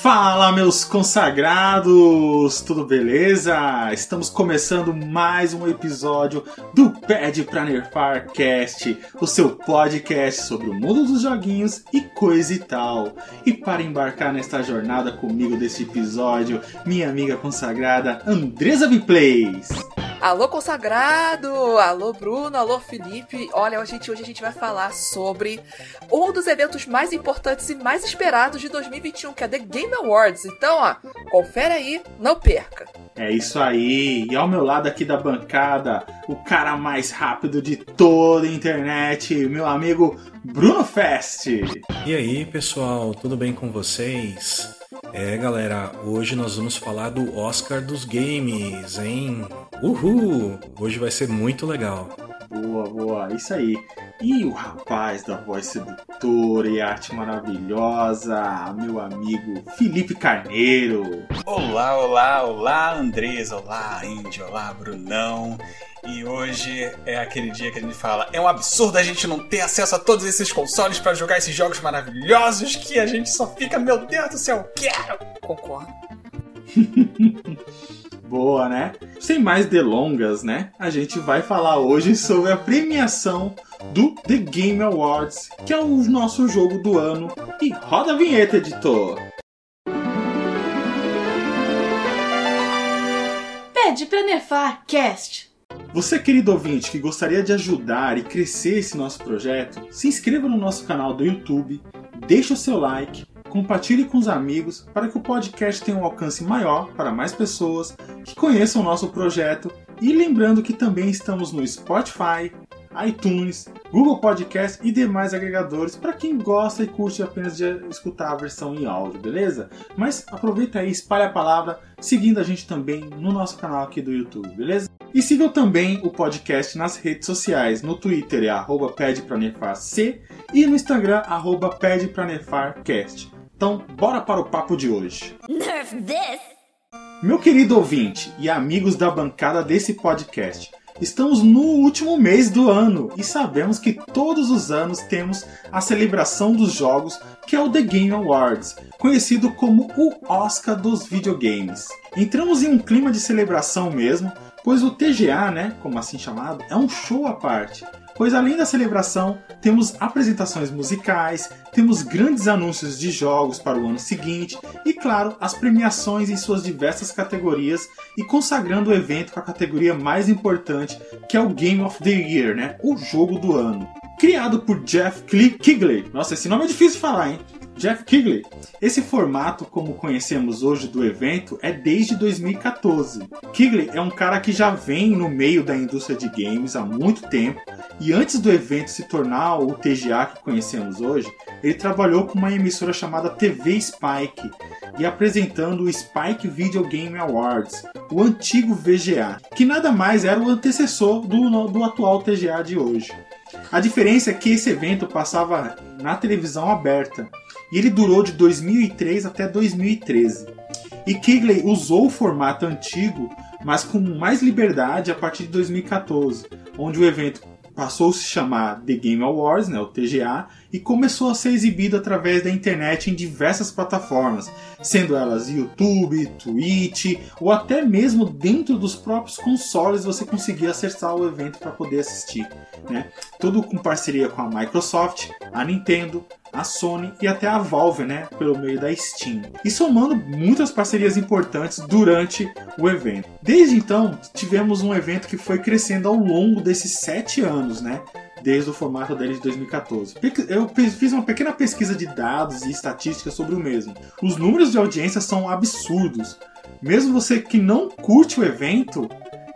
Fala, meus consagrados! Tudo beleza? Estamos começando mais um episódio do Pad pra Nerfar Cast, o seu podcast sobre o mundo dos joguinhos e coisa e tal. E para embarcar nesta jornada comigo desse episódio, minha amiga consagrada Andresa Biplays. Alô, consagrado! Alô, Bruno! Alô, Felipe! Olha, gente, hoje a gente vai falar sobre um dos eventos mais importantes e mais esperados de 2021, que é The Game Awards. Então, ó, confere aí, não perca! É isso aí! E ao meu lado aqui da bancada, o cara mais rápido de toda a internet, meu amigo Bruno Fest! E aí, pessoal, tudo bem com vocês? É, galera, hoje nós vamos falar do Oscar dos Games, hein? Uhul! Hoje vai ser muito legal. Boa, boa, isso aí. E o rapaz da voz sedutora e arte maravilhosa, meu amigo Felipe Carneiro. Olá, olá, olá, Andrés, olá, Índio, olá, Brunão. E hoje é aquele dia que a gente fala: é um absurdo a gente não ter acesso a todos esses consoles para jogar esses jogos maravilhosos que a gente só fica, meu Deus do céu, quero! Concordo. Boa, né? Sem mais delongas, né? A gente vai falar hoje sobre a premiação do The Game Awards, que é o nosso jogo do ano. E roda a vinheta, editor! Pede pra Nefar Cast. Você, querido ouvinte, que gostaria de ajudar e crescer esse nosso projeto, se inscreva no nosso canal do YouTube, deixe o seu like, compartilhe com os amigos para que o podcast tenha um alcance maior para mais pessoas que conheçam o nosso projeto. E lembrando que também estamos no Spotify, iTunes, Google Podcast e demais agregadores para quem gosta e curte apenas de escutar a versão em áudio, beleza? Mas aproveita aí, espalhe a palavra, seguindo a gente também no nosso canal aqui do YouTube, beleza? E sigam também o podcast nas redes sociais. No Twitter é arroba e no Instagram arroba Cast. Então, bora para o papo de hoje. Nerf this! Meu querido ouvinte e amigos da bancada desse podcast, Estamos no último mês do ano e sabemos que todos os anos temos a celebração dos jogos, que é o The Game Awards, conhecido como o Oscar dos videogames. Entramos em um clima de celebração mesmo, pois o TGA, né, como assim chamado, é um show à parte pois além da celebração, temos apresentações musicais, temos grandes anúncios de jogos para o ano seguinte e, claro, as premiações em suas diversas categorias e consagrando o evento com a categoria mais importante, que é o Game of the Year, né? O jogo do ano. Criado por Jeff Kigley. Nossa, esse nome é difícil de falar, hein? Jeff Kigley. Esse formato, como conhecemos hoje do evento, é desde 2014. Kigley é um cara que já vem no meio da indústria de games há muito tempo e antes do evento se tornar o TGA que conhecemos hoje, ele trabalhou com uma emissora chamada TV Spike e apresentando o Spike Video Game Awards, o antigo VGA, que nada mais era o antecessor do, do atual TGA de hoje. A diferença é que esse evento passava na televisão aberta e ele durou de 2003 até 2013. E Kigley usou o formato antigo, mas com mais liberdade a partir de 2014, onde o evento passou a se chamar The Game Awards, né, o TGA, e começou a ser exibido através da internet em diversas plataformas, sendo elas YouTube, Twitch ou até mesmo dentro dos próprios consoles você conseguia acessar o evento para poder assistir. Né? Tudo com parceria com a Microsoft, a Nintendo, a Sony e até a Valve, né, pelo meio da Steam. E somando muitas parcerias importantes durante o evento. Desde então, tivemos um evento que foi crescendo ao longo desses sete anos, né? Desde o formato dele de 2014. Eu fiz uma pequena pesquisa de dados e estatísticas sobre o mesmo. Os números de audiência são absurdos. Mesmo você que não curte o evento,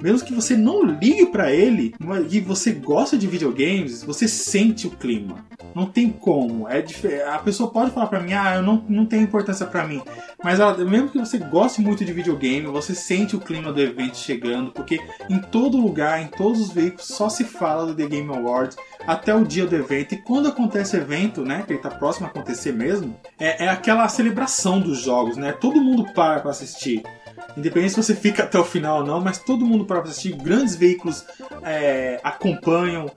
mesmo que você não ligue para ele e você gosta de videogames, você sente o clima. Não tem como. É A pessoa pode falar para mim, ah, eu não, não tem importância para mim. Mas ela, mesmo que você goste muito de videogame, você sente o clima do evento chegando, porque em todo lugar, em todos os veículos, só se fala do The Game Awards até o dia do evento. E quando acontece o evento, né, que ele tá próximo a acontecer mesmo, é, é aquela celebração dos jogos, né? Todo mundo para para assistir. Independente se você fica até o final ou não, mas todo mundo para assistir. Grandes veículos é, acompanham,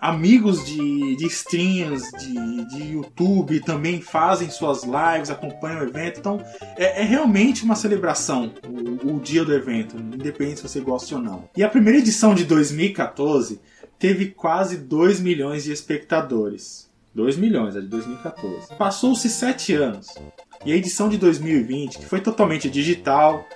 amigos de, de streams, de, de YouTube também fazem suas lives, acompanham o evento. Então é, é realmente uma celebração o, o dia do evento, independente se você gosta ou não. E a primeira edição de 2014 teve quase 2 milhões de espectadores. 2 milhões, a de 2014. Passou-se 7 anos. E a edição de 2020, que foi totalmente digital,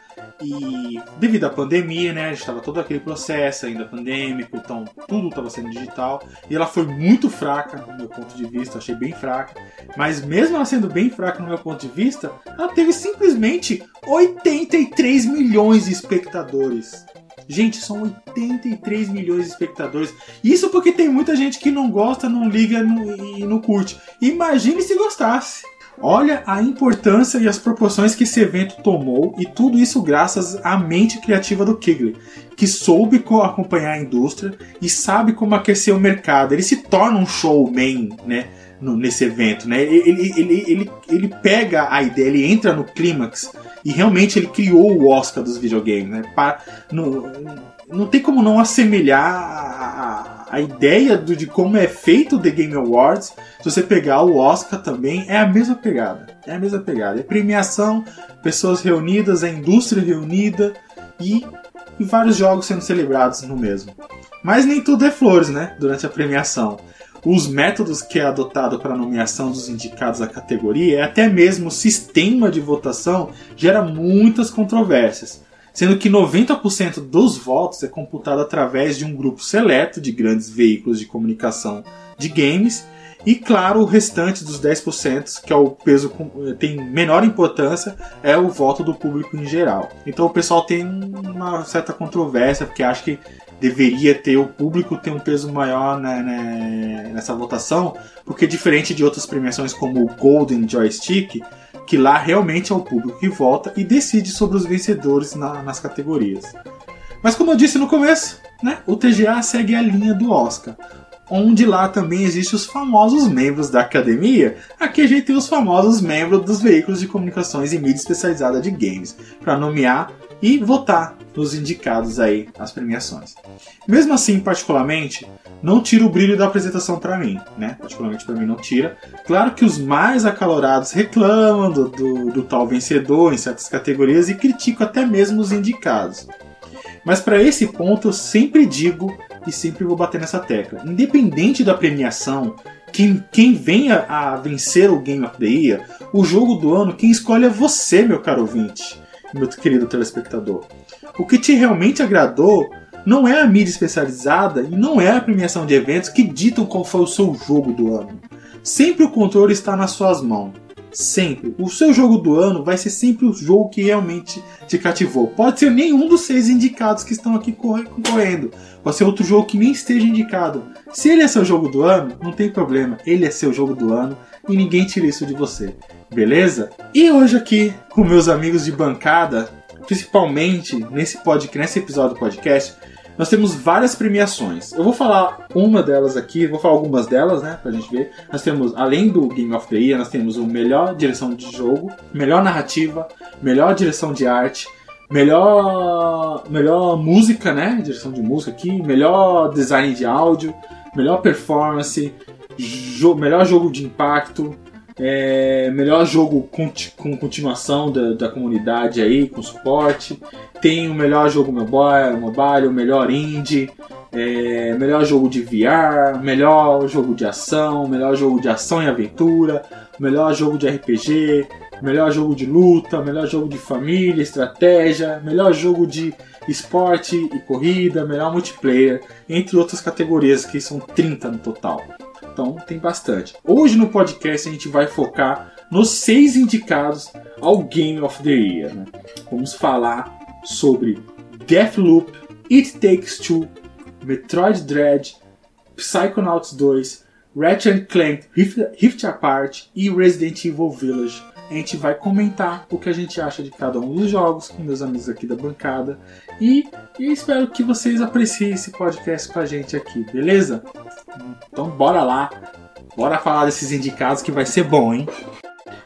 e devido à pandemia, né, estava todo aquele processo ainda pandêmico, então tudo estava sendo digital. E ela foi muito fraca, no meu ponto de vista, achei bem fraca. Mas mesmo ela sendo bem fraca no meu ponto de vista, ela teve simplesmente 83 milhões de espectadores. Gente, são 83 milhões de espectadores. Isso porque tem muita gente que não gosta, não liga e não curte. Imagine se gostasse. Olha a importância e as proporções que esse evento tomou, e tudo isso graças à mente criativa do Kigley, que soube acompanhar a indústria e sabe como aquecer o mercado. Ele se torna um showman, né? nesse evento, né? Ele, ele, ele, ele pega a ideia, ele entra no clímax e realmente ele criou o Oscar dos videogames, né? Para, no, não tem como não assemelhar a, a, ideia do, de como é feito o The Game Awards. Se você pegar o Oscar também, é a mesma pegada. É a mesma pegada. É premiação, pessoas reunidas, a indústria reunida e, e vários jogos sendo celebrados no mesmo. Mas nem tudo é flores, né? Durante a premiação os métodos que é adotado para a nomeação dos indicados à categoria e até mesmo o sistema de votação gera muitas controvérsias, sendo que 90% dos votos é computado através de um grupo seleto de grandes veículos de comunicação de games e claro, o restante dos 10%, que é o peso tem menor importância, é o voto do público em geral. Então o pessoal tem uma certa controvérsia, porque acha que deveria ter o público ter um peso maior né, né, nessa votação, porque diferente de outras premiações como o Golden Joystick, que lá realmente é o público que vota e decide sobre os vencedores na, nas categorias. Mas como eu disse no começo, né, o TGA segue a linha do Oscar, onde lá também existem os famosos membros da academia. Aqui a gente tem os famosos membros dos veículos de comunicações e mídia especializada de games, para nomear e votar nos indicados aí às premiações. Mesmo assim, particularmente, não tira o brilho da apresentação para mim, né? Particularmente para mim não tira. Claro que os mais acalorados reclamam do, do, do tal vencedor em certas categorias e criticam até mesmo os indicados. Mas para esse ponto eu sempre digo e sempre vou bater nessa tecla. Independente da premiação, quem, quem venha a vencer o Game of the Year, o jogo do ano, quem escolhe é você, meu caro ouvinte meu querido telespectador. O que te realmente agradou não é a mídia especializada e não é a premiação de eventos que ditam qual foi o seu jogo do ano. Sempre o controle está nas suas mãos. Sempre. O seu jogo do ano vai ser sempre o jogo que realmente te cativou. Pode ser nenhum dos seis indicados que estão aqui concorrendo. Pode ser outro jogo que nem esteja indicado. Se ele é seu jogo do ano, não tem problema. Ele é seu jogo do ano e ninguém tira isso de você. Beleza? E hoje aqui com meus amigos de bancada, principalmente nesse podcast, nesse episódio do podcast, nós temos várias premiações. Eu vou falar uma delas aqui, vou falar algumas delas, né, pra gente ver. Nós temos, além do Game of the Year, nós temos o melhor direção de jogo, melhor narrativa, melhor direção de arte, melhor melhor música, né, direção de música aqui, melhor design de áudio, melhor performance, jo melhor jogo de impacto, é, melhor jogo com, com continuação da, da, comunidade aí, com suporte. Tem o melhor jogo mobile, mobile o melhor indie, é, melhor jogo de VR, melhor jogo de ação, melhor jogo de ação e aventura, melhor jogo de RPG, melhor jogo de luta, melhor jogo de família, estratégia, melhor jogo de esporte e corrida, melhor multiplayer, entre outras categorias que são 30 no total. Então tem bastante. Hoje no podcast a gente vai focar nos seis indicados ao Game of the Year. Né? Vamos falar sobre Deathloop, It Takes Two, Metroid Dread, Psychonauts 2, Ratchet Clank Rift, Rift Apart e Resident Evil Village. A gente vai comentar o que a gente acha de cada um dos jogos com meus amigos aqui da bancada e, e espero que vocês apreciem esse podcast com a gente aqui, beleza? Então bora lá, bora falar desses indicados que vai ser bom, hein?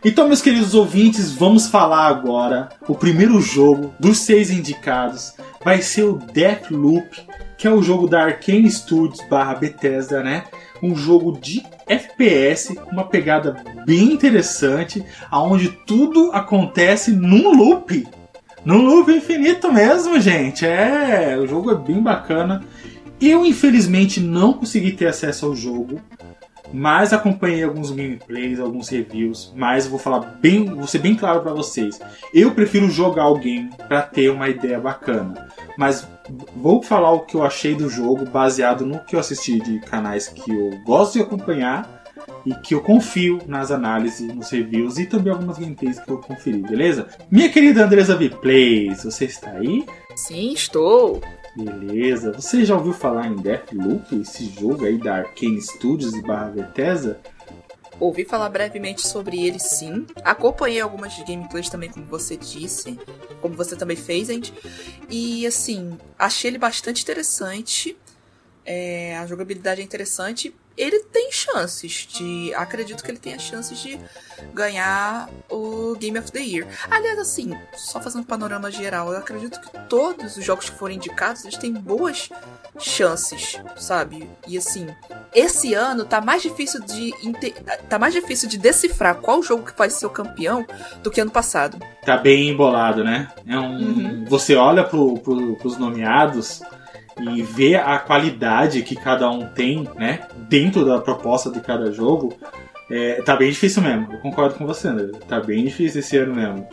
Então, meus queridos ouvintes, vamos falar agora. O primeiro jogo dos seis indicados vai ser o Deathloop, que é o jogo da Arkane Studios barra Bethesda, né? Um jogo de FPS, com uma pegada bem interessante, aonde tudo acontece num loop. Num loop infinito mesmo, gente. É, o jogo é bem bacana. Eu, infelizmente, não consegui ter acesso ao jogo, mas acompanhei alguns gameplays, alguns reviews, mas vou falar bem, vou ser bem claro para vocês. Eu prefiro jogar o game para ter uma ideia bacana, mas vou falar o que eu achei do jogo baseado no que eu assisti de canais que eu gosto de acompanhar e que eu confio nas análises, nos reviews e também algumas gameplays que eu conferi, beleza? Minha querida Andresa V Plays, você está aí? Sim, estou. Beleza. Você já ouviu falar em Deathloop, esse jogo aí da Arkane Studios e barra Bethesda? Ouvi falar brevemente sobre ele, sim. Acompanhei algumas gameplays também, como você disse. Como você também fez, gente. E, assim, achei ele bastante interessante. É, a jogabilidade é interessante ele tem chances de. Acredito que ele tenha chances de ganhar o Game of the Year. Aliás, assim, só fazendo um panorama geral, eu acredito que todos os jogos que foram indicados eles têm boas chances, sabe? E assim, esse ano tá mais difícil de tá mais difícil de decifrar qual jogo que vai ser o campeão do que ano passado. Tá bem embolado, né? É um, uhum. Você olha pro, pro, pros nomeados e ver a qualidade que cada um tem, né, dentro da proposta de cada jogo, é, tá bem difícil mesmo. Eu concordo com você, André. Tá bem difícil esse ano mesmo.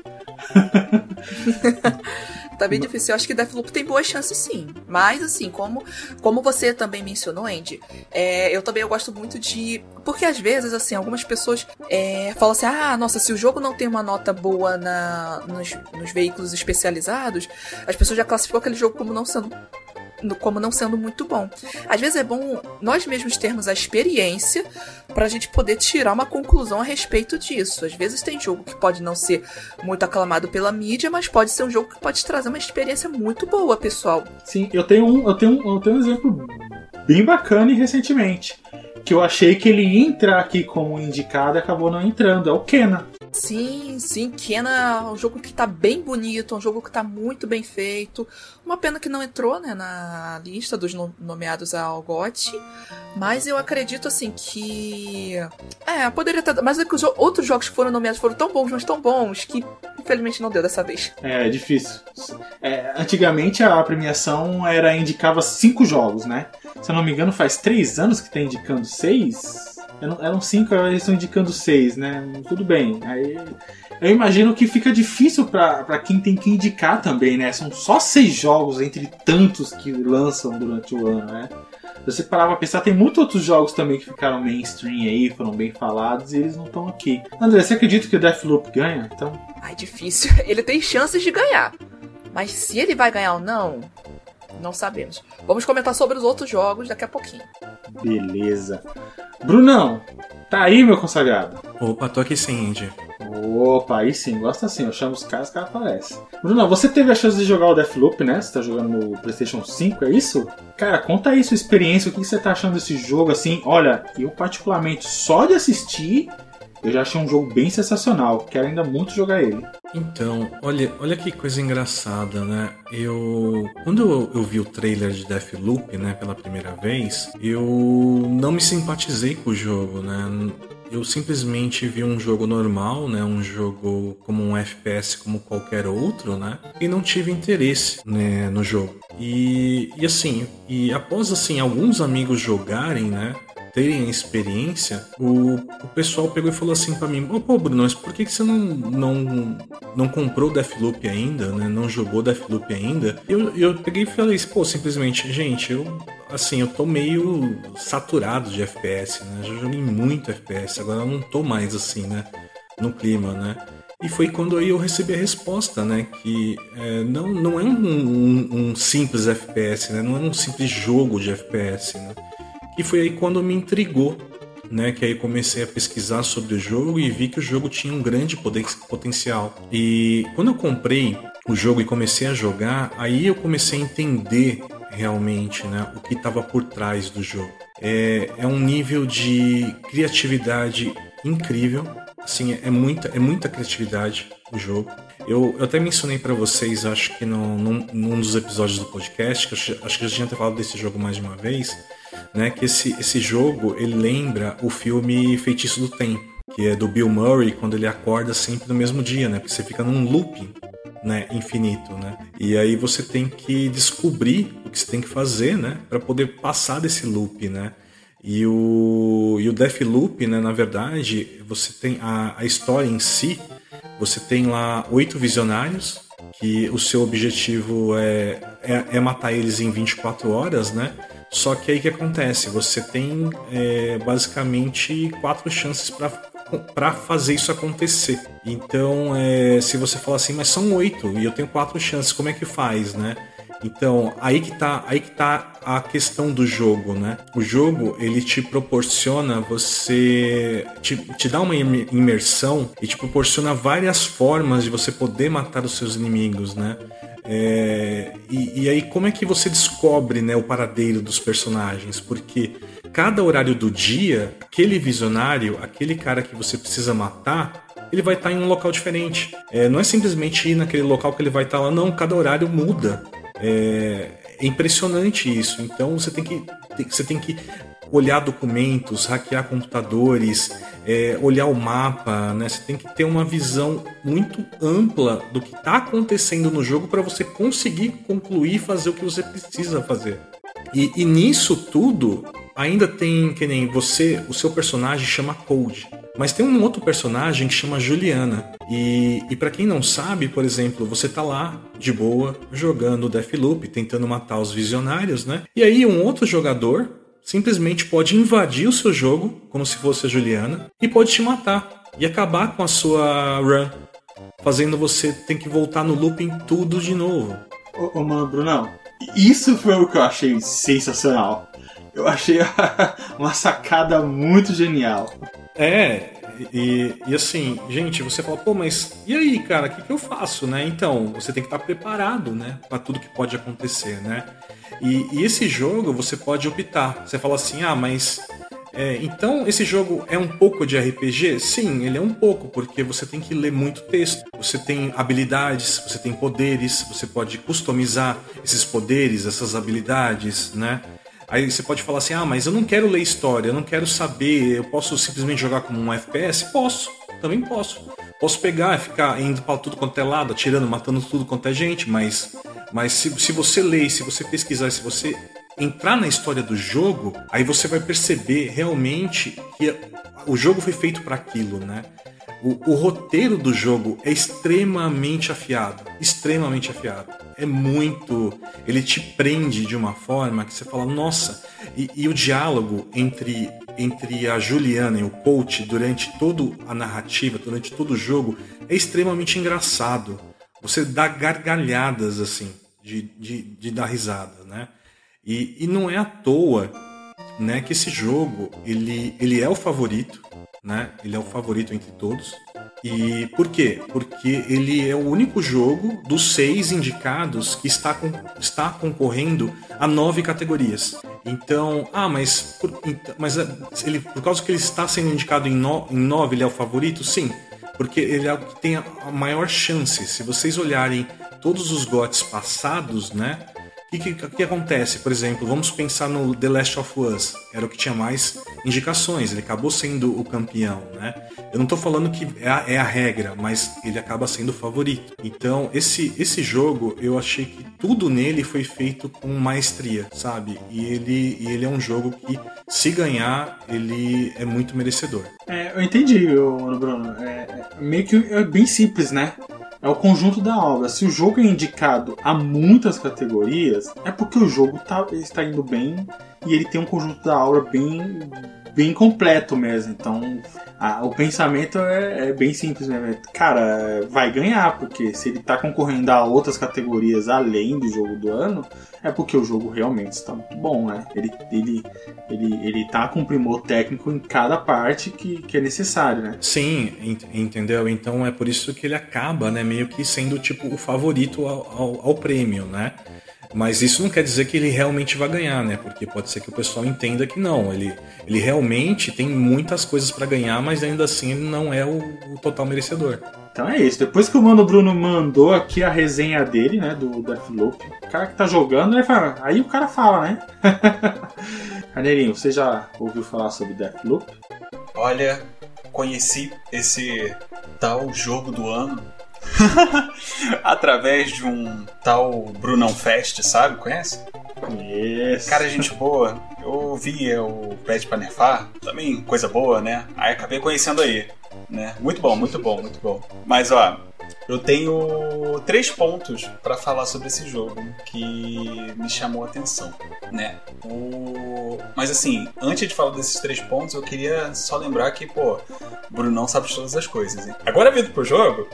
tá bem difícil. Eu acho que Deathloop tem boas chances sim. Mas, assim, como, como você também mencionou, Andy, é, eu também eu gosto muito de. Porque às vezes, assim, algumas pessoas é, falam assim: ah, nossa, se o jogo não tem uma nota boa na, nos, nos veículos especializados, as pessoas já classificam aquele jogo como não sendo como não sendo muito bom. Às vezes é bom nós mesmos termos a experiência para a gente poder tirar uma conclusão a respeito disso. Às vezes tem jogo que pode não ser muito aclamado pela mídia, mas pode ser um jogo que pode trazer uma experiência muito boa, pessoal. Sim, eu tenho um, eu tenho um, eu tenho um exemplo bem bacana e recentemente que eu achei que ele ia entrar aqui como indicado e acabou não entrando. É o Kena. Sim, sim, Kena é um jogo que tá bem bonito, é um jogo que tá muito bem feito. Uma pena que não entrou, né, na lista dos nomeados ao GOT. Mas eu acredito, assim, que... É, poderia ter... Mas é que os outros jogos que foram nomeados foram tão bons, mas tão bons, que infelizmente não deu dessa vez. É, difícil. É, antigamente a premiação era indicava cinco jogos, né? Se eu não me engano, faz três anos que tá indicando seis eram cinco, agora eles estão indicando seis, né? Tudo bem. Aí eu imagino que fica difícil para quem tem que indicar também, né? São só seis jogos entre tantos que lançam durante o ano, né? Se você parar pra pensar, tem muitos outros jogos também que ficaram mainstream aí, foram bem falados e eles não estão aqui. André, você acredita que o Deathloop ganha? Então. Ai, difícil. Ele tem chances de ganhar. Mas se ele vai ganhar ou não, não sabemos. Vamos comentar sobre os outros jogos daqui a pouquinho. Beleza. Brunão, tá aí, meu consagrado? Opa, tô aqui sim, Indy. Opa, aí sim, gosta assim. Eu chamo os caras, os caras aparecem. Brunão, você teve a chance de jogar o Deathloop, né? Você tá jogando no PlayStation 5, é isso? Cara, conta aí sua experiência, o que você tá achando desse jogo, assim. Olha, eu particularmente, só de assistir, eu já achei um jogo bem sensacional. Quero ainda muito jogar ele. Então, olha, olha que coisa engraçada, né? Eu. Quando eu, eu, vi o trailer de Deathloop, né, pela primeira vez, eu não me simpatizei com o jogo, né? Eu simplesmente vi um jogo normal, né? Um jogo como um FPS como qualquer outro, né? E não tive interesse né, no jogo. E, e assim, e após assim alguns amigos jogarem, né? Terem a experiência, o, o pessoal pegou e falou assim para mim: oh, pô, Bruno, mas por que, que você não, não, não comprou Deathloop ainda, né? Não jogou Deathloop ainda? Eu, eu peguei e falei: pô, simplesmente, gente, eu assim, eu tô meio saturado de FPS, né? Já joguei muito FPS, agora eu não tô mais assim, né? No clima, né? E foi quando aí eu recebi a resposta, né? Que é, não, não é um, um, um, simples FPS, né? Não é um simples jogo de FPS, né? E foi aí quando me intrigou, né? Que aí comecei a pesquisar sobre o jogo e vi que o jogo tinha um grande potencial. E quando eu comprei o jogo e comecei a jogar, aí eu comecei a entender realmente né, o que estava por trás do jogo. É, é um nível de criatividade incrível, Assim, é muita, é muita criatividade o jogo. Eu, eu até mencionei para vocês, acho que no, num, num, dos episódios do podcast, que eu, acho que eu já tinha até falado desse jogo mais de uma vez, né? Que esse, esse jogo ele lembra o filme Feitiço do Tempo, que é do Bill Murray, quando ele acorda sempre no mesmo dia, né? Porque você fica num looping né, infinito, né? E aí você tem que descobrir o que você tem que fazer, né, para poder passar desse loop, né? E o, e o né, na verdade, você tem a, a história em si, você tem lá oito visionários, que o seu objetivo é, é, é, matar eles em 24 horas, né? Só que aí que acontece? Você tem é, basicamente quatro chances para fazer isso acontecer. Então, é, se você falar assim, mas são oito e eu tenho quatro chances, como é que faz, né? Então, aí que tá, aí que tá a questão do jogo, né? O jogo, ele te proporciona você te, te dá uma imersão e te proporciona várias formas de você poder matar os seus inimigos, né? É, e, e, aí como é que você descobre né, o paradeiro dos personagens? Porque cada horário do dia, aquele visionário, aquele cara que você precisa matar, ele vai estar em um local diferente. É, não é simplesmente ir naquele local que ele vai estar lá, não. Cada horário muda. É, é impressionante isso. Então você tem que, você tem que olhar documentos, hackear computadores, é, olhar o mapa, né? Você tem que ter uma visão muito ampla do que está acontecendo no jogo para você conseguir concluir e fazer o que você precisa fazer. E, e nisso tudo, ainda tem que nem você, o seu personagem chama Cold. Mas tem um outro personagem que chama Juliana. E, e para quem não sabe, por exemplo, você tá lá de boa jogando Deathloop, tentando matar os visionários, né? E aí um outro jogador simplesmente pode invadir o seu jogo, como se fosse a Juliana, e pode te matar e acabar com a sua run, fazendo você ter que voltar no looping tudo de novo. Ô, ô mano, Brunão, isso foi o que eu achei sensacional. Eu achei uma sacada muito genial. É, e, e, assim, gente, você fala, pô, mas e aí, cara, o que, que eu faço, né? Então, você tem que estar preparado, né, para tudo que pode acontecer, né? E, e, esse jogo você pode optar. Você fala assim, ah, mas é, então esse jogo é um pouco de RPG? Sim, ele é um pouco, porque você tem que ler muito texto. Você tem habilidades, você tem poderes, você pode customizar esses poderes, essas habilidades, né? Aí você pode falar assim: ah, mas eu não quero ler história, eu não quero saber, eu posso simplesmente jogar como um FPS? Posso, também posso. Posso pegar e ficar indo para tudo quanto é lado, atirando, matando tudo quanto é gente, mas, mas se, se você ler, se você pesquisar, se você entrar na história do jogo, aí você vai perceber realmente que o jogo foi feito para aquilo, né? O, o, roteiro do jogo é extremamente afiado, extremamente afiado. É muito, ele te prende de uma forma que você fala, nossa. E, e o diálogo entre entre a Juliana e o coach durante toda a narrativa, durante todo o jogo, é extremamente engraçado. Você dá gargalhadas assim de, de, de dar risada, né? E, e não é à toa, né, que esse jogo ele, ele é o favorito né? Ele é o favorito entre todos. E por quê? Porque ele é o único jogo dos seis indicados que está, com, está concorrendo a nove categorias. Então, ah, mas, por, mas eh, ele, por causa que ele está sendo indicado em, no, em nove, ele é o favorito? Sim, porque ele é o que tem a, maior chance. Se vocês olharem todos os GOTs passados, né? O que, que, que, acontece? Por exemplo, vamos pensar no The Last of Us. Era o que tinha mais indicações. Ele acabou sendo o campeão, né? Eu não estou falando que é a, é a, regra, mas ele acaba sendo o favorito. Então, esse, esse jogo, eu achei que tudo nele foi feito com maestria, sabe? E ele, e ele é um jogo que, se ganhar, ele é muito merecedor. É, eu entendi, Bruno. É, meio que é bem simples, né? É o conjunto da obra. Se o jogo é indicado a muitas categorias, é porque o jogo tá, está indo bem e ele tem um conjunto da obra bem, bem completo mesmo. Então, a, o pensamento é, é, bem simples mesmo. Cara, vai ganhar, porque se ele está concorrendo a outras categorias além do jogo do ano, é porque o jogo realmente está muito bom, né? Ele, ele, ele, ele tá com primor técnico em cada parte que, que é necessário, né? Sim, ent entendeu? Então é por isso que ele acaba, né, meio que sendo tipo o favorito ao, ao, ao prêmio, né? Mas isso não quer dizer que ele realmente vai ganhar, né? Porque pode ser que o pessoal entenda que não. Ele, ele realmente tem muitas coisas para ganhar, mas ainda assim ele não é o, o total merecedor. Então é isso. Depois que o Mano Bruno mandou aqui a resenha dele, né, do Deathloop, o cara que tá jogando, fala, aí o cara fala, né? Carneirinho, você já ouviu falar sobre Deathloop? Olha, conheci esse tal jogo do ano através de um tal Brunão Fest, sabe? Conhece? Conheço. Cara, gente boa. Eu vi o Pet pra nerfar, também coisa boa, né? Aí acabei conhecendo aí, né? Muito bom, muito bom, muito bom. Mas ó, eu tenho três pontos para falar sobre esse jogo que me chamou a atenção, né? O... Mas assim, antes de falar desses três pontos, eu queria só lembrar que, pô, Bruno não sabe de todas as coisas. Hein? Agora vindo pro jogo,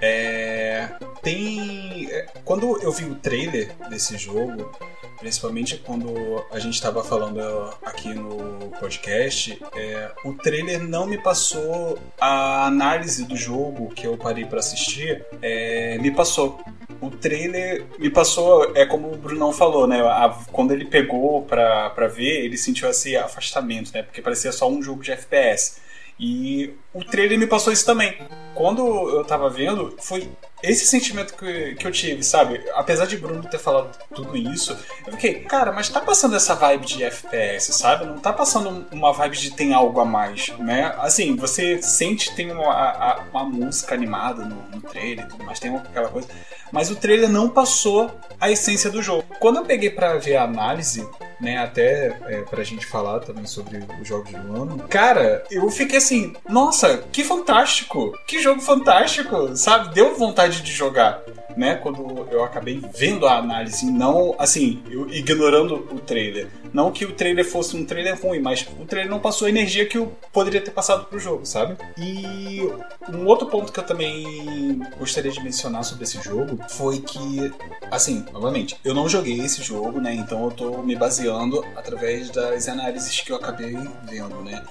é... tem. é, Quando eu vi o trailer desse jogo, principalmente quando a gente estava falando aqui no podcast, é, o trailer não me passou a análise do jogo que eu parei para assistir, é, me passou. O trailer me passou, é como o Brunão falou, né? a- quando ele pegou pra, pra ver, ele sentiu esse afastamento, né? Porque parecia só um jogo de FPS. E o trailer me passou isso também. Quando eu tava vendo, foi esse sentimento que, que eu tive, sabe? Apesar de Bruno ter falado tudo isso, eu fiquei, cara, mas tá passando essa vibe de FPS, sabe? Não tá passando uma vibe de tem algo a mais, né? Assim, você sente tem uma, a- uma música animada no, no trailer e tudo mais, tem aquela coisa. Mas o trailer não passou a essência do jogo. Quando eu peguei pra ver a análise, né, até é, pra gente falar também sobre os jogos do ano, cara, eu fiquei assim, nossa, que fantástico! Que jogo fantástico, sabe? Deu vontade de jogar. Né, quando eu acabei vendo a análise, não assim, eu ignorando o trailer. Não que o trailer fosse um trailer ruim, mas o trailer não passou a energia que eu poderia ter passado pro jogo, sabe? E um outro ponto que eu também gostaria de mencionar sobre esse jogo foi que, assim, novamente, eu não joguei esse jogo, né? Então eu tô me baseando através das análises que eu acabei vendo, né?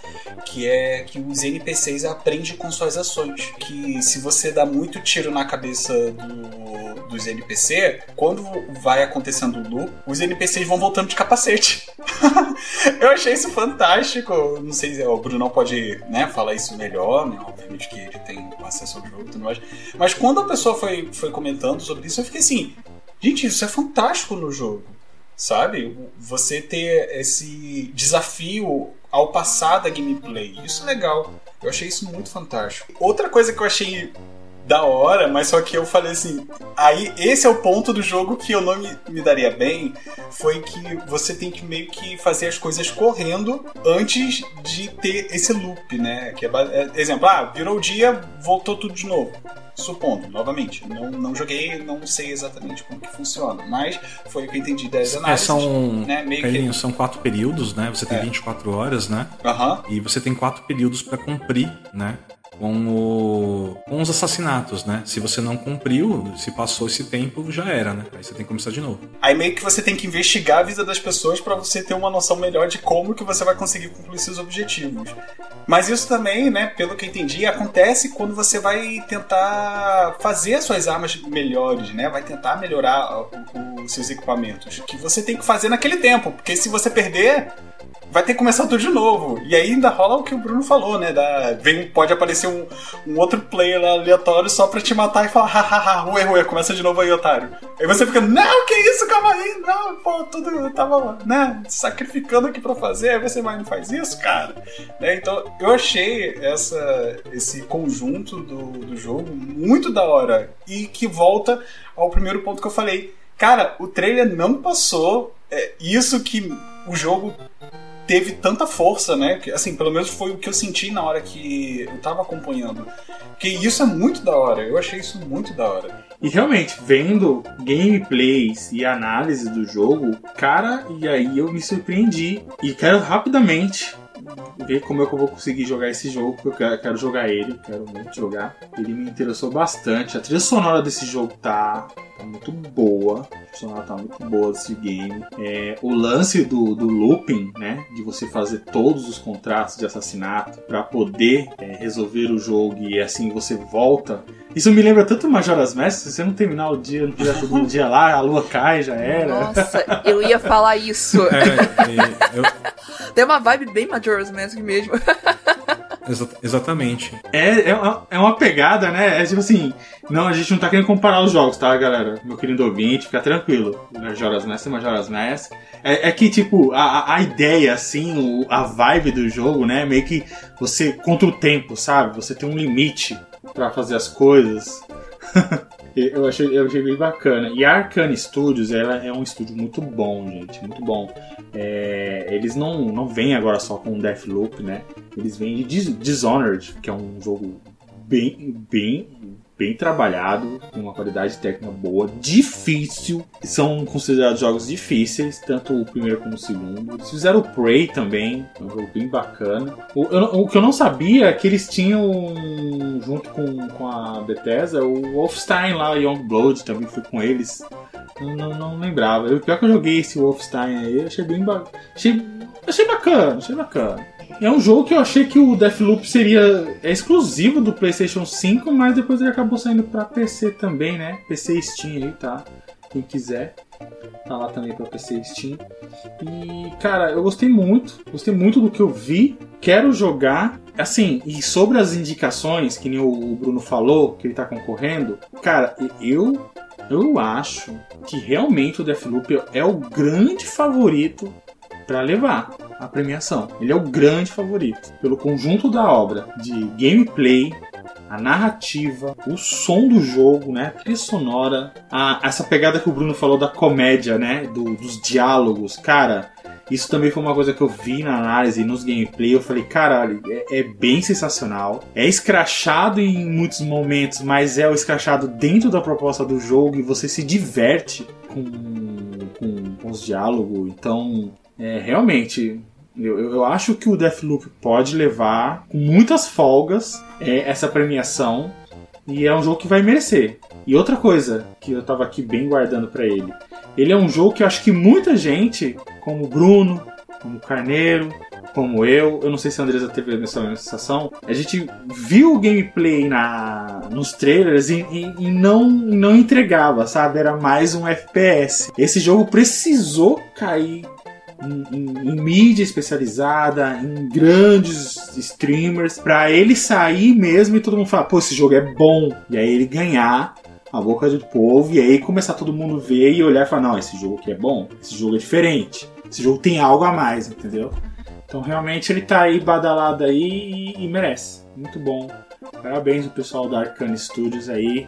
Que é que os NPCs aprendem com suas ações. Que se você dá muito tiro na cabeça do, dos NPC, quando vai acontecendo o loop, os NPCs vão voltando de capacete. eu achei isso fantástico. Não sei se o Bruno pode né, falar isso melhor, né? Obviamente que ele tem acesso ao jogo e tudo mais. Mas quando a pessoa foi, foi comentando sobre isso, eu fiquei assim, gente, isso é fantástico no jogo. Sabe? Você ter esse desafio ao passar da gameplay. Isso é legal. Eu achei isso muito fantástico. Outra coisa que eu achei da hora, mas só que eu falei assim. Aí, esse é o ponto do jogo que eu não me, me daria bem. Foi que você tem que meio que fazer as coisas correndo antes de ter esse loop, né? Que é, é, exemplo, ah, virou o dia, voltou tudo de novo. Supondo, novamente. Não, não joguei, não sei exatamente como que funciona. Mas foi o que eu entendi das É, análises. são, né, meio que- Carlinhos, são quatro períodos, né? Você tem É. 24 horas, né? Aham. E você tem quatro períodos para cumprir, né? Com, o- com os assassinatos, né? Se você não cumpriu, se passou esse tempo, já era, né? Aí você tem que começar de novo. Aí meio que você tem que investigar a vida das pessoas pra você ter uma noção melhor de como que você vai conseguir concluir seus objetivos. Mas isso também, né, pelo que eu entendi, acontece quando você vai tentar fazer as suas armas melhores, né? Vai tentar melhorar os seus equipamentos. Que você tem que fazer naquele tempo, porque se você perder, vai ter que começar tudo de novo. E aí ainda rola o que o Bruno falou, né? Da, vem, pode aparecer um, um outro player aleatório só pra te matar e falar, hahaha, ruê, ruê, começa de novo aí, otário. Aí você fica, não, que isso, calma aí, não, pô, tudo, tava, né, sacrificando aqui pra fazer, aí você vai e não faz isso, cara. Né, Então, eu achei essa, esse conjunto do, do jogo muito da hora e que volta ao primeiro ponto que eu falei. Cara, o trailer não passou é, isso que o jogo teve tanta força, né? Assim, pelo menos foi o que eu senti na hora que eu tava acompanhando. Que isso é muito da hora. Eu achei isso muito da hora. E realmente, vendo gameplays e análise do jogo, cara, e aí eu me surpreendi. E quero rapidamente ver como é que eu vou conseguir jogar esse jogo, porque eu quero, jogar ele, quero muito jogar. Ele me interessou bastante. A trilha sonora desse jogo tá, tá muito boa. A trilha sonora tá muito boa desse game. É, o lance do, do looping, né? De você fazer todos os contratos de assassinato para poder é, resolver o jogo e assim você volta isso me lembra tanto Majora's Mask, se você não terminar o dia, não tiver todo um dia lá, a lua cai, já era. Nossa, eu ia falar isso. É, e eu, Tem uma vibe bem Majora's Mask mesmo. Exa exatamente. É, é, uma, é uma pegada, né? É tipo assim, não, a gente não tá querendo comparar os jogos, tá, galera? Meu querido ouvinte, fica tranquilo. Majora's Mask é Majora's Mask. É, é que, tipo, a, a ideia, assim, o, a vibe do jogo, né? Meio que você contra o tempo, sabe? Você tem um limite para fazer as coisas. eu, achei, eu achei bem bacana. E a Arcane Studios, ela é um estúdio muito bom, gente. Muito bom. É, eles não, não vêm agora só com Deathloop, né? Eles vêm de Dishonored, que é um jogo bem, bem bem trabalhado, com uma qualidade técnica boa, difícil. São considerados jogos difíceis, tanto o primeiro como o segundo. Eles fizeram o Prey também, é um jogo bem bacana. O, eu, o que eu não sabia é que eles tinham, junto com, com a Bethesda, o Wolfenstein lá, Youngblood, também foi com eles. Não, não, não lembrava. Eu, pior que eu joguei esse Wolfenstein aí, achei bem ba... achei, achei bacana, achei bacana. É um jogo que eu achei que o Deathloop seria é exclusivo do PlayStation 5, mas depois ele acabou saindo para PC também, né? PC Steam aí, tá? Quem quiser, tá lá também para PC Steam. E cara, eu gostei muito, gostei muito do que eu vi. Quero jogar. Assim, e sobre as indicações, que nem o Bruno falou, que ele tá concorrendo, cara, eu eu acho que realmente o Deathloop é o grande favorito para levar a premiação. Ele é o grande favorito pelo conjunto da obra de gameplay, a narrativa, o som do jogo, né, a trilha sonora, a, essa pegada que o Bruno falou da comédia, né, do, dos diálogos, cara. Isso também foi uma coisa que eu vi na análise, nos gameplay. Eu falei, caralho, é, é bem sensacional. É escrachado em muitos momentos, mas é o escrachado dentro da proposta do jogo e você se diverte com, com, com os diálogos. Então, é, realmente, eu, eu acho que o Deathloop pode levar com muitas folgas é, essa premiação e é um jogo que vai merecer. E outra coisa que eu tava aqui bem guardando para ele, ele é um jogo que eu acho que muita gente, como o Bruno, como o Carneiro, como eu, eu não sei se a Andresa teve essa mesma sensação, a gente viu o gameplay na, nos trailers e, e, e, não, não entregava, sabe? Era mais um FPS. Esse jogo precisou cair em, em, mídia especializada, em grandes streamers, para ele sair mesmo e todo mundo falar, pô, esse jogo é bom. E aí ele ganhar a boca do povo e aí começar todo mundo ver e olhar e falar, não, esse jogo aqui é bom, esse jogo é diferente, esse jogo tem algo a mais, entendeu? Então realmente ele tá aí badalado aí e, e merece. Muito bom. Parabéns ao pessoal da Arcane Studios aí.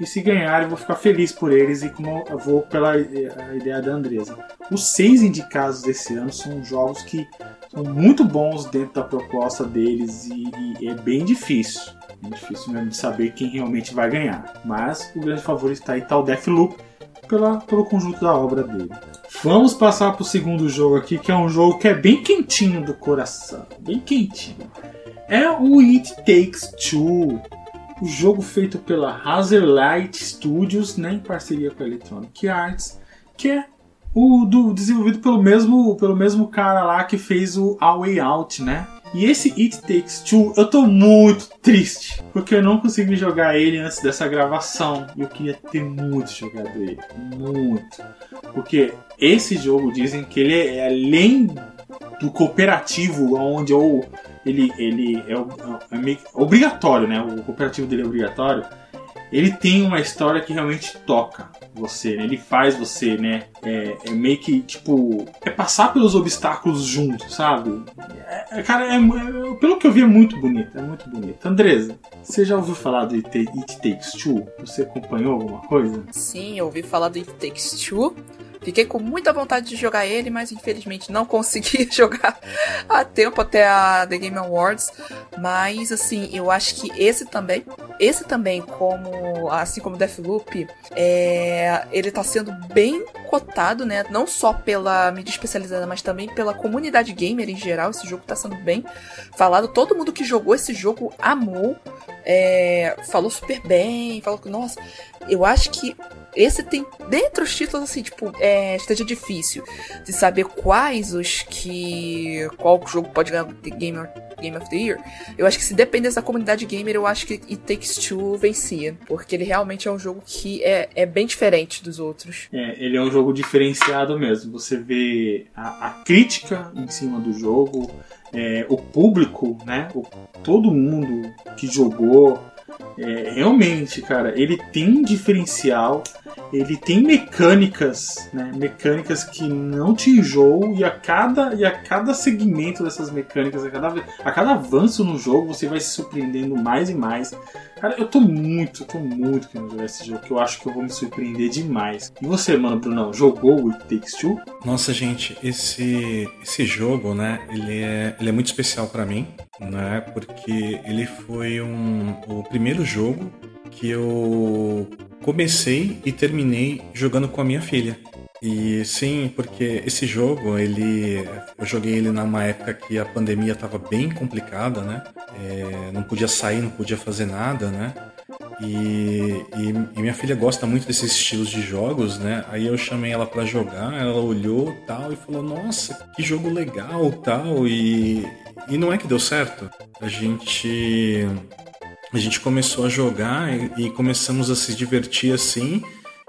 E se ganhar, eu vou ficar feliz por eles e como eu vou pela ideia da Andresa. Os seis indicados desse ano são jogos que são muito bons dentro da proposta deles e, e é bem difícil. É difícil mesmo de saber quem realmente vai ganhar. Mas o grande favorito está aí, tá o Deathloop, pela, pelo conjunto da obra dele. Vamos passar para o segundo jogo aqui, que é um jogo que é bem quentinho do coração. Bem quentinho. É o It Takes Two o jogo feito pela Hazelight Studios, né, em parceria com a Electronic Arts, que é o do, desenvolvido pelo mesmo, pelo mesmo cara lá que fez o A Way Out, né? E esse It Takes Two, eu tô muito triste, porque eu não consegui jogar ele antes dessa gravação. E eu queria ter muito jogado ele. Muito. Porque esse jogo dizem que ele é além do cooperativo, onde eu ele, ele é, é, obrigatório, né? O cooperativo dele é obrigatório. Ele tem uma história que realmente toca você, né? Ele faz você, né? É, é meio que, tipo, é passar pelos obstáculos junto, sabe? É, é cara, é, é, pelo que eu vi é muito bonito, é muito bonito. Andresa, você já ouviu falar do It, It Takes Two? Você acompanhou alguma coisa? Sim, eu ouvi falar do It Takes Two. Fiquei com muita vontade de jogar ele, mas infelizmente não consegui jogar a tempo até a The Game Awards. Mas assim, eu acho que esse também, esse também, como assim como Deathloop, é, ele tá sendo bem cotado, né? Não só pela mídia especializada, mas também pela comunidade gamer em geral. Esse jogo tá sendo bem falado. Todo mundo que jogou esse jogo amou. É, falou super bem, falou que, nossa, eu acho que esse tem, dentre os títulos, assim, tipo, é, esteja difícil de saber quais os que. qual jogo pode ganhar Game, Game of the Year, eu acho que se dependesse da comunidade gamer, eu acho que It Takes Two vencia. Porque ele realmente é um jogo que é, é bem diferente dos outros. É, ele é um jogo diferenciado mesmo. Você vê a, a crítica em cima do jogo, é, o público, né? O, todo mundo que jogou. É, realmente, cara, ele tem um diferencial ele tem mecânicas, né? Mecânicas que não te enjoam e a cada, e a cada segmento dessas mecânicas, a cada, a cada avanço no jogo, você vai se surpreendendo mais e mais. Cara, eu tô muito, eu tô muito querendo jogar esse jogo, que eu acho que eu vou me surpreender demais. E você, mano, Brunão, jogou o It Takes Two? Nossa, gente, esse, esse jogo, né, ele é, ele é muito especial para mim, né, porque ele foi um, o primeiro jogo que eu comecei e terminei jogando com a minha filha. E sim, porque esse jogo, ele. Eu joguei ele numa época que a pandemia estava bem complicada, né? É, não podia sair, não podia fazer nada, né? E, e, e, minha filha gosta muito desses estilos de jogos, né? Aí eu chamei ela para jogar, ela olhou tal e falou: Nossa, que jogo legal tal. E, e não é que deu certo. A gente a gente começou a jogar e, e, começamos a se divertir assim.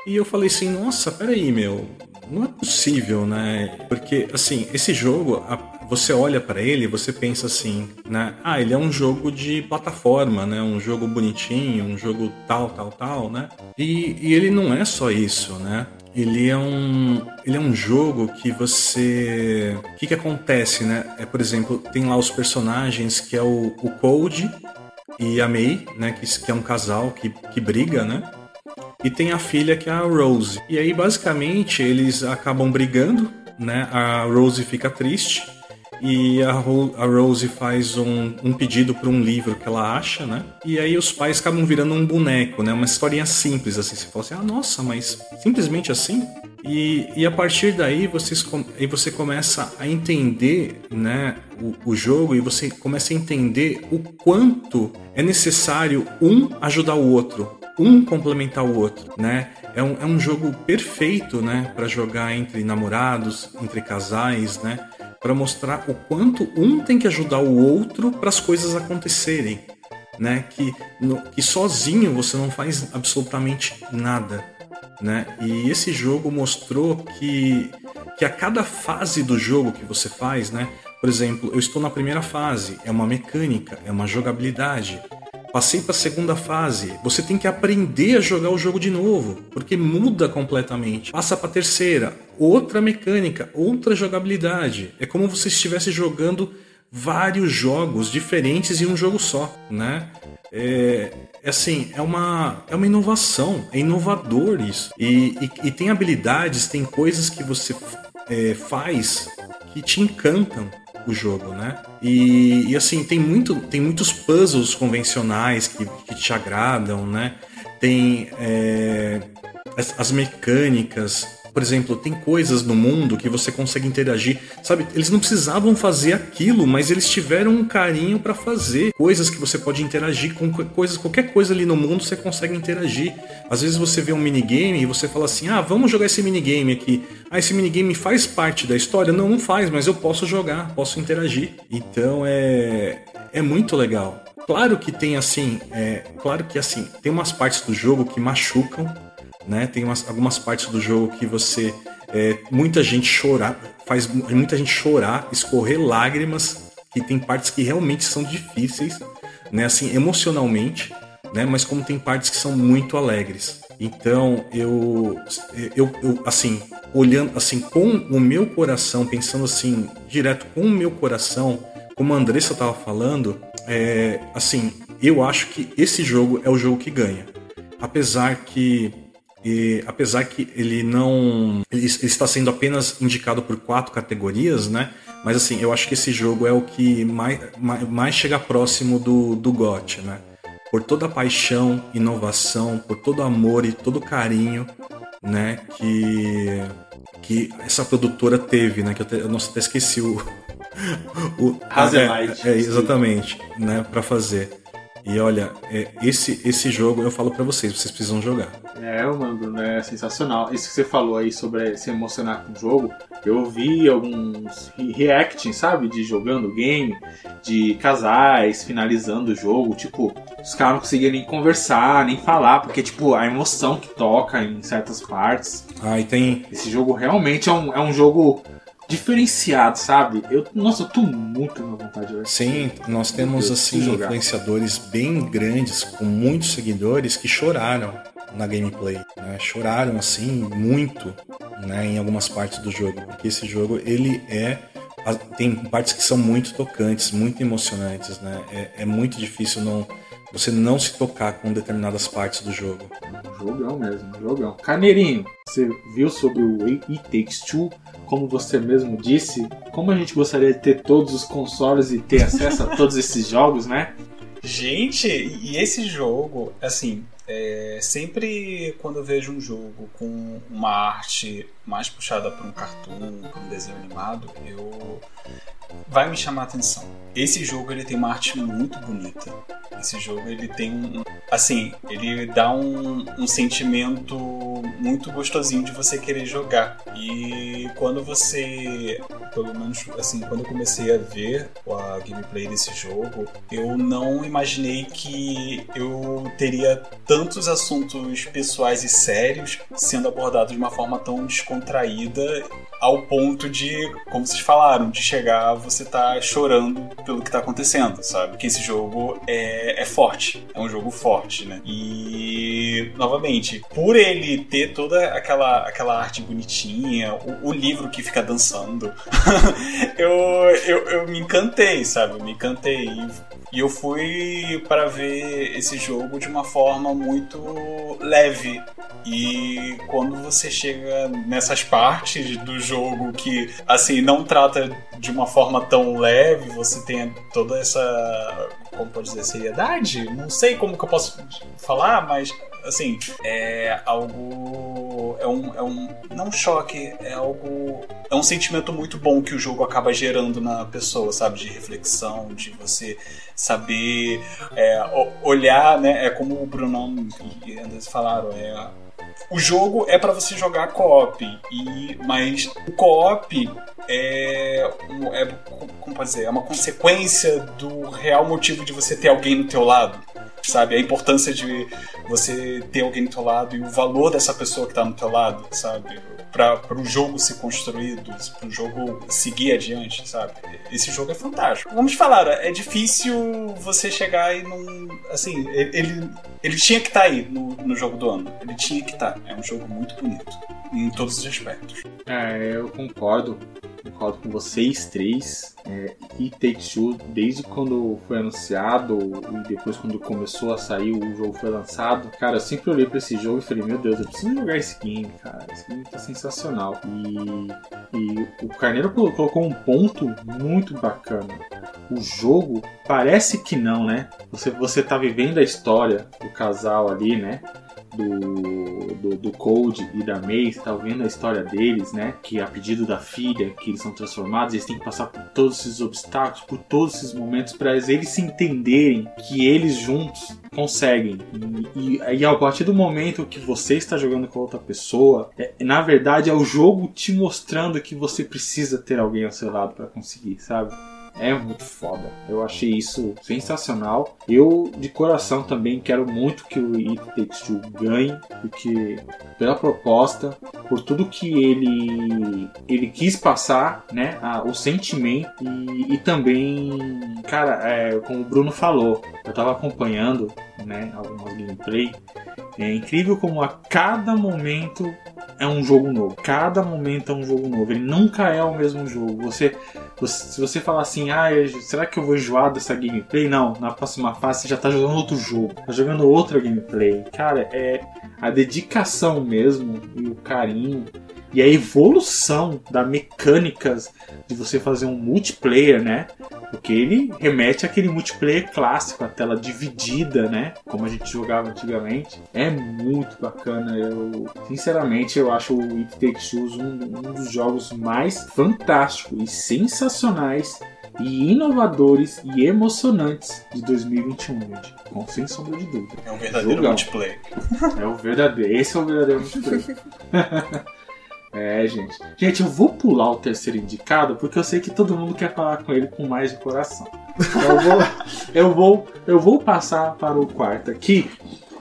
E eu falei assim, nossa, peraí, meu, não é possível, né? Porque, assim, esse jogo, você olha para ele você pensa assim, né? Ah, ele é um jogo de plataforma, né? Um jogo bonitinho, um jogo tal, tal, tal, né? E, e ele não é só isso, né? ele é um ele é um jogo que você o que que acontece né é por exemplo tem lá os personagens que é o, o Code e a May, né, que, que é um casal que, que briga, né? E tem a filha que é a Rose. E aí, basicamente, eles acabam brigando, né? A Rose fica triste e a, Ro a Rose faz um, um pedido para um livro que ela acha, né? E aí os pais acabam virando um boneco, né? Uma historinha simples, assim. Você fala assim, ah, nossa, mas simplesmente assim? E, e a partir daí vocês, aí você começa a entender né, o, o jogo e você começa a entender o quanto é necessário um ajudar o outro, um complementar o outro, né? É um, é um jogo perfeito, né, para jogar entre namorados, entre casais, né? Para mostrar o quanto um tem que ajudar o outro para as coisas acontecerem, né? Que, no, que sozinho você não faz absolutamente nada né? E esse jogo mostrou que, que a cada fase do jogo que você faz, né? Por exemplo, eu estou na primeira fase, é uma mecânica, é uma jogabilidade. Passei para a segunda fase, você tem que aprender a jogar o jogo de novo, porque muda completamente. Passa para a terceira, outra mecânica, outra jogabilidade. É como se estivesse jogando vários jogos diferentes em um jogo só, né? É, é assim, é uma, é uma inovação, é inovador isso. E, e, e tem habilidades, tem coisas que você é, faz que te encantam o jogo, né? E, e, assim, tem, muito, tem muitos puzzles convencionais que, que te agradam, né? Tem é, as, as mecânicas, por exemplo, tem coisas no mundo que você consegue interagir. Sabe, eles não precisavam fazer aquilo, mas eles tiveram um carinho para fazer. Coisas que você pode interagir com coisas, qualquer coisa ali no mundo você consegue interagir. Às vezes você vê um minigame e você fala assim: ah, vamos jogar esse minigame aqui. Ah, esse minigame faz parte da história? Não, não faz, mas eu posso jogar, posso interagir. Então é, é muito legal. Claro que tem assim, é, claro que assim, tem umas partes do jogo que machucam, né? Tem umas, algumas partes do jogo que você é, muita gente chorar, faz muita gente chorar, escorrer lágrimas, que tem partes que realmente são difíceis, né? Assim, emocionalmente, né? Mas como tem partes que são muito alegres. Então eu, eu, eu assim olhando assim com o meu coração, pensando assim direto com o meu coração, como a Andressa estava falando, é, assim eu acho que esse jogo é o jogo que ganha, apesar que e apesar que ele não. Ele, está sendo apenas indicado por quatro categorias, né? Mas assim, eu acho que esse jogo é o que mais, mais, mais chega próximo do, do GOT, né? Por toda a paixão, inovação, por todo o amor e todo o carinho, né? Que, que essa produtora teve, né? Que eu, te, eu nossa, até esqueci o. o é, é, exatamente, né? Para fazer. E olha, é, esse, esse jogo eu falo para vocês, vocês precisam jogar. É, mano, Bruno, é sensacional. Isso que você falou aí sobre se emocionar com o jogo, eu vi alguns reacting, sabe? De jogando game, de casais finalizando o jogo. Tipo, os caras não conseguiam nem conversar, nem falar, porque, tipo, a emoção que toca em certas partes. Ah, e tem. Esse jogo realmente é um, é um jogo diferenciado, sabe? Eu, nossa, eu tô muito na vontade de jogar. Sim, nós temos Deus, assim influenciadores bem grandes com muitos seguidores que choraram na gameplay, né? choraram assim muito, né, em algumas partes do jogo, porque esse jogo ele é tem partes que são muito tocantes, muito emocionantes, né? É, é muito difícil não você não se tocar com determinadas partes do jogo. Um jogão mesmo, um jogão. Carneirinho, você viu sobre o It Takes Two? Como você mesmo disse, como a gente gostaria de ter todos os consoles e ter acesso a todos esses jogos, né? Gente, e esse jogo, assim, é, sempre quando eu vejo um jogo com uma arte mais puxada para um cartoon, para um desenho animado, eu vai me chamar a atenção. Esse jogo ele tem uma arte muito bonita. Esse jogo ele tem um, assim, ele dá um, um sentimento muito gostosinho de você querer jogar. E quando você, pelo menos assim, quando eu comecei a ver a gameplay desse jogo, eu não imaginei que eu teria tantos assuntos pessoais e sérios sendo abordados de uma forma tão descontraída ao ponto de, como vocês falaram, de chegar você tá chorando pelo que tá acontecendo, sabe? Porque esse jogo é, é forte, é um jogo forte, né? E, novamente, por ele ter toda aquela, aquela arte bonitinha, o, o livro que fica dançando, eu, eu, eu me encantei, sabe? Eu me encantei. E eu fui para ver esse jogo de uma forma muito leve. E quando você chega nessas partes do jogo que, assim, não trata de uma forma tão leve, você tem toda essa. Como pode dizer? Seriedade? Não sei como que eu posso falar, mas assim, é algo. É um, é um. Não choque, é algo. É um sentimento muito bom que o jogo acaba gerando na pessoa, sabe? De reflexão, de você saber é, olhar, né? É como o Brunão e Anderson falaram, é. O jogo é para você jogar co-op, e, mas o co-op é, é, como é uma consequência do real motivo de você ter alguém no teu lado, sabe? A importância de você ter alguém do teu lado e o valor dessa pessoa que tá no teu lado, sabe? Para o jogo ser construído, para o jogo seguir adiante, sabe? Esse jogo é fantástico. Vamos falar, é difícil você chegar e não. Assim, ele, ele tinha que estar aí no, no jogo do ano. Ele tinha que estar. É um jogo muito bonito, em todos os aspectos. É, eu concordo. Concordo com vocês três. É, It Takes Two, desde quando foi anunciado e depois quando começou a sair, o jogo foi lançado. Cara, eu sempre olhei pra esse jogo e falei, meu Deus, eu preciso jogar esse game, cara. Esse game tá sensacional. E, e o Carneiro colo- colocou um ponto muito bacana. O jogo parece que não, né? Você, você tá vivendo a história do casal ali, né? Do, do, do Cold e da você tá vendo a história deles, né? Que a pedido da filha, que eles são transformados, eles têm que passar por todos esses obstáculos, por todos esses momentos, para eles se entenderem que eles juntos conseguem. E, e, e a partir do momento que você está jogando com outra pessoa, é- na verdade é o jogo te mostrando que você precisa ter alguém ao seu lado para conseguir, sabe? É muito foda. Eu achei isso sensacional. Eu, de coração, também quero muito que o It Takes Two ganhe, porque pela proposta, por tudo que ele ele quis passar, né, a- o sentimento e, e também, cara, é, como o Bruno falou, eu tava acompanhando, né, algumas gameplay. É incrível como a cada momento é um jogo novo. Cada momento é um jogo novo. Ele nunca é o mesmo jogo. Você, você- se você falar assim, ah, será que eu vou enjoar dessa gameplay? Não, na próxima fase você já tá jogando outro jogo, tá jogando outra gameplay. Cara, é a dedicação mesmo e o carinho e a evolução da mecânicas de você fazer um multiplayer, né? Porque ele remete àquele multiplayer clássico, a tela dividida, né? Como a gente jogava antigamente. É muito bacana. Eu, sinceramente, eu acho o It Takes Two um, um dos jogos mais fantásticos e sensacionais e inovadores e emocionantes de 2021, gente. Com sem sombra de dúvida. É um verdadeiro Jogão. multiplayer. É o verdadeiro. Esse é o verdadeiro multiplayer. é, gente. Gente, eu vou pular o terceiro indicado porque eu sei que todo mundo quer falar com ele com mais de coração. Então eu vou, eu vou, eu vou passar para o quarto aqui,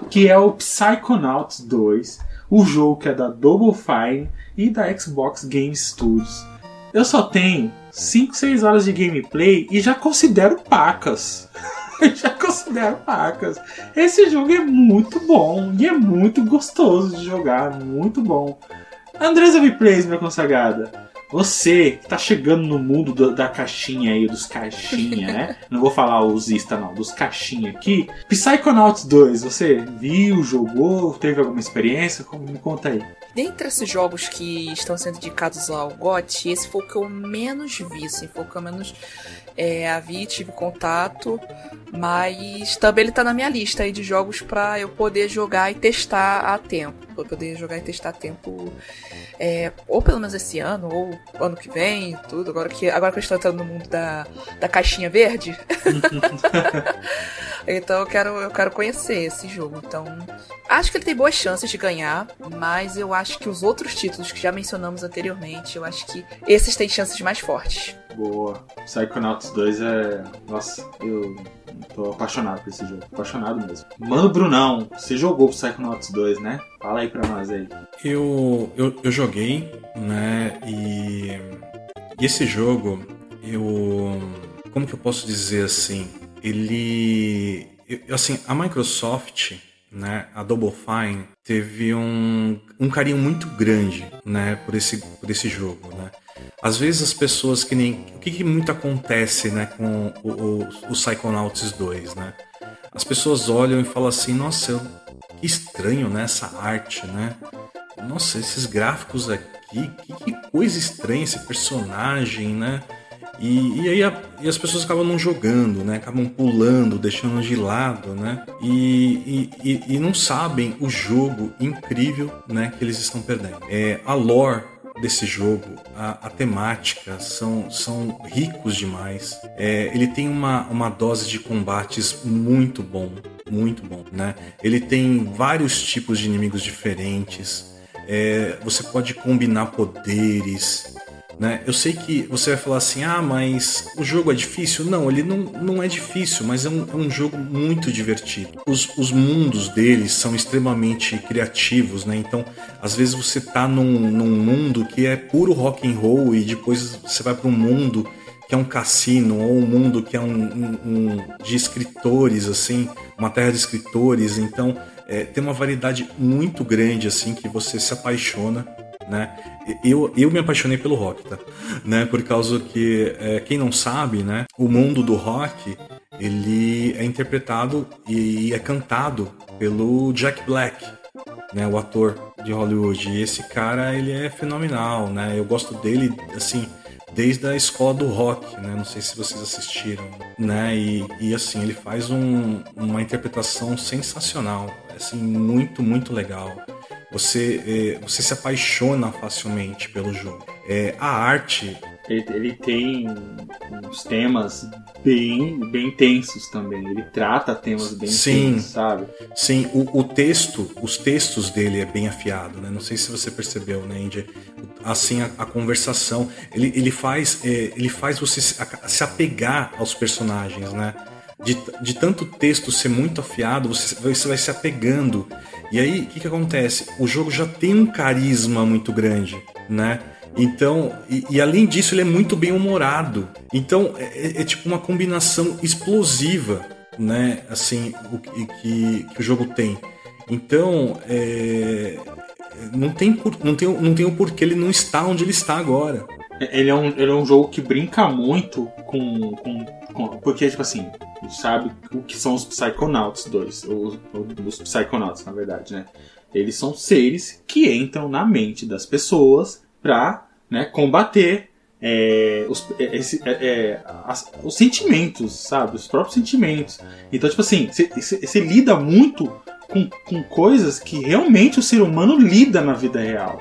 que é o Psychonauts 2, o jogo que é da Double Fine e da Xbox Game Studios. Eu só tenho 5, 6 horas de gameplay e já considero pacas. já considero pacas. Esse jogo é muito bom e é muito gostoso de jogar, muito bom. Andresa Replays, minha consagrada. Você que tá chegando no mundo do- da caixinha aí, dos caixinha, né? Não vou falar os Ista, não, dos caixinha aqui. Psychonauts 2, você viu, jogou, teve alguma experiência? Como me conta aí. Dentre esses jogos que estão sendo indicados ao GOT, esse foi o que eu menos vi, assim, foi o que eu menos é, vi, tive contato, mas também ele tá na minha lista aí de jogos pra eu poder jogar e testar a tempo. Pra eu poder jogar e testar a tempo, é, ou pelo menos esse ano, ou ano que vem, tudo. Agora que, agora que eu estou entrando no mundo da, da caixinha verde, então eu quero, eu quero conhecer esse jogo. Então, acho que ele tem boas chances de ganhar, mas eu acho que os outros títulos que já mencionamos anteriormente, eu acho que esses têm chances mais fortes. Boa. Psychonauts 2 é. Nossa, eu tô apaixonado por esse jogo. Apaixonado mesmo. Mano, Brunão, você jogou Psychonauts 2, né? Fala aí pra nós aí. Eu, eu, eu joguei, né? E, e esse jogo, eu. Como que eu posso dizer assim? Ele. eu- Assim, a Microsoft, né? A Double Fine, teve um, um carinho muito grande, né? Por esse, por esse jogo, né? Às vezes as pessoas que nem. O que, que muito acontece, né? Com o, o, o Psychonauts 2, né? As pessoas olham e falam assim: nossa, eu, que estranho, né? Essa arte, né? Nossa, esses gráficos aqui, que, que coisa estranha esse personagem, né? E, e aí a- e as pessoas acabam não jogando, né? Acabam pulando, deixando de lado, né? E, e, e- não sabem o jogo incrível, né? Que eles estão perdendo. É, a lore desse jogo, a, a temática são, são ricos demais. É, ele tem uma, uma dose de combates muito bom, muito bom, né? Ele tem vários tipos de inimigos diferentes. É, você pode combinar poderes. Né? Eu sei que você vai falar assim, ah, mas o jogo é difícil. Não, ele não, não é difícil, mas é um, é um jogo muito divertido. Os, os mundos deles são extremamente criativos, né? Então, às vezes você tá num, num mundo que é puro rock and roll e depois você vai para um mundo que é um cassino ou um mundo que é um, um- um de escritores, assim, uma terra de escritores. Então, é, tem uma variedade muito grande, assim, que você se apaixona, né? Eu, eu me apaixonei pelo rock, tá? Né? Por causa que, é, quem não sabe, né? O mundo do rock, ele é interpretado e é cantado pelo Jack Black, né? O ator de Hollywood. E esse cara, ele é fenomenal, né? Eu gosto dele, assim, desde a escola do rock, né? Não sei se vocês assistiram, né? E, e assim, ele faz um- uma interpretação sensacional, assim, muito, muito legal. Você, eh, você se apaixona facilmente pelo jogo. É, a arte, Ele, ele tem uns temas bem, bem tensos também. Ele trata temas bem Sim. tensos, sabe? sim, o, o texto, os textos dele é bem afiado, né? Não sei se você percebeu, né, Indy? Assim, a, a conversação, ele, ele, faz, eh, ele faz você se, a- se apegar aos personagens, né? De, de tanto texto ser muito afiado, você, você vai se apegando. E aí, o que, que acontece? O jogo já tem um carisma muito grande, né? Então, e, e além disso, ele é muito bem humorado. Então, é, é- é tipo uma combinação explosiva, né? Assim, o que, que, que o jogo tem. Então, é, não, tem não, tem, não tem o porquê ele não está onde ele está agora. Ele é um, ele é um jogo que brinca muito com, com, com- Porque, tipo assim, sabe o que são os Psychonauts 2. Os, os Psychonauts, na verdade, né? Eles são seres que entram na mente das pessoas pra né, combater é, os, é, é, é, as- os sentimentos, sabe? Os próprios sentimentos. Então, tipo assim, você lida muito com, com coisas que realmente o ser humano lida na vida real.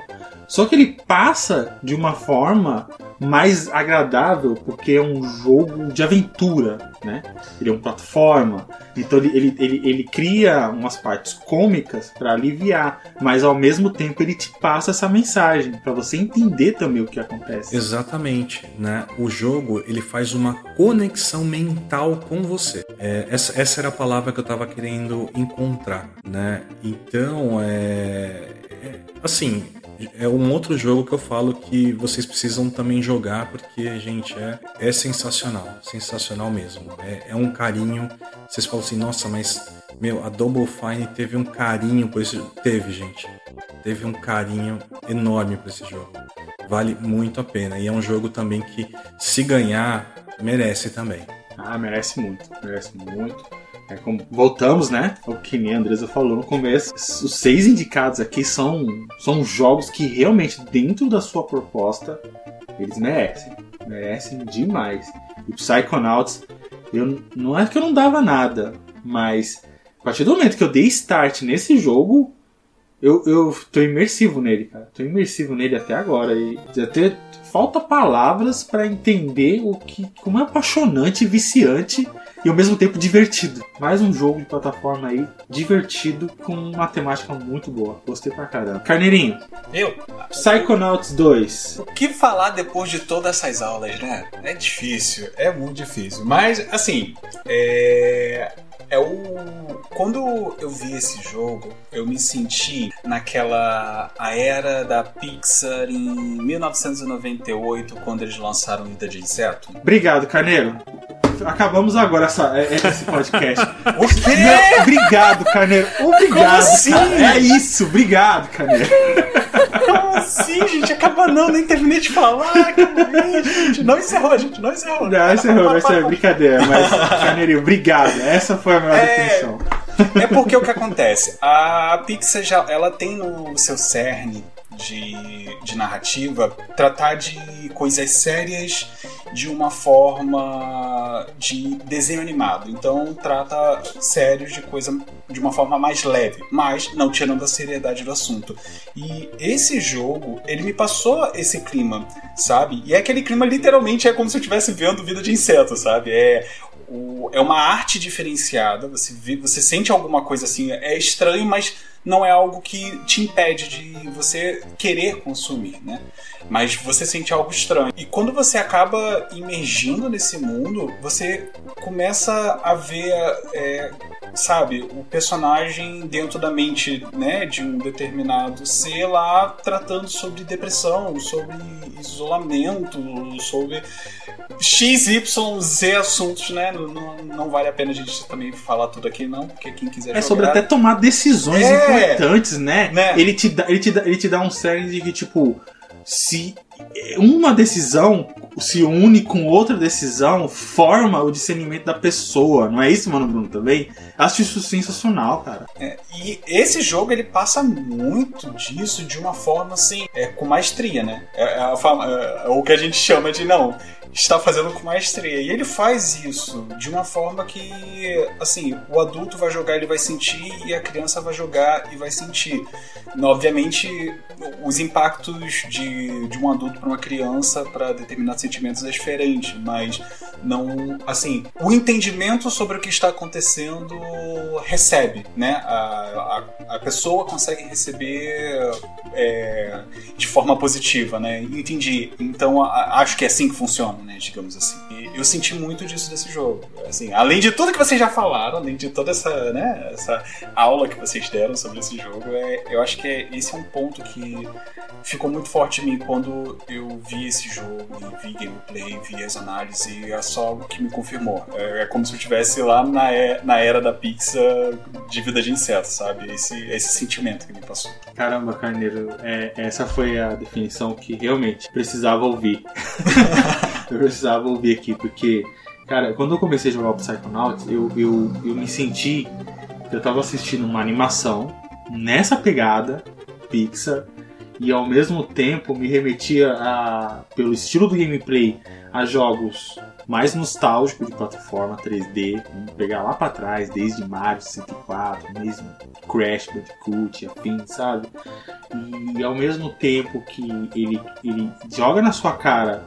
Só que ele passa de uma forma mais agradável, porque é um jogo de aventura, né? Ele é um plataforma, então ele, ele, ele, ele cria umas partes cômicas para aliviar, mas ao mesmo tempo ele te passa essa mensagem para você entender também o que acontece. Exatamente, né? O jogo ele faz uma conexão mental com você. É, essa, essa era a palavra que eu estava querendo encontrar, né? Então é, é assim é um outro jogo que eu falo que vocês precisam também jogar, porque, gente, é, é sensacional. Sensacional mesmo. É, é um carinho. Vocês falam assim, nossa, mas, meu, a Double Fine teve um carinho por esse Teve, gente. Teve um carinho enorme por esse jogo. Vale muito a pena. E é um jogo também que, se ganhar, merece também. Ah, merece muito. Merece muito. É como, voltamos, né? O que a Andresa falou no começo. Os seis indicados aqui são, são jogos que realmente, dentro da sua proposta, eles merecem. Merecem demais. E Psychonauts, eu, não é que eu não dava nada, mas a partir do momento que eu dei start nesse jogo, eu, eu tô imersivo nele, cara. Tô imersivo nele até agora. E até falta palavras para entender o que como é apaixonante viciante e ao mesmo tempo divertido. Mais um jogo de plataforma aí, divertido, com uma temática muito boa. Gostei pra caramba. Carneirinho. Eu? Psychonauts 2. O que falar depois de todas essas aulas, né? É difícil, é muito difícil. Mas, assim, é é o. Quando eu vi esse jogo, eu me senti naquela. a era da Pixar em 1998, quando eles lançaram Ida de Inseto. Obrigado, Carneiro. Acabamos agora essa, é, é esse podcast. o quê? Não, obrigado, Carneiro. Obrigado. Como assim? É isso, obrigado, Carneiro. Como assim, gente? Acaba não, nem terminei de falar. Acabei, gente. Não encerrou, gente. Não encerrou. Não, encerrou, não encerrou. Brincadeira. Mas, Carneirinho, obrigado. Essa foi a melhor é... definição. É porque o que acontece? A Pixar já, ela tem no seu cerne de, de narrativa tratar de coisas sérias de uma forma de desenho animado. Então trata sérios de coisa de uma forma mais leve, mas não tirando a seriedade do assunto. E esse jogo, ele me passou esse clima, sabe? E é aquele clima literalmente é como se eu estivesse vendo vida de inseto, sabe? É é uma arte diferenciada. Você vê, você sente alguma coisa assim, é estranho, mas não é algo que te impede de você querer consumir, né? Mas você sente algo estranho. E quando você acaba imergindo nesse mundo, você começa a ver, é, sabe, o personagem dentro da mente, né, de um determinado ser lá tratando sobre depressão, sobre isolamento, sobre X, Y, Z assuntos, né? Não, não vale a pena a gente também falar tudo aqui, não, porque quem quiser. É jogar... sobre até tomar decisões é, importantes, né? né? Ele, te dá, ele, te dá, ele te dá um série de que, tipo, se uma decisão se une com outra decisão, forma o discernimento da pessoa. Não é isso, mano, Bruno, também? Acho isso sensacional, cara. É, e esse jogo, ele passa muito disso de uma forma, assim, é, com maestria, né? É, é, é, o que a gente chama de, não, está fazendo com maestria. E ele faz isso de uma forma que, assim, o adulto vai jogar, ele vai sentir, e a criança vai jogar e vai sentir. Obviamente, os impactos de, de um adulto para uma criança para determinados sentimentos é diferente, mas não, assim, o entendimento sobre o que está acontecendo recebe, né? A, a, a pessoa consegue receber é, de forma positiva, né? Entendi. Então, a, acho que é assim que funciona né? Digamos assim. E eu senti muito disso desse jogo. Assim, além de tudo que vocês já falaram, além de toda essa, né, essa aula que vocês deram sobre esse jogo, é, eu acho que é, esse é um ponto que ficou muito forte em mim quando eu vi esse jogo e vi gameplay, vi as análises e é só algo que me confirmou. É, é como se eu estivesse lá na, na era da Pixar de vida de inseto, sabe? Esse, esse sentimento que me passou. Caramba, Carneiro, é, essa foi a definição que realmente precisava ouvir. eu precisava ouvir aqui, porque, cara, quando eu comecei a jogar o Psychonauts, eu, eu, eu me senti que eu tava assistindo uma animação nessa pegada, Pixar, e ao mesmo tempo me remetia a, pelo estilo do gameplay a jogos mais nostálgicos de plataforma 3D, vamos pegar lá para trás, desde Mario 64, mesmo Crash Bandicoot, afim, sabe? E ao mesmo tempo que ele, ele joga na sua cara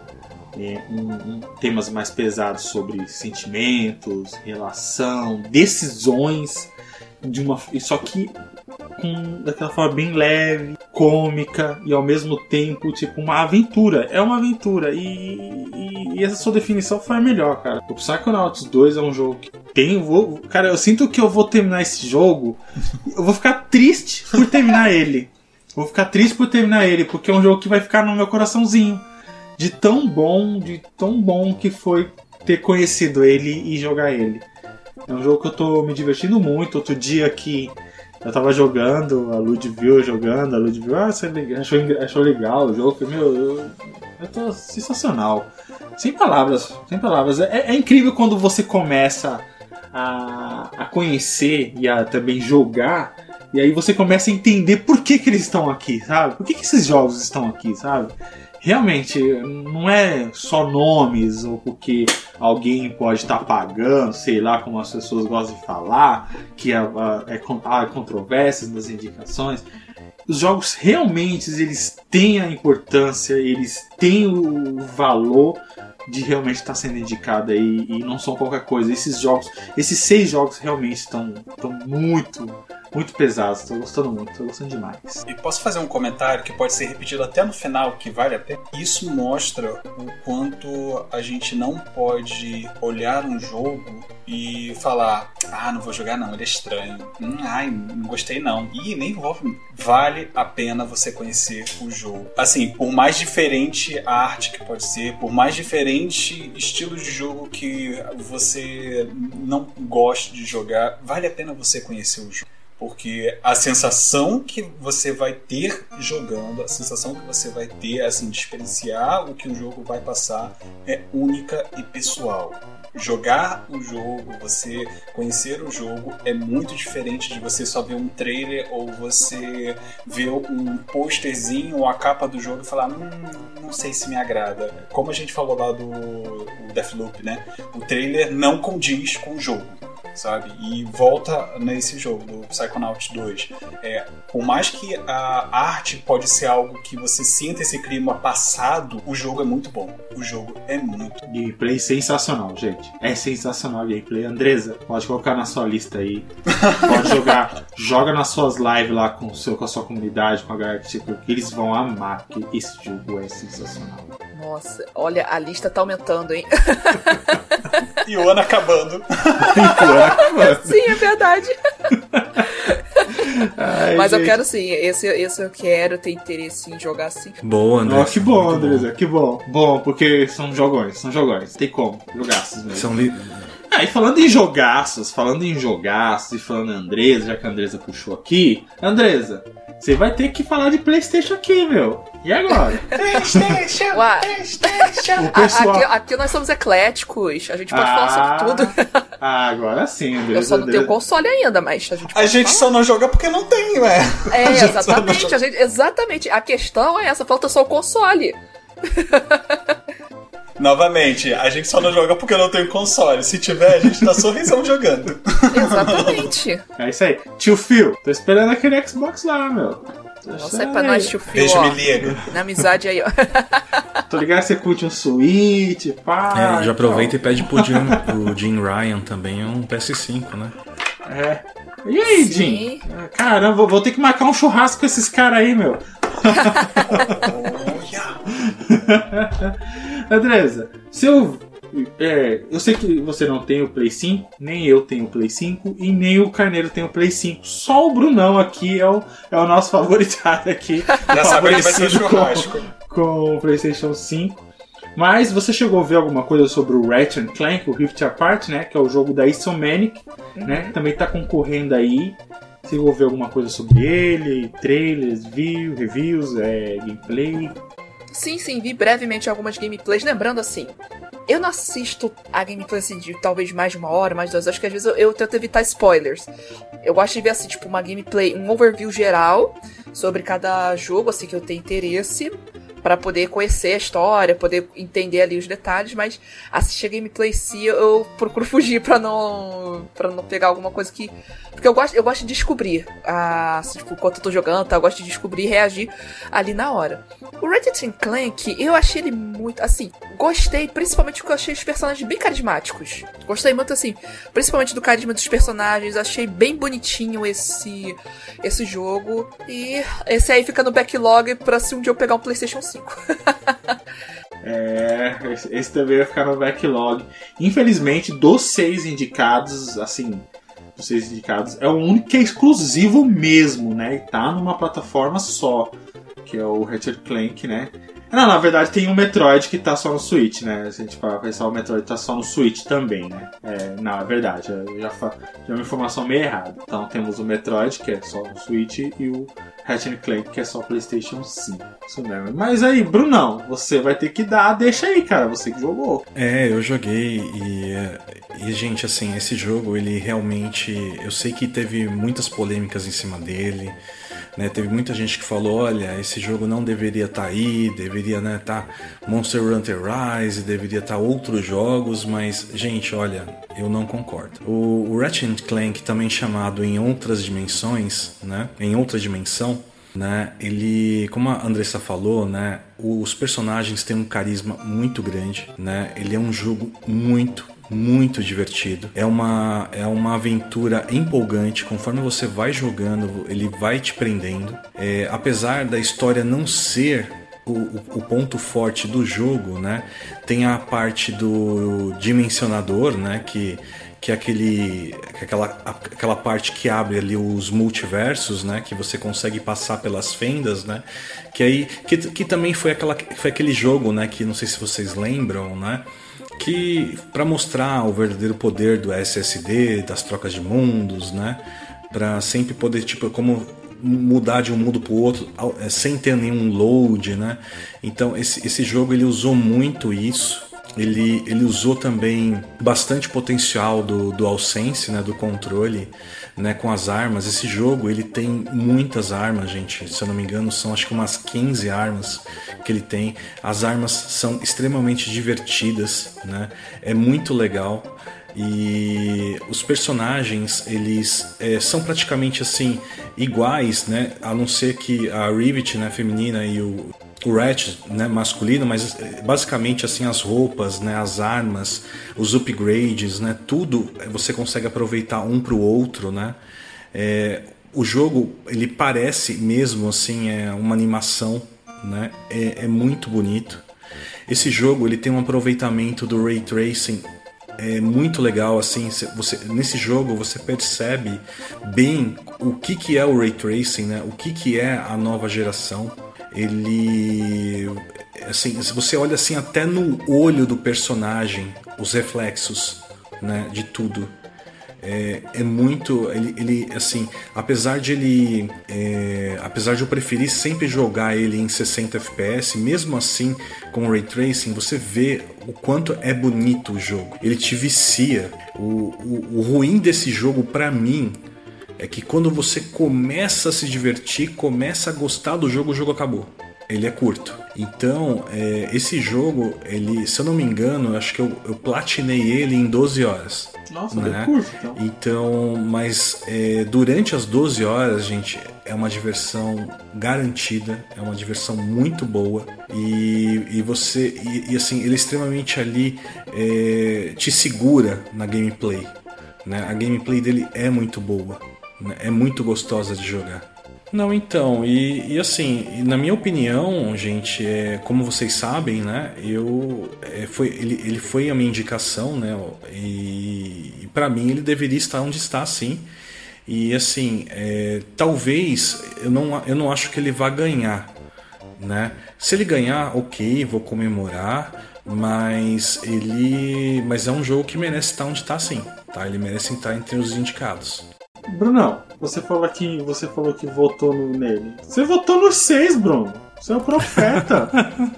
é, um, um, temas mais pesados sobre sentimentos, relação, decisões de uma só que com daquela forma bem leve, cômica e ao mesmo tempo tipo uma aventura. É uma aventura e, e, e essa sua definição foi a melhor, cara. O Psychonauts 2 é um jogo que tem, vou, cara, eu sinto que eu vou terminar esse jogo, eu vou ficar triste por terminar ele. Vou ficar triste por terminar ele, porque é um jogo que vai ficar no meu coraçãozinho. De tão bom, de tão bom que foi ter conhecido ele e jogar ele. É um jogo que eu tô me divertindo muito. Outro dia que eu tava jogando, a Lud viu jogando, a Lud viu, ah, você é achou, achou legal o jogo. Meu, eu, eu tô sensacional. Sem palavras, sem palavras. É, é incrível quando você começa a, a conhecer e a também jogar. E aí você começa a entender por que, que eles estão aqui, sabe? Por que, que esses jogos estão aqui, sabe? Realmente não é só nomes ou porque alguém pode estar pagando, sei lá como as pessoas gostam de falar, que há, é, há controvérsias nas indicações. Os jogos realmente eles têm a importância, eles têm o valor de realmente estar sendo indicado aí e não são qualquer coisa. Esses jogos, esses seis jogos realmente estão, estão muito muito pesados. Tô gostando muito, tô gostando demais. E posso fazer um comentário que pode ser repetido até no final, que vale a pena? Isso mostra o quanto a gente não pode olhar um jogo e falar: ah, não vou jogar não, ele é estranho. Hum, ai, não gostei não. E nem envolve. Vale a pena você conhecer o jogo. Assim, por mais diferente a arte que pode ser, por mais diferente estilo de jogo que você não goste de jogar, vale a pena você conhecer o jogo. Porque a sensação que você vai ter jogando, a sensação que você vai ter, assim, de experienciar o que o jogo vai passar é única e pessoal. Jogar o jogo, você conhecer o jogo é muito diferente de você só ver um trailer ou você ver um posterzinho ou a capa do jogo e falar, hum, não sei se me agrada. Como a gente falou lá do Deathloop, né? O trailer não condiz com o jogo sabe? E volta nesse jogo do Psychonauts 2. É, por mais que a arte pode ser algo que você sinta esse clima passado, o jogo é muito bom. O jogo é muito. Gameplay sensacional, gente. É sensacional o gameplay. Andresa, pode colocar na sua lista aí. Pode jogar. joga nas suas lives lá com, o seu, com a sua comunidade, com a galera que eles vão amar, que esse jogo é sensacional. Nossa, olha, a lista tá aumentando, hein? e o ano acabando. sim, é verdade. Ai, Mas gente. eu quero sim, esse, esse eu quero ter interesse em jogar sim. Boa, André. Oh, que bom, Andresa, que bom. Bom, porque são jogões, são jogões. Tem como, jogaços mesmo. São li... Ah, e falando em jogaços, falando em jogaços e falando em Andresa, já que a Andresa puxou aqui. Andresa, você vai ter que falar de PlayStation aqui, meu. E agora? PlayStation! Ué. PlayStation! Pessoal... Aqui, aqui, nós somos ecléticos. A gente pode ah, falar sobre tudo. ah, agora sim, André. Eu só não tenho console ainda, mas a gente A gente falar. só não joga porque não tem, ué. É, exatamente. A gente, exatamente. A questão é essa: falta só o console. Novamente, a gente só não joga porque não tem console. Se tiver, a gente tá sorrisão jogando. Exatamente. É isso aí. Tio Phil, tô esperando aquele Xbox lá, meu. Nossa, é pra nós, tio Phil. Beijo, ó, me liga. Na amizade aí, ó. Tô ligado que você curte um Switch, pá. É, já aproveita e pede pro Jim, pro Jim Ryan também um PS5, né? É. E aí, Sim. Jim? Caramba, vou ter que marcar um churrasco com esses caras aí, meu. Andresa, se eu. É, eu sei que você não tem o Play 5, nem eu tenho o Play 5 e nem o Carneiro tem o Play 5. Só o Brunão aqui é o, é o nosso favoritado aqui. Já sabe que vai ser churrasco. Com, com o PlayStation 5. Mas você chegou a ver alguma coisa sobre o Ratchet Clank, o Rift Apart, né? Que é o jogo da Isomanic, uhum. né? Também está concorrendo aí. Você chegou a ver alguma coisa sobre ele, trailers, view, reviews, é, gameplay? Sim, sim, vi brevemente algumas gameplays. Lembrando assim, eu não assisto a gameplay assim de talvez mais de uma hora, mais de duas. Acho que às vezes eu, eu tento evitar spoilers. Eu gosto de ver assim, tipo, uma gameplay, um overview geral sobre cada jogo, assim, que eu tenho interesse para poder conhecer a história, poder entender ali os detalhes, mas assistir a gameplay si eu procuro fugir para não para não pegar alguma coisa que porque eu gosto eu gosto de descobrir, ah, tipo, enquanto eu tô jogando, tá? eu gosto de descobrir e reagir ali na hora. O Ratchet Clank, eu achei ele muito assim, gostei, principalmente porque eu achei os personagens bem carismáticos. Gostei muito assim, principalmente do carisma dos personagens, achei bem bonitinho esse esse jogo e esse aí fica no backlog para se um dia eu pegar um PlayStation 5. É, esse também vai ficar no backlog. Infelizmente, dos seis indicados, assim, dos seis indicados, é o único que é exclusivo mesmo, né? E tá numa plataforma só, que é o Ratchet Clank, né? Não, na verdade tem um Metroid que tá só no Switch, né? Se a gente parar pensar, o Metroid tá só no Switch também, né? É, não, é verdade. Eu já, já é uma informação meio errada. Então temos o Metroid, que é só no Switch, e o Ratchet Clank, que é só PlayStation 5. Isso mesmo. Mas aí, Brunão, você vai ter que dar, deixa aí, cara, você que jogou. É, eu joguei e, e gente, assim, esse jogo, ele realmente. Eu sei que teve muitas polêmicas em cima dele. Né, teve muita gente que falou, olha, esse jogo não deveria estar tá aí, deveria estar né, tá Monster Hunter Rise, deveria estar tá outros jogos, mas, gente, olha, eu não concordo. O, o Ratchet Clank, também chamado em outras dimensões, né, em outra dimensão, né, ele, como a Andressa falou, né, os personagens têm um carisma muito grande, né, ele é um jogo muito muito divertido. É uma, é uma aventura empolgante. Conforme você vai jogando, ele vai te prendendo. É, apesar da história não ser o, o, ponto forte do jogo, né? Tem a parte do dimensionador, né? Que, que é aquele, aquela, aquela parte que abre ali os multiversos, né? Que você consegue passar pelas fendas, né? Que aí que, que também foi, aquela, foi aquele jogo, né? Que não sei se vocês lembram, né? Que para mostrar o verdadeiro poder do SSD, das trocas de mundos, né? Para sempre poder tipo como mudar de um mundo para o outro é, sem ter nenhum load, né? Então esse, esse jogo ele usou muito isso. Ele, ele usou também bastante potencial do, do AllSense, né, do controle, né, com as armas. Esse jogo ele tem muitas armas, gente. Se eu não me engano, são acho que umas 15 armas que ele tem. As armas são extremamente divertidas, né? É muito legal. E os personagens, eles é, são praticamente assim iguais, né? A não ser que a Rivet, né, feminina e o o Ratchet, né, masculino, mas é, basicamente assim as roupas, né, as armas, os upgrades, né, tudo você consegue aproveitar um para o outro, né? É, o jogo ele parece mesmo assim é uma animação né? É, é, muito bonito. Esse jogo ele tem um aproveitamento do ray tracing é muito legal assim. Você, nesse jogo você percebe bem o que, que é o ray tracing, né? O que, que é a nova geração. Ele assim, se você olha assim até no olho do personagem, os reflexos, né, de tudo é, é muito. Ele, ele, assim, apesar de ele. É, apesar de eu preferir sempre jogar ele em 60 FPS, mesmo assim, com Ray Tracing, você vê o quanto é bonito o jogo. Ele te vicia. O, o, o ruim desse jogo, para mim, é que quando você começa a se divertir, começa a gostar do jogo, o jogo acabou. Ele é curto. Então, é, esse jogo, ele, se eu não me engano, acho que eu, eu platinei ele em 12 horas. Nossa, né? curto, então. Então, mas é, durante as 12 horas, gente, é uma diversão garantida, é uma diversão muito boa e, e você e, e assim ele é extremamente ali é, te segura na gameplay, né? A gameplay dele é muito boa? É muito gostosa de jogar. Não, então, e, e assim, na minha opinião, gente, é, como vocês sabem, né, eu, é, foi, ele, ele foi a minha indicação, né, e, e para mim ele deveria estar onde está, sim. E assim, é, talvez, eu não, eu não acho que ele vá ganhar, né. Se ele ganhar, ok, vou comemorar, mas ele, mas é um jogo que merece estar onde está, sim, tá? Ele merece estar entre os indicados. Brunão, você falou que você falou que votou no, nele. Você votou no 6, Bruno. Você é o profeta.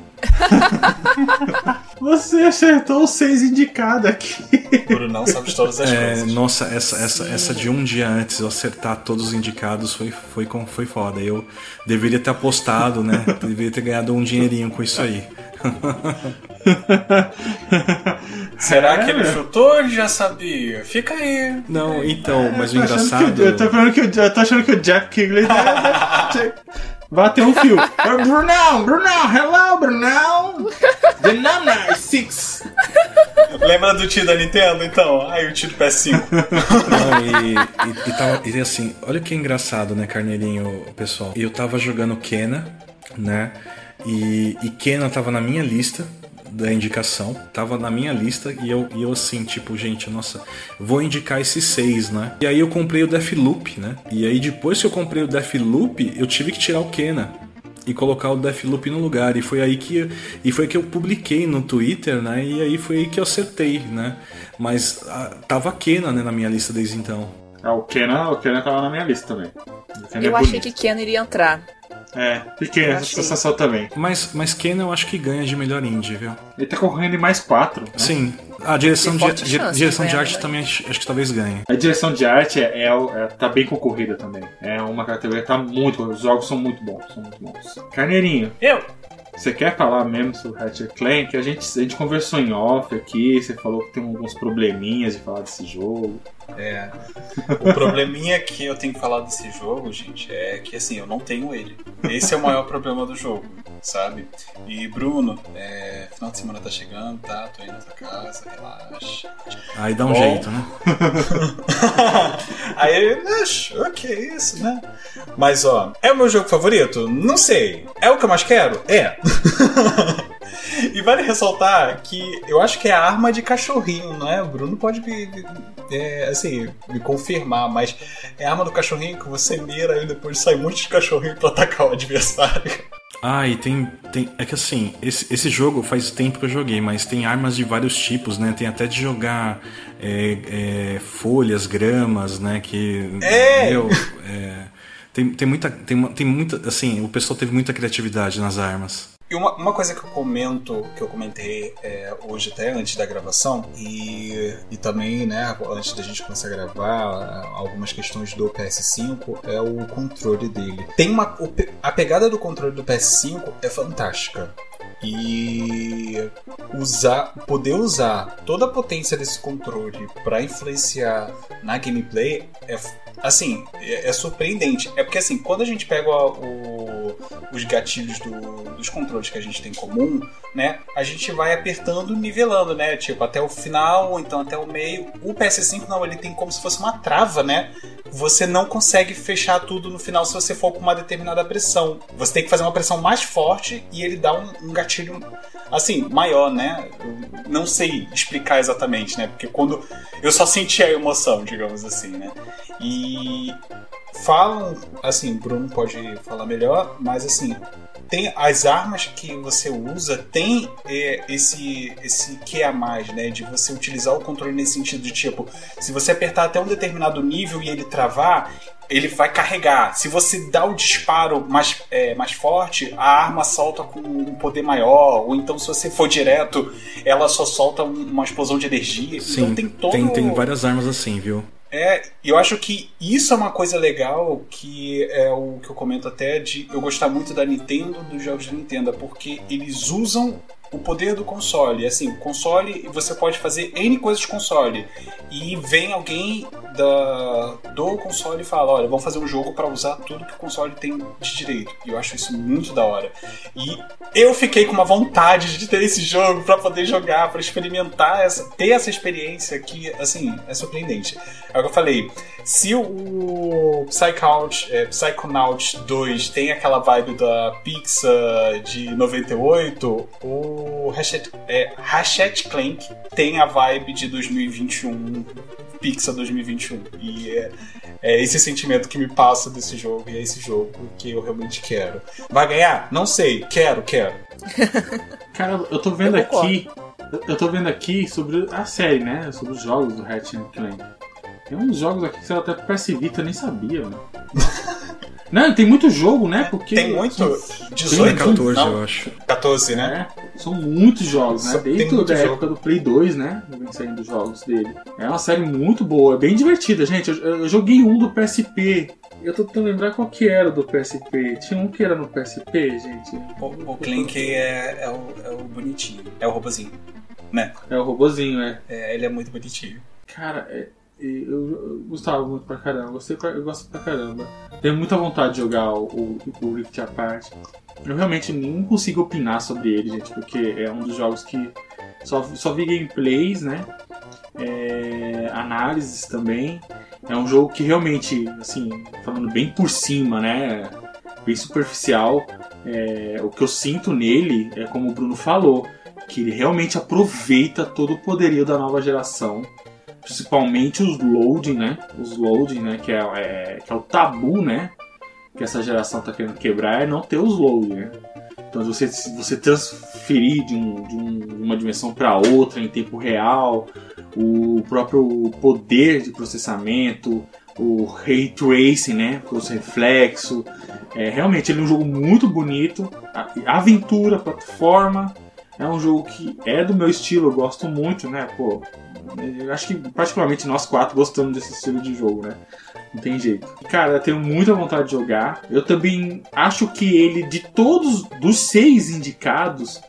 Você acertou os seis indicados aqui. Bruno não sabe de todas as É, coisas. nossa, essa, essa, essa de um dia antes eu acertar todos os indicados foi, foi, com- foi foda. Eu deveria ter apostado, né? Deveria ter ganhado um dinheirinho com isso aí. Será É, que ele meu. chutou ou ele já sabia? Fica aí. Não, então, mas o Eu engraçado. que o- eu, tô falando que o, eu tô achando que o Jeff Kigley bateu um fio. É, Brunão, Brunão, hello, Brunão. The number is six. Lembra do tio da Nintendo, então? Aí o tio do PS5. Não, e, e, e, tava, e assim, olha que engraçado, né, Carneirinho, pessoal. Eu tava jogando Kena, né? E, e Kena tava na minha lista da indicação, tava na minha lista e eu, e eu assim, tipo, gente, nossa, vou indicar esses seis, né? E aí eu comprei o Deathloop, né? E aí depois que eu comprei o Deathloop, eu tive que tirar o Kena e colocar o Deathloop no lugar. E foi aí que e foi que eu publiquei no Twitter, né? E aí foi aí que eu acertei, né? Mas ah, tava Kena né, na minha lista desde então. Ah, o Kenan, o Kenan tava na minha lista também. Eu é achei bonito. que Ken iria entrar. É, fiquei essa achei. sensação também. Mas, mas Kena eu acho que ganha de melhor indie, viu? Ele tá correndo em mais quatro. né? Sim. A direção, de, direção de de arte né? também acho, acho que talvez ganhe. A direção de arte é, é, é- tá bem concorrida também. É uma categoria que tá muito. Os jogos são muito bons, são muito bons. Carneirinho, Eu? você quer falar mesmo sobre Ratchet Clank? A gente, a gente conversou em off aqui, você falou que tem alguns probleminhas de falar desse jogo. É. O probleminha que eu tenho que falar desse jogo, gente, é que assim, eu não tenho ele. Esse é o maior problema do jogo, sabe? E Bruno, é, final de semana tá chegando, tá? Tô aí na tua casa, relaxa. Aí dá um Bom. jeito, né? Aí, acho, ok, isso, né? Mas ó, é o meu jogo favorito? Não sei. É o que eu mais quero? É. e vale ressaltar que eu acho que é a arma de cachorrinho, não é? O Bruno pode é, assim, me confirmar, mas é a arma do cachorrinho que você mira e depois sai um monte de cachorrinho pra atacar o adversário. Ah, e tem, tem. É que assim, esse, esse jogo faz tempo que eu joguei, mas tem armas de vários tipos, né? Tem até de jogar é, é, folhas, gramas, né? Que. É! Meu, é, tem, tem muita. Tem, tem muita. Assim, o pessoal teve muita criatividade nas armas. E uma, uma coisa que eu comento, que eu comentei é, hoje até antes da gravação, e, e também, né, antes da gente começar a gravar, algumas questões do PS5 é o controle dele. Tem uma. a pegada do controle do PS5 é fantástica. E usar, poder usar toda a potência desse controle para influenciar na gameplay é assim, é, é surpreendente. É porque assim, quando a gente pega o- os gatilhos do- dos controles que a gente tem em comum, né? A gente vai apertando, nivelando, né? Tipo, até o final, ou então até o meio. O PS5 não, ele tem como se fosse uma trava, né? Você não consegue fechar tudo no final se você for com uma determinada pressão. Você tem que fazer uma pressão mais forte e ele dá um, um gatilho assim, maior, né? Eu não sei explicar exatamente, né? Porque quando eu só senti a emoção, digamos assim, né? E falam, assim, Bruno pode falar melhor, mas assim, tem as armas que você usa tem é, esse esse que a mais, né, de você utilizar o controle nesse sentido de tipo, se você apertar até um determinado nível e ele travar, ele vai carregar. Se você dá o disparo mais, é, mais forte, a arma solta com um poder maior. Ou então, se você for direto, ela só solta um- uma explosão de energia. Sim, então tem todo. tem, tem várias armas assim, viu? É, eu acho que isso é uma coisa legal que é o que eu comento até de eu gostar muito da Nintendo, dos jogos da Nintendo, porque eles usam o poder do console. Assim, o console, você pode fazer N coisas de console. E vem alguém da, do console e fala: Olha, vamos fazer um jogo para usar tudo que o console tem de direito. E eu acho isso muito da hora. E eu fiquei com uma vontade de ter esse jogo para poder jogar, para experimentar, essa, ter essa experiência que, assim, é surpreendente. É o que eu falei. Se o Psychout, é, Psychonauts 2 tem aquela vibe da Pixar de 98, o Ratchet, é, Ratchet Clank tem a vibe de 2021, Pixar 2021. E é, é esse sentimento que me passa desse jogo e é esse jogo que eu realmente quero. Vai ganhar? Não sei. Quero, quero. Cara, eu tô vendo Eu aqui. eu- Eu tô vendo aqui sobre a série, né? Sobre os jogos do Ratchet Clank. Tem uns jogos aqui que saiu até PS Vita, eu nem sabia, mano. Não, tem muito jogo, né? Porque Tem muito. são- 18, Tem 14, não? eu acho. 14, né? É, são muitos jogos, né? Desde a jogo. época do Play 2, né? Vem saindo jogos dele. É uma série muito boa, bem divertida, gente. Eu, eu joguei um do PSP. Eu tô tentando lembrar qual que era do PSP. Tinha um que era no PSP, gente. O, o Clank é, é, o, é o bonitinho. É o robozinho. Né? É o robozinho, é. É, ele é muito bonitinho. Cara, é- eu, gostava muito pra caramba. Gostei pra, eu gosto pra caramba. Tenho muita vontade de jogar o, o, o Rift Apart. Eu realmente nem consigo opinar sobre ele, gente, porque é um dos jogos que só, só vi gameplays, né? É, análises também. É um jogo que realmente, assim, falando bem por cima, né? Bem superficial. É, o que eu sinto nele é como o Bruno falou, que ele realmente aproveita todo o poderio da nova geração principalmente os loading, né? Os loading, né? Que é, é- que é o tabu, né? Que essa geração tá querendo quebrar é não ter os loading, né? Então você, você transferir de, um- de um- uma dimensão para outra em tempo real, o próprio poder de processamento, o ray tracing, né? Com os reflexos. É, realmente ele é um jogo muito bonito. Aventura, plataforma. É um jogo que é do meu estilo, eu gosto muito, né? Pô, eu acho que particularmente nós quatro gostamos desse estilo de jogo, né? Não tem jeito. Cara, eu tenho muita vontade de jogar. Eu também acho que ele, de todos, dos seis indicados,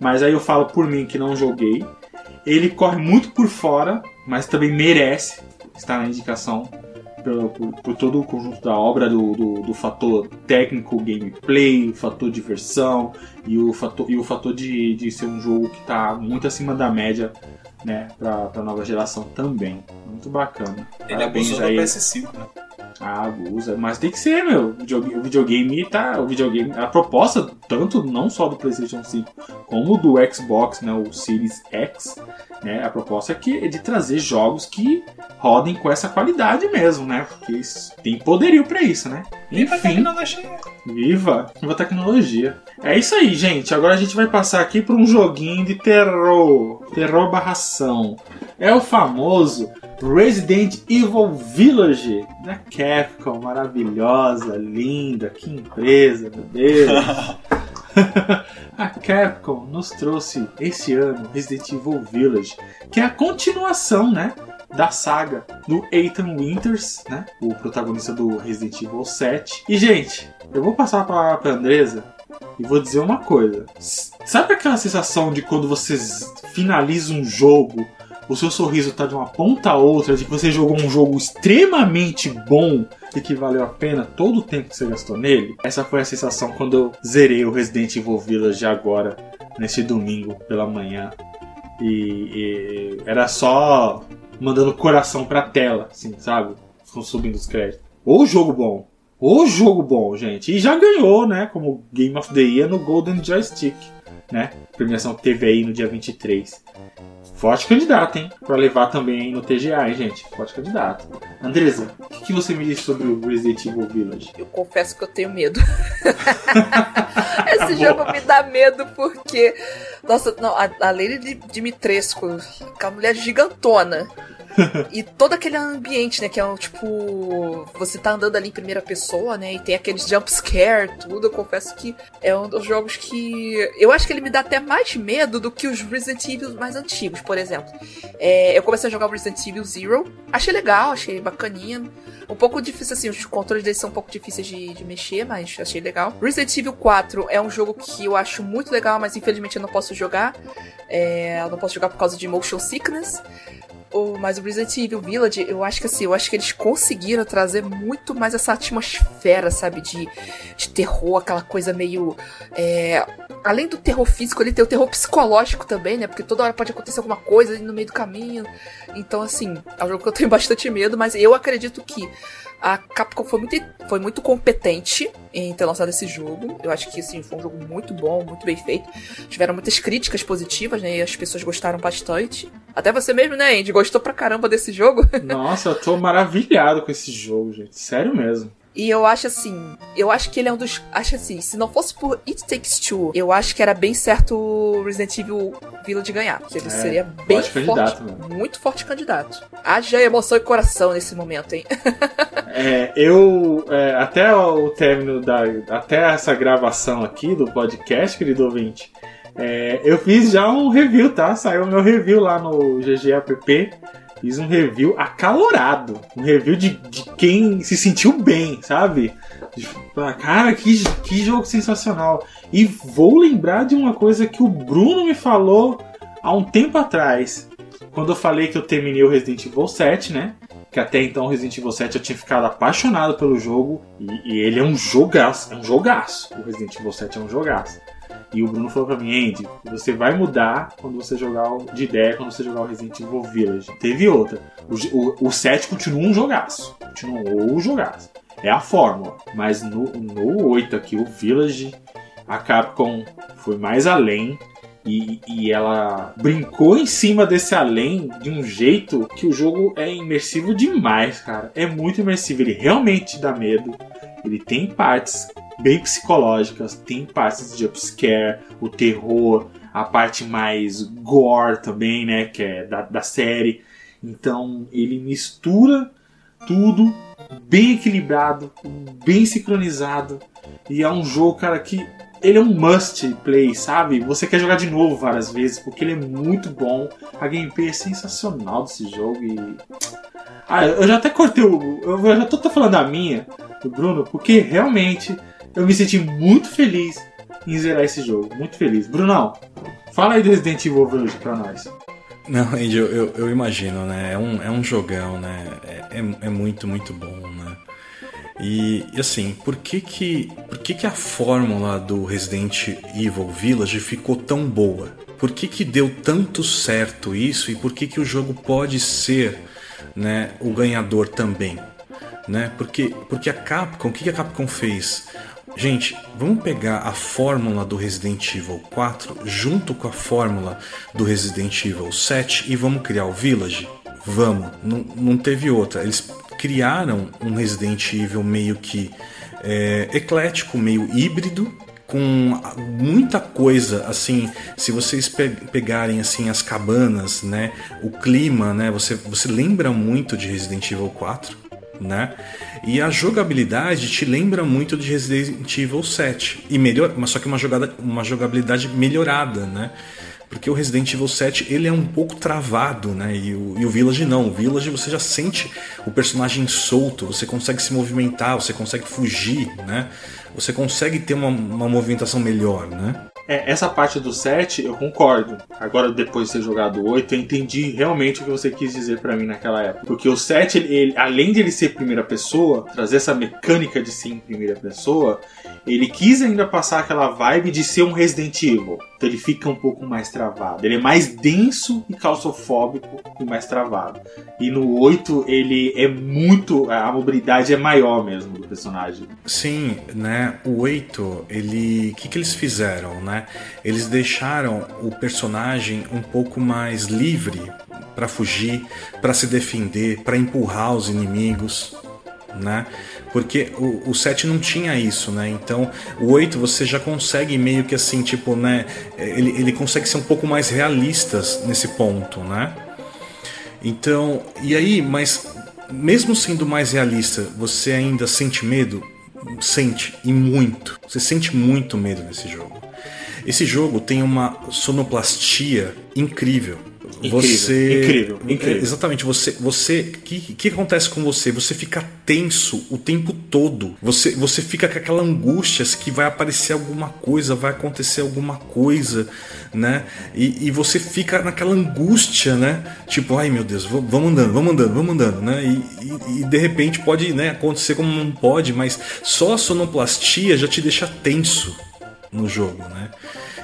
mas aí eu falo por mim que não joguei, ele corre muito por fora, mas também merece estar na indicação pelo- por, por todo o conjunto da obra, do, do, do fator técnico, gameplay, o fator diversão e o fator, e o fator de, de ser um jogo que está muito acima da média né, pra, pra nova geração também. Muito bacana. Ele Parabéns abusou do aí. PS5, né? Ah, abusa. Mas tem que ser, meu. O videogame, tá. O videogame. A proposta, tanto não só do PlayStation 5, como do Xbox, né? O Series X, né? A proposta é, que, é de trazer jogos que rodem com essa qualidade mesmo, né? Porque tem poderio pra isso, né? Viva a Enfim. tecnologia. Viva! Viva a tecnologia. É isso aí, gente. Agora a gente vai passar aqui para um joguinho de terror. Terror barração. É o famoso Resident Evil Village da Capcom. Maravilhosa, linda, que empresa, meu Deus. a Capcom nos trouxe esse ano Resident Evil Village, que é a continuação, né? Da saga do Ethan Winters, né? O protagonista do Resident Evil 7. E, gente, eu vou passar pra, pra Andresa e vou dizer uma coisa. Sabe aquela sensação de quando você finaliza um jogo, o seu sorriso tá de uma ponta a outra, de que você jogou um jogo extremamente bom e que valeu a pena todo o tempo que você gastou nele? Essa foi a sensação quando eu zerei o Resident Evil Village agora, nesse domingo pela manhã. E, e era só mandando coração pra tela, assim, sabe? Com subindo os créditos. Ô jogo bom! Ô jogo bom, gente! E já ganhou, né? Como Game of the Year no Golden Joystick, né? Premiação que teve aí no dia 23. Forte candidato, hein? Pra levar também aí no TGA, hein, gente? Forte candidato. Andresa, o que, que você me diz sobre o Resident Evil Village? Eu confesso que eu tenho medo. Esse jogo me dá medo porque. Nossa, não, a, a Lady Dimitrescu, aquela mulher gigantona. E todo aquele ambiente, né? Que é tipo. Você tá andando ali em primeira pessoa, né? E tem aqueles jump scare, tudo. Eu confesso que é um dos jogos que. Eu acho que ele me dá até mais medo do que os Resident Evil mais antigos, por exemplo. É, eu comecei a jogar o Resident Evil Zero. Achei legal, achei bacaninha. Um pouco difícil, assim, os controles deles são um pouco difíceis de, de mexer, mas achei legal. Resident Evil 4 é um jogo que eu acho muito legal, mas infelizmente eu não posso jogar. É, eu não posso jogar por causa de motion sickness. O- mas o Resident Evil Village, eu acho que assim, eu acho que eles conseguiram trazer muito mais essa atmosfera, sabe? De, de terror, aquela coisa meio. é, além do terror físico, ele tem o terror psicológico também, né? Porque toda hora pode acontecer alguma coisa ali no meio do caminho. Então, assim, é um jogo que eu tenho bastante medo, mas eu acredito que a Capcom foi muito, foi muito competente em ter lançado esse jogo. Eu acho que assim, foi um jogo muito bom, muito bem feito. Tiveram muitas críticas positivas, né? E as pessoas gostaram bastante. Até você mesmo, né, Andy? Gostou pra caramba desse jogo. Nossa, eu tô maravilhado com esse jogo, gente. Sério mesmo. E eu acho assim, eu acho que ele é um dos. Acho assim, se não fosse por It Takes Two, eu acho que era bem certo o Resident Evil Village ganhar. Que ele É, seria bem forte mano. muito forte candidato. Haja emoção e coração nesse momento, hein? É, eu, é, até o término da. Até essa gravação aqui do podcast, querido ouvinte, é, eu fiz já um review, tá? Saiu o meu review lá no GGApp. Fiz um review acalorado. Um review de, de quem se sentiu bem, sabe? Cara, que, que jogo sensacional. E vou lembrar de uma coisa que o Bruno me falou há um tempo atrás. Quando eu falei que eu terminei o Resident Evil 7, né? Que até então o Resident Evil 7 eu tinha ficado apaixonado pelo jogo. E, e ele é um jogaço. É um jogaço. O Resident Evil 7 é um jogaço. E o Bruno falou pra mim, Andy, você vai mudar quando você jogar o, de ideia quando você jogar o Resident Evil Village. Teve outra. O, o, o 7 continua um jogaço. Continuou um jogaço. É a fórmula. Mas no, no 8 aqui, o Village, a Capcom foi mais além. E, e, ela brincou em cima desse além de um jeito que o jogo é imersivo demais, cara. É muito imersivo. Ele realmente dá medo. Ele tem partes bem psicológicas, tem partes de jumpscare, o terror, a parte mais gore também, né, que é da, da série. Então ele mistura tudo bem equilibrado, bem sincronizado e é um jogo, cara, que ele é um must play, sabe? Você quer jogar de novo várias vezes porque ele é muito bom. A gameplay é sensacional desse jogo e ah, eu já até cortei o. Eu já tô, tô falando da minha, do Bruno, porque realmente eu me senti muito feliz em zerar esse jogo. Muito feliz. Brunão, fala aí do Resident Evil Village pra nós. Não, Andy, eu, eu, eu, imagino, né? É um, é um jogão, né? É, é, é muito, muito bom, né? E, assim, por que que, por que que a fórmula do Resident Evil Village ficou tão boa? Por que que deu tanto certo isso e por que que o jogo pode ser né, o ganhador também? Né? Porque, porque a Capcom, o que a Capcom fez? Gente, vamos pegar a fórmula do Resident Evil 4 junto com a fórmula do Resident Evil 7 e vamos criar o Village? Vamos, não, não teve outra. Eles criaram um Resident Evil meio que é, eclético, meio híbrido, com muita coisa assim se vocês pe pegarem assim as cabanas né o clima né você você lembra muito de Resident Evil 4 né? E a jogabilidade te lembra muito de Resident Evil 7 e melhor, mas só que uma jogada, uma jogabilidade melhorada, né? Porque o Resident Evil 7 ele é um pouco travado, né? E o, e o Village não. O Village você já sente o personagem solto, você consegue se movimentar, você consegue fugir, né? Você consegue ter uma, uma movimentação melhor, né? É, essa parte do 7 eu concordo. Agora, depois de ter jogado o 8, eu entendi realmente o que você quis dizer para mim naquela época. Porque o 7, ele, ele, além de ele ser primeira pessoa, trazer essa mecânica de ser em primeira pessoa, ele quis ainda passar aquela vibe de ser um Resident Evil. Então ele fica um pouco mais travado. Ele é mais denso e claustrofóbico e mais travado. E no 8 ele é muito. A mobilidade é maior mesmo do personagem. Sim, né? O 8, ele. O que, que eles fizeram, né? Eles deixaram o personagem um pouco mais livre para fugir, para se defender, para empurrar os inimigos, né? Porque o, o 7 não tinha isso, né? Então o 8 você já consegue meio que assim, tipo, né? Ele, ele consegue ser um pouco mais realistas nesse ponto, né? Então, e aí, mas mesmo sendo mais realista, você ainda sente medo? Sente, e muito. Você sente muito medo nesse jogo. Esse jogo tem uma sonoplastia incrível. Incrível, você incrível, incrível. Exatamente, você você que que acontece com você? Você fica tenso o tempo todo. Você você fica com aquela angústia que vai aparecer alguma coisa, vai acontecer alguma coisa, né? E, e você fica naquela angústia, né? Tipo, ai meu Deus, vamos andando, vamos andando, vamos andando, né? E, e, e de repente pode, né, acontecer como não pode, mas só a sonoplastia já te deixa tenso no jogo, né?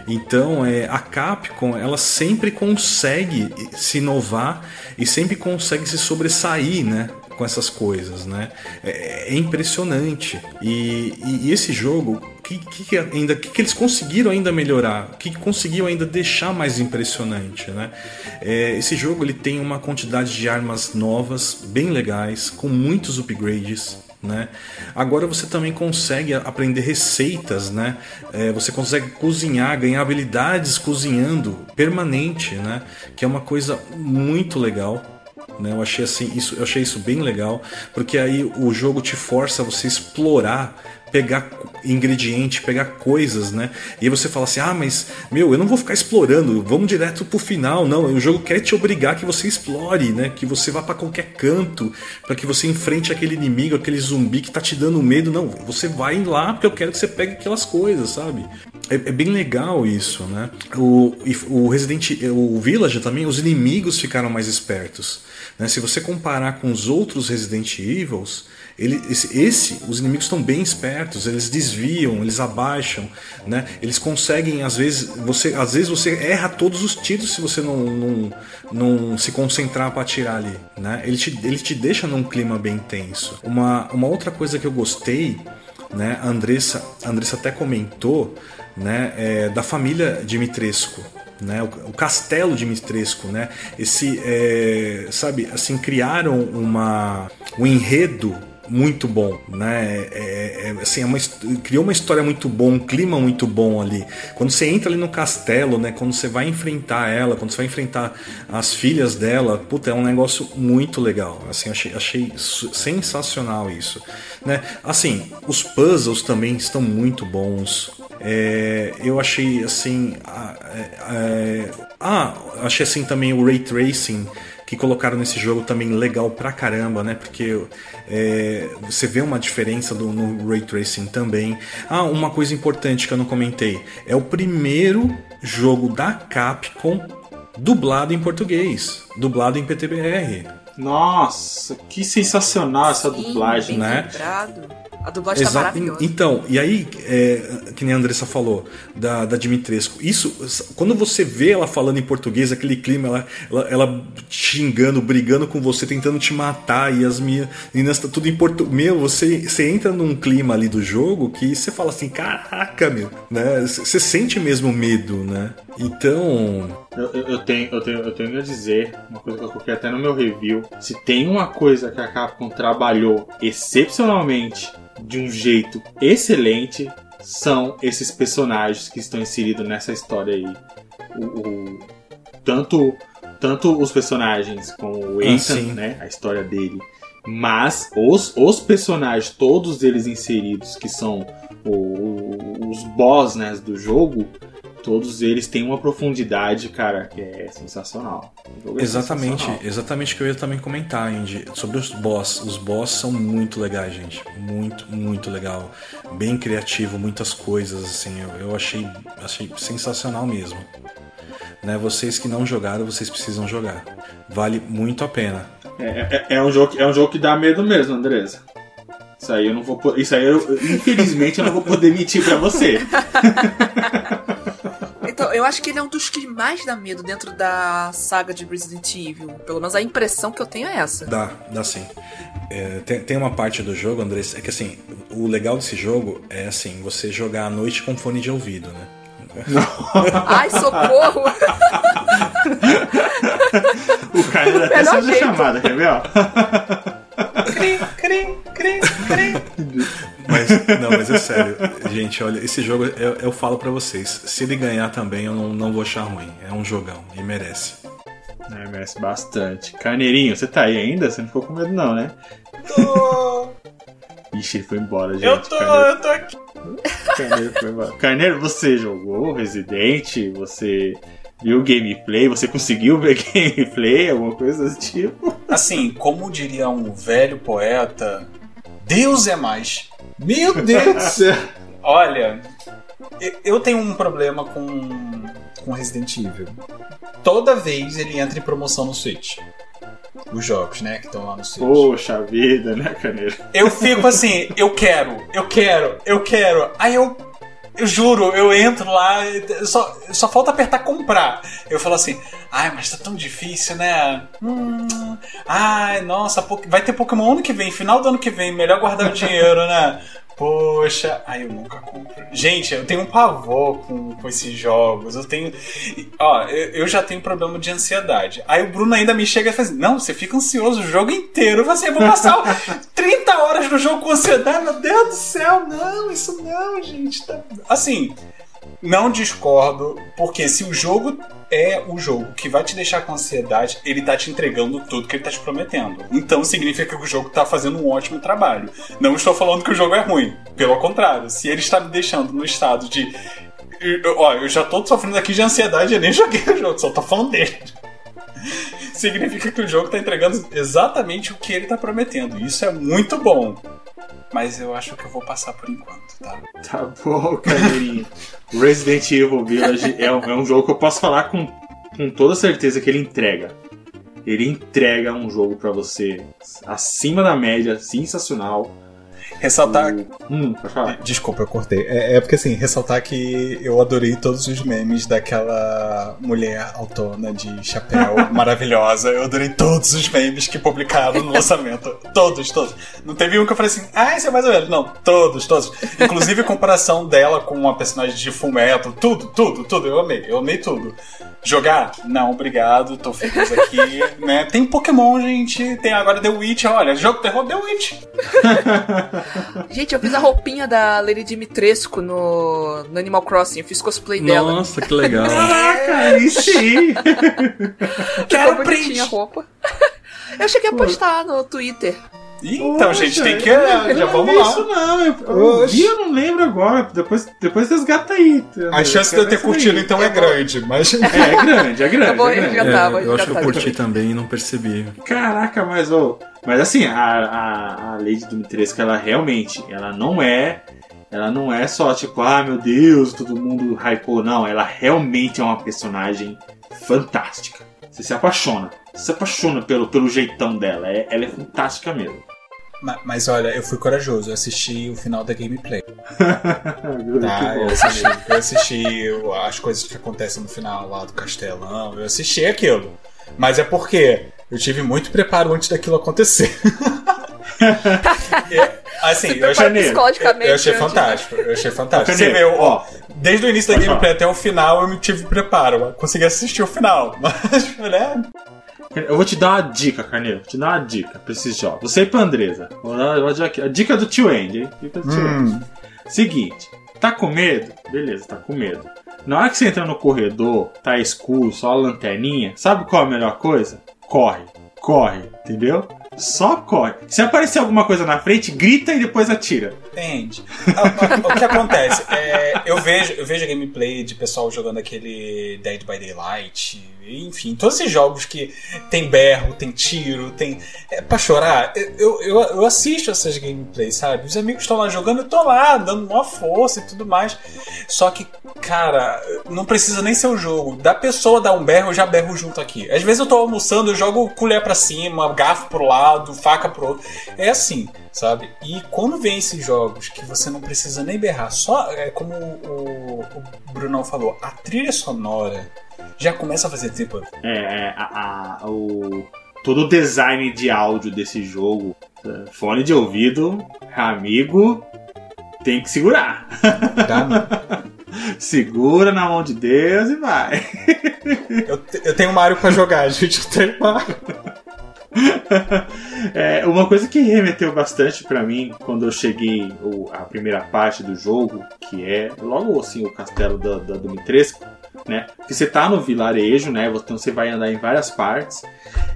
Então, é, a Capcom ela sempre consegue se inovar e sempre consegue se sobressair, né? Com essas coisas, né? É, é impressionante. E, e, e, esse jogo, que, que ainda, que, que, eles conseguiram ainda melhorar? O que, que conseguiram ainda deixar mais impressionante, né? É, esse jogo ele tem uma quantidade de armas novas, bem legais, com muitos upgrades. Né? Agora você também consegue aprender receitas, né? É, você consegue cozinhar, ganhar habilidades cozinhando permanente, né? Que é uma coisa muito legal, Né? Eu achei assim, isso, eu achei isso bem legal, porque aí o jogo te força a você explorar pegar ingrediente, pegar coisas, né? E aí você fala assim: "Ah, mas meu, eu não vou ficar explorando, vamos direto pro final". Não, o jogo quer te obrigar que você explore, né? Que você vá para qualquer canto, para que você enfrente aquele inimigo, aquele zumbi que tá te dando medo. Não, você vai lá porque eu quero que você pegue aquelas coisas, sabe? É, é bem legal isso, né? O, o Resident o Village também, os inimigos ficaram mais espertos. Né? Se você comparar com os outros Resident Evils, ele, esse, esse, os inimigos estão bem espertos, eles desviam, eles abaixam, né? Eles conseguem, às vezes, você, às vezes você erra todos os tiros se você não, não, não se concentrar para atirar ali, né? Ele te, ele te deixa num clima bem tenso. Uma, uma outra coisa que eu gostei, né? A Andressa, a Andressa até comentou, né? É, da família Dimitrescu, né? O, o, castelo de Mistresco, né? Esse, é, sabe, assim criaram uma um enredo muito bom, né? É, é, é, assim, é uma, criou uma história muito bom, um clima muito bom ali. Quando você entra ali no castelo, né? Quando você vai enfrentar ela, quando você vai enfrentar as filhas dela, puta, é um negócio muito legal. Assim, achei, achei sensacional isso, né? Assim, os puzzles também estão muito bons. É, eu achei assim, é, ah, achei assim também o ray tracing que colocaram nesse jogo também legal pra caramba, né? Porque é, você vê uma diferença do, no Ray Tracing também. Ah, uma coisa importante que eu não comentei: é o primeiro jogo da Capcom dublado em português, dublado em PTBR. Nossa, que sensacional essa Sim, dublagem, né? Lembrado. A dublagem Exa tá maravilhosa. Então, e aí, é, que nem a Andressa falou, da, da Dimitrescu, isso, quando você vê ela falando em português, aquele clima, ela, ela, ela xingando, brigando com você, tentando te matar, e as meninas tá tudo em português. Meu, você, você entra num clima ali do jogo que você fala assim, caraca, meu, né? Você sente mesmo medo, né? Então. Eu, eu, eu, tenho, eu, tenho, eu tenho a dizer, uma coisa que eu coloquei até no meu review. Se tem uma coisa que a Capcom trabalhou excepcionalmente de um jeito excelente são esses personagens que estão inseridos nessa história aí. O, o tanto, tanto os personagens como o ah, Ethan, ah, né? A história dele. Mas os, os personagens, todos eles inseridos, que são o, os boss né, do jogo, todos eles têm uma profundidade, cara, que é sensacional. É exatamente, sensacional. exatamente o que eu ia também comentar, Andy, sobre os boss. Os boss são muito legais, gente. Muito, muito legal. Bem criativo, muitas coisas, assim. Eu, eu achei, achei sensacional mesmo. Né, vocês que não jogaram, vocês precisam jogar. Vale muito a pena. É, é, é um, jogo, é um jogo que dá medo mesmo, Andresa. Isso aí eu não vou. Isso aí eu, infelizmente, eu não vou poder mentir pra você. Eu acho que ele é um dos que mais dá medo dentro da saga de Resident Evil. Pelo menos a impressão que eu tenho é essa. Dá, dá sim. É, tem, tem uma parte do jogo, André, é que assim, o legal desse jogo é assim, você jogar à noite com fone de ouvido, né? Ai, socorro! o cara até saiu da chamada, quer ver, ó? crim, crim, crim, crim. Mas, não, mas é sério. Gente, olha, esse jogo eu, eu falo para vocês. Se ele ganhar também, eu não, não vou achar ruim. É um jogão e merece. É, merece bastante. Carneirinho, você tá aí ainda? Você não ficou com medo, não, né? Tô. Ixi, ele foi embora, gente. Eu tô, Carneiro... eu tô aqui. Carneiro foi embora. Carneiro, você jogou Resident? Você viu gameplay? Você conseguiu ver gameplay? Alguma coisa desse tipo? Assim, como diria um velho poeta, Deus é mais. Meu Deus do céu! Olha, eu tenho um problema com, com Resident Evil. Toda vez ele entra em promoção no Switch. Os jogos, né, que estão lá no Switch. Poxa vida, né, Caneiro? Eu fico assim, eu quero, eu quero, eu quero. Aí eu eu juro, eu entro lá, só, só falta apertar comprar. Eu falo assim, ai, mas tá tão difícil, né? Hum, ai, nossa, vai ter Pokémon ano que vem, final do ano que vem, melhor guardar o dinheiro, né? Poxa, aí eu nunca compro. Gente, eu tenho um pavor com, com esses jogos. Eu tenho. Ó, eu, eu já tenho problema de ansiedade. Aí o Bruno ainda me chega e fala assim: Não, você fica ansioso o jogo inteiro. Eu vou passar 30 horas no jogo com ansiedade. Meu Deus do céu, não, isso não, gente. Tá... Assim, não discordo, porque se o jogo é o jogo que vai te deixar com ansiedade, ele tá te entregando tudo que ele tá te prometendo. Então significa que o jogo tá fazendo um ótimo trabalho. Não estou falando que o jogo é ruim. Pelo contrário, se ele está me deixando no estado de. Ó, eu já tô sofrendo aqui de ansiedade, eu nem joguei o jogo, só tô falando dele. significa que o jogo tá entregando exatamente o que ele tá prometendo. Isso é muito bom. Mas eu acho que eu vou passar por enquanto, tá? Tá bom, Carneirinho. Resident Evil Village é um, é um jogo que eu posso falar com, com toda certeza que ele entrega. Ele entrega um jogo para você acima da média, sensacional Ressaltar. Hum. Desculpa, eu cortei. É, é, porque assim, ressaltar que eu adorei todos os memes daquela mulher autona de chapéu maravilhosa. Eu adorei todos os memes que publicaram no lançamento. todos, todos. Não teve um que eu falei assim, ah, esse é mais ou menos. Não, todos, todos. Inclusive a comparação dela com uma personagem de Fullmetal. Tudo, tudo, tudo. Eu amei. Eu amei tudo. Jogar? Não, obrigado, tô feliz aqui, né? Tem Pokémon, gente, tem agora The Witch, olha, jogo terror The Witch. gente, eu fiz a roupinha da Lady Dimitrescu no, no Animal Crossing, eu fiz cosplay dela. Nossa, que legal. Caraca, aí sim. Quero print. a roupa. Eu cheguei a postar no Twitter. Então, Poxa, gente, tem que. Eu já vamos lá. Isso não, eu, eu, vi, eu não lembro agora. Depois, depois resgata aí. A chance de eu ter curtido, aí. então, é grande. Mas... É, é grande, é grande. Eu, vou é grande. Resgatar, é, eu acho que eu curti também e não percebi. Caraca, mas, oh, mas assim, a, a, a Lady Dimitrescu, ela realmente, ela não é. Ela não é só tipo, ah, meu Deus, todo mundo hypou. Não, ela realmente é uma personagem fantástica. Você se apaixona. Você se apaixona pelo, pelo jeitão dela. É, ela é fantástica mesmo. Mas, mas, olha, eu fui corajoso, eu assisti o final da gameplay. tá, eu assisti, eu assisti as coisas que acontecem no final lá do castelão, eu assisti aquilo. Mas é porque eu tive muito preparo antes daquilo acontecer. assim, eu achei, eu, eu achei fantástico. Eu achei fantástico. Você vê, ó, desde o início da gameplay até o final eu me tive preparo. Consegui assistir o final. Mas, né? Eu vou te dar uma dica, Carneiro. Vou te dar uma dica pra esses jogos. Você e pra Andresa. Vou dar aqui. A dica do tio Andy, hein? Dica do tio hum. Andy. Seguinte, tá com medo? Beleza, tá com medo. Na hora que você entra no corredor, tá escuro, só a lanterninha, sabe qual é a melhor coisa? Corre, corre, entendeu? Só corre. Se aparecer alguma coisa na frente, grita e depois atira. Entende. o, que acontece? É, eu, vejo, eu vejo gameplay de pessoal jogando aquele Dead by Daylight, enfim, todos esses jogos que tem berro, tem tiro, tem. É pra chorar. Eu, eu, eu assisto essas gameplays, sabe? Os amigos estão lá jogando, eu tô lá, dando uma força e tudo mais. Só que, cara, não precisa nem ser o jogo. Da pessoa dar um berro, eu já berro junto aqui. Às vezes eu tô almoçando, eu jogo colher pra cima, garfo pro lado, faca pro outro. É assim, sabe? E quando vem esses jogos que você não precisa nem berrar, só é como o, o Brunão falou, a trilha sonora já começa a fazer tempo. É, é a, a, o, todo o design de áudio desse jogo, é, fone de ouvido, amigo, tem que segurar. Tá, Segura na mão de Deus e vai. eu, eu tenho Mario para jogar, gente. Eu tenho Mario. é, uma coisa que remeteu bastante para mim quando eu cheguei o, a primeira parte do jogo, que é logo assim o castelo da, da Dumitrescu, né? Que você tá no vilarejo, né? Então você vai andar em várias partes.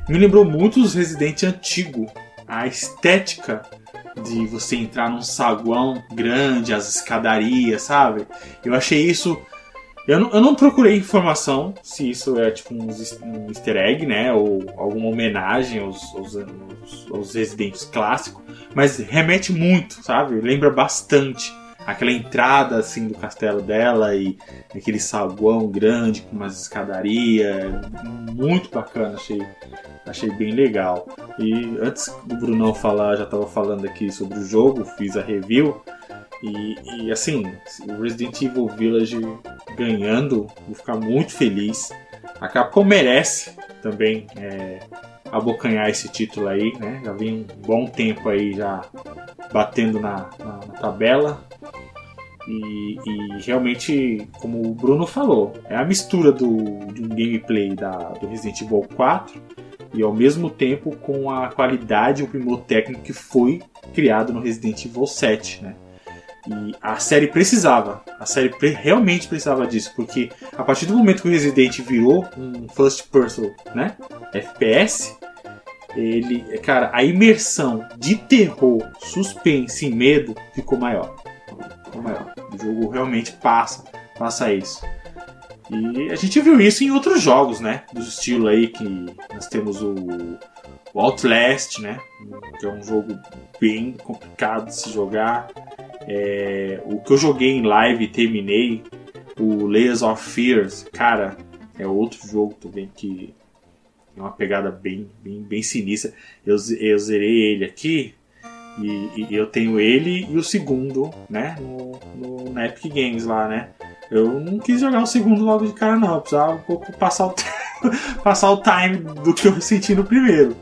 Me lembrou muito os Resident antigo. A estética de você entrar num saguão grande, as escadarias, sabe? Eu achei isso. Eu não, eu não procurei informação se isso é tipo um, easter egg, né? Ou alguma homenagem aos, aos, aos, aos residentes clássicos. Mas remete muito, sabe? Lembra bastante aquela entrada assim do castelo dela e aquele saguão grande com umas escadarias, muito bacana, achei, achei bem legal. E antes do Brunão falar, já estava falando aqui sobre o jogo, fiz a review e, e assim, o Resident Evil Village ganhando, vou ficar muito feliz. A Capcom merece também é, abocanhar esse título aí, né? Já vem um bom tempo aí já batendo na, na, na tabela. E, e, realmente, como o Bruno falou, é a mistura do, gameplay da, do Resident Evil 4 e ao mesmo tempo com a qualidade e o primor técnico que foi criado no Resident Evil 7, né? E a série precisava. A série pre realmente precisava disso. Porque a partir do momento que o Resident virou um first person, né? FPS, ele. Cara, a imersão de terror, suspense e medo ficou maior. Ficou maior. O jogo realmente passa, passa isso. E a gente viu isso em outros jogos, né? Do estilo aí que nós temos o, o Outlast, né? Que é um jogo bem complicado de se jogar. É, o que eu joguei em live e terminei, o Layers of Fears, cara, é outro jogo também que é uma pegada bem, bem, bem sinistra. Eu, eu zerei ele aqui e, e, eu tenho ele e o segundo, né? No, no, na Epic Games lá, né? Eu não quis jogar o segundo logo de cara, não. Eu precisava um pouco passar o, passar o time do que eu senti no primeiro.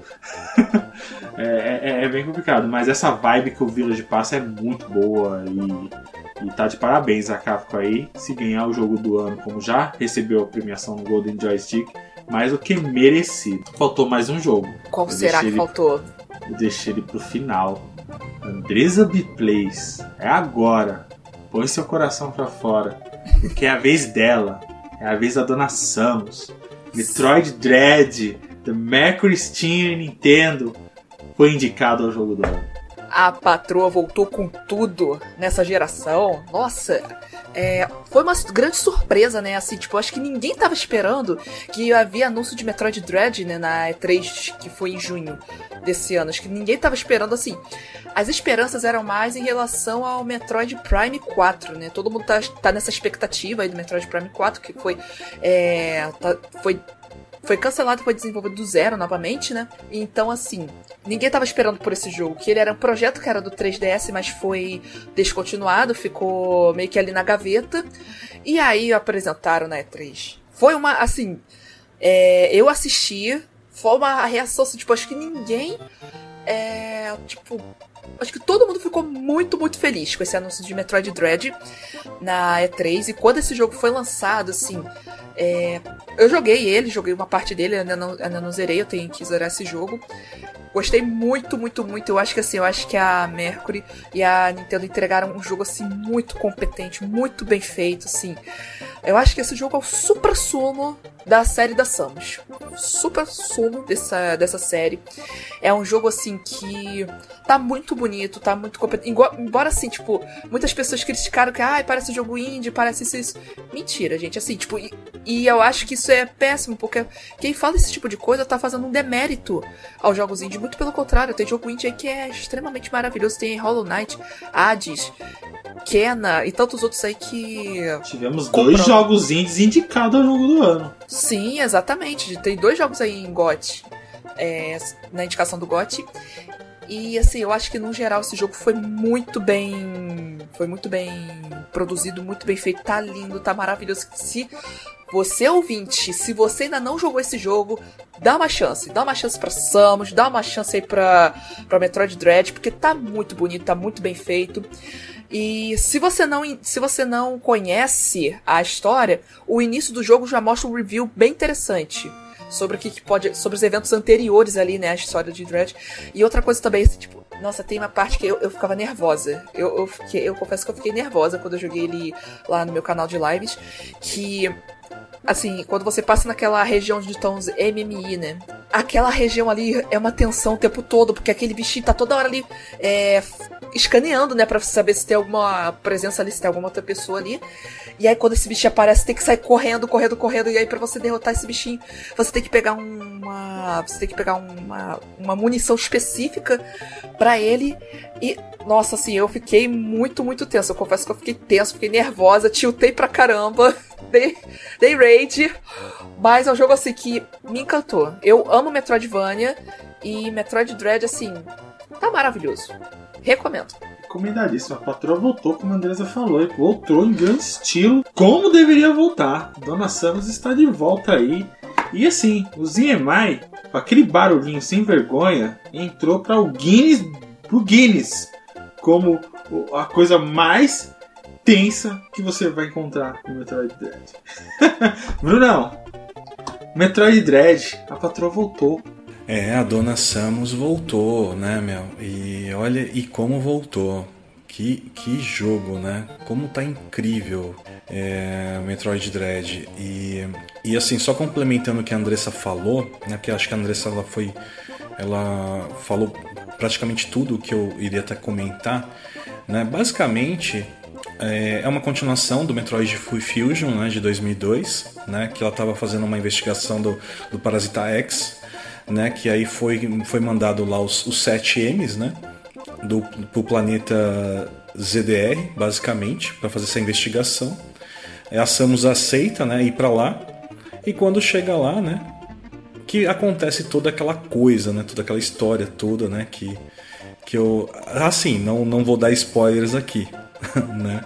É, é, é, bem complicado, mas essa vibe que o Village passa é muito boa e, e tá de parabéns a Capcom aí. Se ganhar o jogo do ano, como já recebeu a premiação no Golden Joystick, mais do que merecido. Faltou mais um jogo. Qual eu será que ele, faltou? Eu deixei ele pro final. Andresa Biplays, é agora. Põe seu coração pra fora. Porque é a vez dela. É a vez da Dona Samus. Metroid Dread, The Mercury Steam Nintendo foi indicado ao jogo do ano. A patroa voltou com tudo nessa geração. Nossa, é, foi uma grande surpresa, né? Assim, tipo, acho que ninguém tava esperando que havia anúncio de Metroid Dread, né? Na E3, que foi em junho desse ano. Acho que ninguém tava esperando, assim. As esperanças eram mais em relação ao Metroid Prime 4, né? Todo mundo tá, tá nessa expectativa aí do Metroid Prime 4, que foi. É, tá, foi foi cancelado e foi desenvolvido do zero novamente, né? Então, assim, ninguém tava esperando por esse jogo. Que ele era um projeto que era do 3DS, mas foi descontinuado, ficou meio que ali na gaveta. E aí apresentaram na E3. Foi uma, assim. É, eu assisti, foi uma reação, assim, tipo, acho que ninguém. É, tipo, acho que todo mundo ficou muito, muito feliz com esse anúncio de Metroid Dread na E3. E quando esse jogo foi lançado, assim, é, eu joguei ele, joguei uma parte dele, ainda não, ainda não zerei, eu tenho que zerar esse jogo. Gostei muito, muito, muito. Eu acho que assim, eu acho que a Mercury e a Nintendo entregaram um jogo assim muito competente, muito bem feito, assim. Eu acho que esse jogo é o supra sumo da série da Samus. Super sumo dessa, dessa série. É um jogo assim que tá muito bonito, tá muito competente. Embora assim, tipo, muitas pessoas criticaram que ah, parece um jogo indie, parece isso, isso. Mentira, gente. Assim, tipo, e, e, eu acho que isso é péssimo, porque quem fala esse tipo de coisa tá fazendo um demérito aos jogos indie. Muito pelo contrário, tem jogo indie aí que é extremamente maravilhoso. Tem Hollow Knight, Hades, Kena e tantos outros aí que. Tivemos dois jogos indies indicados ao jogo do ano. Sim, exatamente. Tem dois jogos aí em GOT. É, na indicação do GOT. E assim, eu acho que no geral esse jogo foi muito bem. Foi muito bem produzido, muito bem feito. Tá lindo, tá maravilhoso. Se você ouvinte, se você ainda não jogou esse jogo, dá uma chance. Dá uma chance pra Samus, dá uma chance aí pra, pra Metroid Dread, porque tá muito bonito, tá muito bem feito. E se você não se você não conhece a história, o início do jogo já mostra um review bem interessante sobre o que, que pode sobre os eventos anteriores ali, né, a história de Dread. E outra coisa também, tipo, nossa, tem uma parte que eu, eu ficava nervosa. Eu, eu, fiquei, eu confesso que eu fiquei nervosa quando eu joguei ele lá no meu canal de lives, que assim, quando você passa naquela região de tons MMI, né? Aquela região ali é uma tensão o tempo todo, porque aquele bichinho tá toda hora ali é, escaneando, né? Pra saber se tem alguma presença ali, se tem alguma outra pessoa ali. E aí, quando esse bichinho aparece, tem que sair correndo, correndo, correndo. E aí, pra você derrotar esse bichinho, você tem que pegar uma. Você tem que pegar uma, uma munição específica para ele. E, nossa, assim, eu fiquei muito, muito tenso. Eu confesso que eu fiquei tenso, fiquei nervosa, tiltei pra caramba. Dei, dei raid. Mas é um jogo, assim, que me encantou. Eu amo Metroidvania. E Metroid Dread, assim, tá maravilhoso. Recomendo. Recomendadíssimo. A patroa voltou, como a Andresa falou, voltou em grande estilo, como deveria voltar. Dona Samus está de volta aí. E assim, o ZMI, com aquele barulhinho sem vergonha, entrou para o Guinness, pro Guinness como a coisa mais tensa que você vai encontrar no Metroid Dread. Brunão, Metroid Dread, a patroa voltou. É, a dona Samus voltou, né, meu? E olha, e como voltou. Que, que jogo, né? Como tá incrível é, Metroid Dread. E, e assim, só complementando o que a Andressa falou, né? Que acho que a Andressa ela foi. Ela falou praticamente tudo que eu iria até comentar. Né? Basicamente, é, é uma continuação do Metroid Fusion né, de 2002, né, que ela estava fazendo uma investigação do, do Parasita X, né, que aí foi, foi mandado lá os, os 7 M's né, do, pro planeta ZDR, basicamente, para fazer essa investigação. É, a Samus aceita né, ir para lá, e quando chega lá, né, que acontece toda aquela coisa, né, toda aquela história toda, né, que, que eu... Assim, não, não vou dar spoilers aqui, né?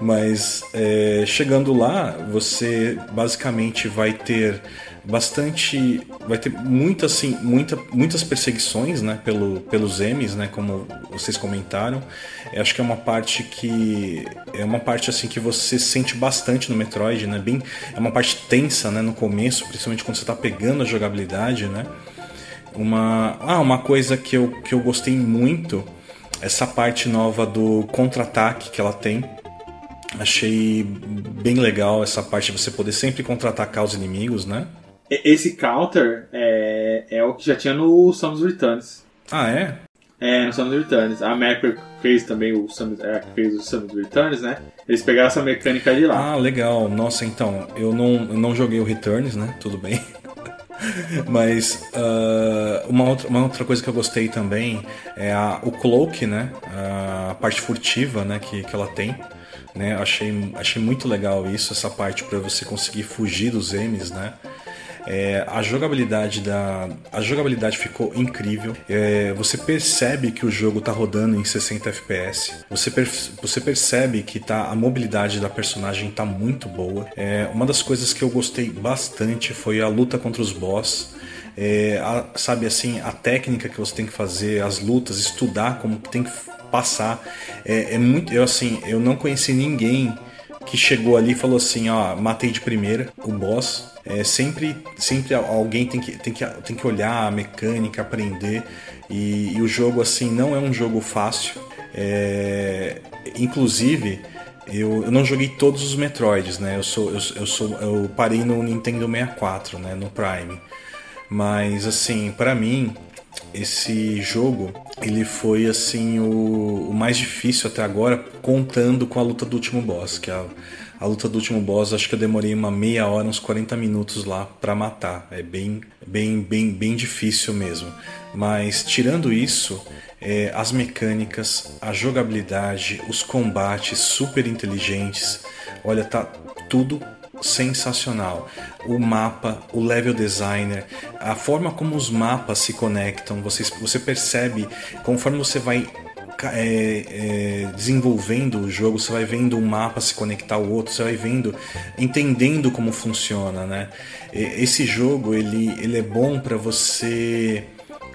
Mas é, chegando lá, você basicamente vai ter bastante, vai ter muita, assim, muita, muitas perseguições, né, pelo, pelos M's, né, como vocês comentaram. Eu acho que é uma parte que é uma parte assim que você sente bastante no Metroid, né, bem, é uma parte tensa, né, no começo, principalmente quando você está pegando a jogabilidade, né. Uma, ah, uma coisa que eu, que eu gostei muito essa parte nova do contra-ataque que ela tem. Achei bem legal essa parte de você poder sempre contra-atacar os inimigos, né? Esse counter é, é o que já tinha no Samus Returns. Ah, é? É, no Samus Returns. A Mapper fez também o Samus, é, fez o Samus Returns, né? Eles pegaram essa mecânica de lá. Ah, legal. Nossa, então, eu não, eu não joguei o Returns, né? Tudo bem. Mas uh, uma, outra, uma outra coisa que eu gostei também é a, o cloak, né? A parte furtiva né? que, que ela tem. Né? Achei, achei muito legal isso, essa parte para você conseguir fugir dos M's, né? É, a jogabilidade da a jogabilidade ficou incrível. É, você percebe que o jogo está rodando em 60 FPS. Você, per, você percebe que tá, a mobilidade da personagem está muito boa. É, uma das coisas que eu gostei bastante foi a luta contra os boss. É, a, sabe assim, a técnica que você tem que fazer, as lutas, estudar como tem que passar. É, é muito. Eu assim, eu não conheci ninguém que chegou ali e falou assim, ó, matei de primeira o boss. É, sempre, sempre alguém tem que, tem, que, tem que olhar a mecânica, aprender. E, e o jogo, assim, não é um jogo fácil. É, inclusive, eu, eu, não joguei todos os Metroids, né? Eu, sou, eu, eu, sou, eu parei no Nintendo 64, né? No Prime. Mas, assim, para mim, esse jogo ele foi assim o, o, mais difícil até agora, contando com a luta do último boss, que é a, a luta do último boss, acho que eu demorei uma meia hora, uns 40 minutos lá para matar. É bem, bem, bem, bem difícil mesmo. Mas tirando isso, é, as mecânicas, a jogabilidade, os combates super inteligentes, olha, tá tudo sensacional. O mapa, o level designer, a forma como os mapas se conectam, você, você percebe conforme você vai é, é, desenvolvendo o jogo, você vai vendo um mapa se conectar ao outro, você vai vendo, entendendo como funciona, né? Esse jogo ele, ele é bom para você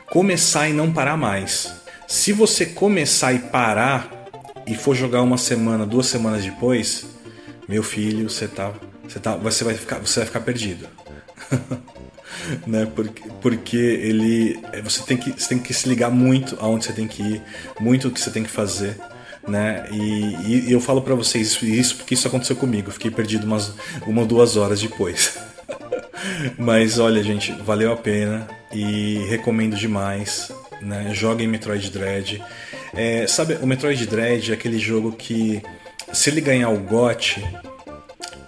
começar e não parar mais. Se você começar e parar e for jogar uma semana, duas semanas depois, meu filho, você tá, você tá, você vai ficar, você vai ficar perdido. né? Porque, porque ele, é, você tem que, você tem que se ligar muito aonde você tem que ir, muito o que você tem que fazer, né? E, e eu falo para vocês isso, isso porque isso aconteceu comigo. fiquei perdido umas uma ou duas horas depois. Mas olha, gente, valeu a pena e recomendo demais. Né? Joguem Metroid Dread. É, sabe, o Metroid Dread é aquele jogo que, se ele ganhar o GOT,